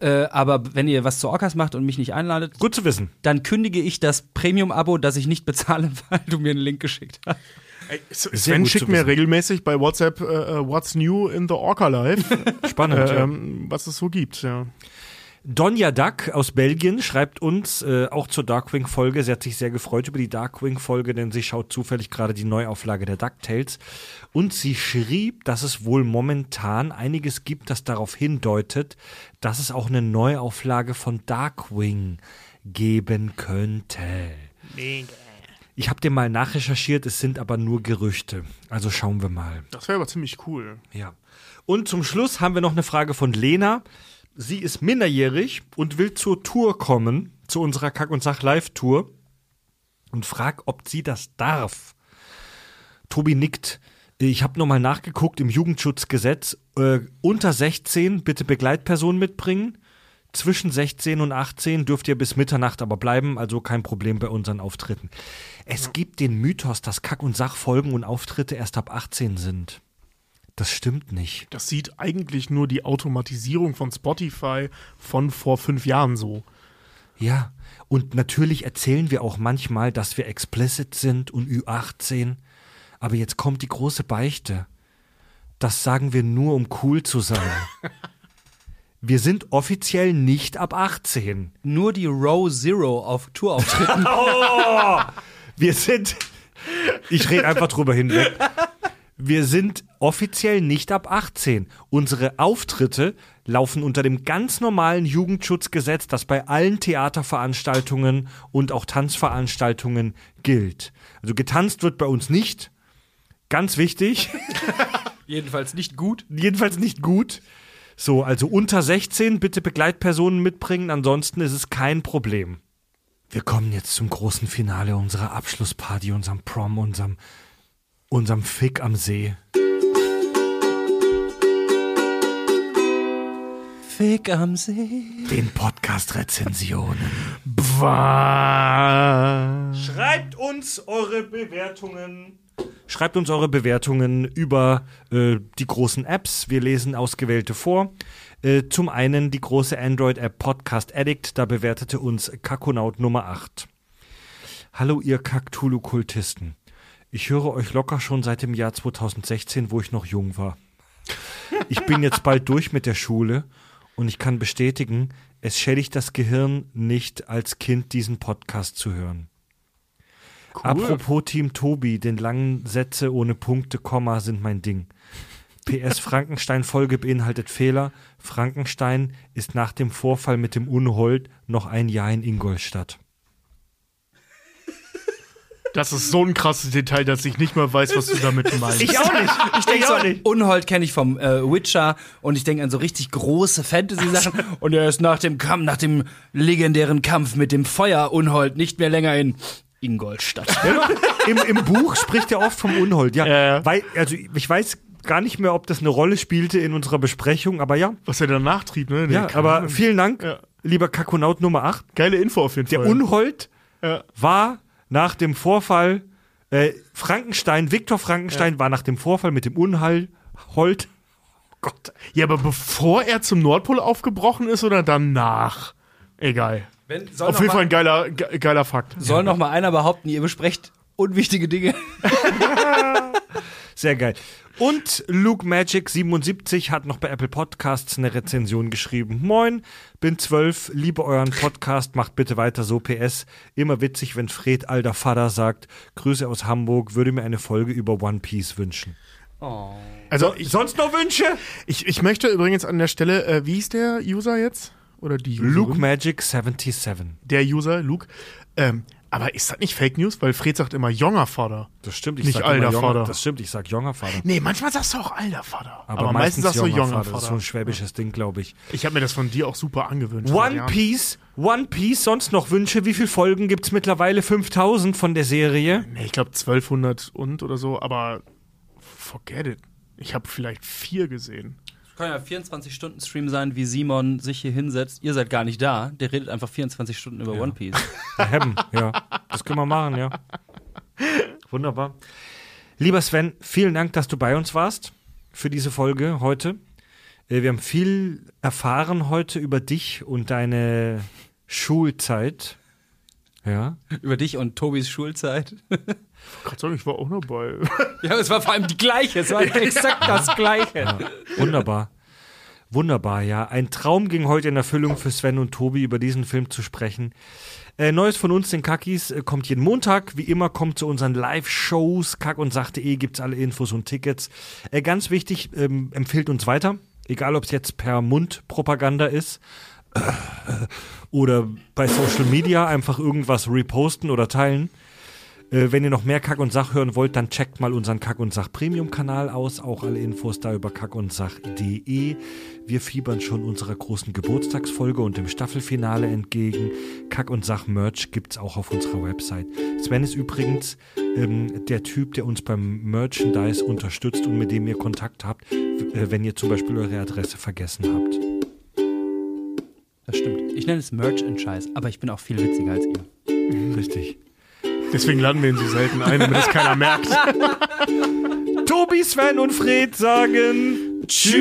Speaker 4: Äh, aber wenn ihr was zu Orcas macht und mich nicht einladet,
Speaker 1: Gut zu wissen.
Speaker 4: dann kündige ich das Premium-Abo, das ich nicht bezahle, weil du mir einen Link geschickt hast.
Speaker 3: Ey, Sven schickt mir regelmäßig bei WhatsApp äh, What's New in the Orca Life,
Speaker 1: Spannend.
Speaker 3: äh,
Speaker 1: ja.
Speaker 3: ähm, was es so gibt. Ja.
Speaker 1: Donja Duck aus Belgien schreibt uns äh, auch zur Darkwing-Folge. Sie hat sich sehr gefreut über die Darkwing-Folge, denn sie schaut zufällig gerade die Neuauflage der DuckTales. Und sie schrieb, dass es wohl momentan einiges gibt, das darauf hindeutet, dass es auch eine Neuauflage von Darkwing geben könnte. Ich habe dir mal nachrecherchiert, es sind aber nur Gerüchte. Also schauen wir mal.
Speaker 3: Das wäre aber ziemlich cool.
Speaker 1: Ja. Und zum Schluss haben wir noch eine Frage von Lena. Sie ist minderjährig und will zur Tour kommen, zu unserer Kack- und Sach-Live-Tour und fragt, ob sie das darf. Tobi nickt. Ich habe nochmal nachgeguckt im Jugendschutzgesetz. Äh, unter 16 bitte Begleitperson mitbringen. Zwischen 16 und 18 dürft ihr bis Mitternacht aber bleiben, also kein Problem bei unseren Auftritten. Es gibt den Mythos, dass Kack- und Sachfolgen und Auftritte erst ab 18 sind. Das stimmt nicht.
Speaker 3: Das sieht eigentlich nur die Automatisierung von Spotify von vor fünf Jahren so.
Speaker 1: Ja, und natürlich erzählen wir auch manchmal, dass wir explicit sind und Ü18. Aber jetzt kommt die große Beichte. Das sagen wir nur, um cool zu sein. Wir sind offiziell nicht ab 18.
Speaker 4: Nur die Row Zero auf Tourauftritten.
Speaker 1: Wir sind. Ich rede einfach drüber hinweg. Wir sind offiziell nicht ab 18. Unsere Auftritte laufen unter dem ganz normalen Jugendschutzgesetz, das bei allen Theaterveranstaltungen und auch Tanzveranstaltungen gilt. Also getanzt wird bei uns nicht. Ganz wichtig.
Speaker 4: Jedenfalls nicht gut.
Speaker 1: Jedenfalls nicht gut. So, also unter 16 bitte Begleitpersonen mitbringen, ansonsten ist es kein Problem. Wir kommen jetzt zum großen Finale unserer Abschlussparty, unserem Prom, unserem, unserem Fick am See.
Speaker 4: Fick am See.
Speaker 1: Den Podcast-Rezensionen. Schreibt uns eure Bewertungen. Schreibt uns eure Bewertungen über äh, die großen Apps. Wir lesen ausgewählte vor. Äh, zum einen die große Android-App Podcast Addict. Da bewertete uns Kakonaut Nummer 8. Hallo ihr Kaktulu-Kultisten. Ich höre euch locker schon seit dem Jahr 2016, wo ich noch jung war. Ich bin jetzt bald durch mit der Schule und ich kann bestätigen, es schädigt das Gehirn nicht, als Kind diesen Podcast zu hören. Apropos Team Tobi, den langen Sätze ohne Punkte, Komma sind mein Ding. PS Frankenstein-Folge beinhaltet Fehler. Frankenstein ist nach dem Vorfall mit dem Unhold noch ein Jahr in Ingolstadt.
Speaker 3: Das ist so ein krasses Detail, dass ich nicht mal weiß, was du damit meinst.
Speaker 1: auch nicht. Ich denke auch nicht.
Speaker 4: Unhold kenne ich vom äh, Witcher und ich denke an so richtig große Fantasy-Sachen. und er ist nach dem Kampf, nach dem legendären Kampf mit dem Feuer Unhold nicht mehr länger in Ingolstadt.
Speaker 1: Im, Im Buch spricht er oft vom Unhold. Ja,
Speaker 3: ja.
Speaker 1: Weil, also ich weiß gar nicht mehr, ob das eine Rolle spielte in unserer Besprechung, aber ja.
Speaker 3: was er danach trieb, ne? Nee,
Speaker 1: Ja, aber vielen Dank,
Speaker 3: Ja.
Speaker 1: lieber Kakonaut Nummer 8.
Speaker 3: geile Info auf jeden
Speaker 1: Der
Speaker 3: Fall.
Speaker 1: Unhold
Speaker 3: Ja.
Speaker 1: war nach dem Vorfall, äh, Frankenstein, Viktor Frankenstein war nach dem Vorfall mit dem Unhold, Holt,
Speaker 3: Gott. Ja, aber bevor er zum Nordpol aufgebrochen ist oder danach? Egal.
Speaker 4: Wenn, soll
Speaker 3: Auf jeden Fall ein geiler, ge geiler Fakt.
Speaker 4: soll noch mal einer behaupten, ihr besprecht unwichtige Dinge.
Speaker 1: Sehr geil. Und Luke Magic 77 hat noch bei Apple Podcasts eine Rezension geschrieben. Moin, bin zwölf, liebe euren Podcast, macht bitte weiter so PS. Immer witzig, wenn Fred alter Vater sagt, Grüße aus Hamburg, würde mir eine Folge über One Piece wünschen.
Speaker 3: Also ich,
Speaker 1: Sonst noch Wünsche?
Speaker 3: ich, ich möchte übrigens an der Stelle, äh, wie ist der User jetzt? Oder die Userin?
Speaker 1: Luke Magic 77.
Speaker 3: Der User, Luke. Ähm, aber ist das nicht Fake News? Weil Fred sagt immer junger Vater.
Speaker 1: Das stimmt, ich
Speaker 3: Nicht
Speaker 1: sag
Speaker 3: alter
Speaker 1: junger,
Speaker 3: Vater.
Speaker 1: Das stimmt, ich sag junger Vater.
Speaker 3: Nee, manchmal sagst du auch alter Vater.
Speaker 1: Aber,
Speaker 3: meistens sagst du junger
Speaker 1: Das ist so
Speaker 3: Vater.
Speaker 1: ein schwäbisches Ding, glaube ich.
Speaker 3: Ich habe mir das von dir auch super angewöhnt.
Speaker 1: One. Piece, One Piece, sonst noch Wünsche. Wie viele Folgen gibt's mittlerweile? 5000 von der Serie.
Speaker 3: Nee, ich glaube 1200 und oder so, aber forget it. Ich habe vielleicht vier gesehen.
Speaker 4: Kann ja 24-Stunden-Stream sein, wie Simon sich hier hinsetzt. Ihr seid gar nicht da. Der redet einfach 24 Stunden über One Piece.
Speaker 1: Haben, ja. Das können wir machen, ja. Wunderbar. Lieber Sven, vielen Dank, dass du bei uns warst für diese Folge heute. Äh, Wir haben viel erfahren heute über dich und deine Schulzeit. Ja.
Speaker 4: über dich und Tobis Schulzeit.
Speaker 3: Gott sei Dank, ich war auch dabei.
Speaker 4: Ja, es war vor allem die gleiche. Es war exakt das Gleiche.
Speaker 1: Wunderbar. Wunderbar, ja. Ein Traum ging heute in Erfüllung für Sven und Tobi, über diesen Film zu sprechen. Äh, Neues von uns, den Kackis, äh, kommt jeden Montag. Wie immer kommt zu unseren Live-Shows. Kack und Sach.de gibt's alle Infos und Tickets. Äh, ganz wichtig, ähm, empfiehlt uns weiter. Egal, ob es jetzt per Mundpropaganda ist äh, oder bei Social Media einfach irgendwas reposten oder teilen. Äh, wenn ihr noch mehr Kack und Sach hören wollt, dann checkt mal unseren Kack und Sach Premium-Kanal aus. Auch alle Infos da über kackundsach.de. Wir fiebern schon unserer großen Geburtstagsfolge und dem Staffelfinale entgegen. Kack und Sach Merch gibt's auch auf unserer Website. Sven ist übrigens ähm, der Typ, der uns beim Merchandise unterstützt und mit dem ihr Kontakt habt, äh, wenn ihr zum Beispiel eure Adresse vergessen habt.
Speaker 4: Das stimmt. Ich nenne es Merch and Scheiß, aber ich bin auch viel witziger als ihr.
Speaker 1: Richtig.
Speaker 3: Deswegen laden wir ihn so selten ein, damit es keiner merkt.
Speaker 1: Tobi, Sven und Fred sagen Tschüss.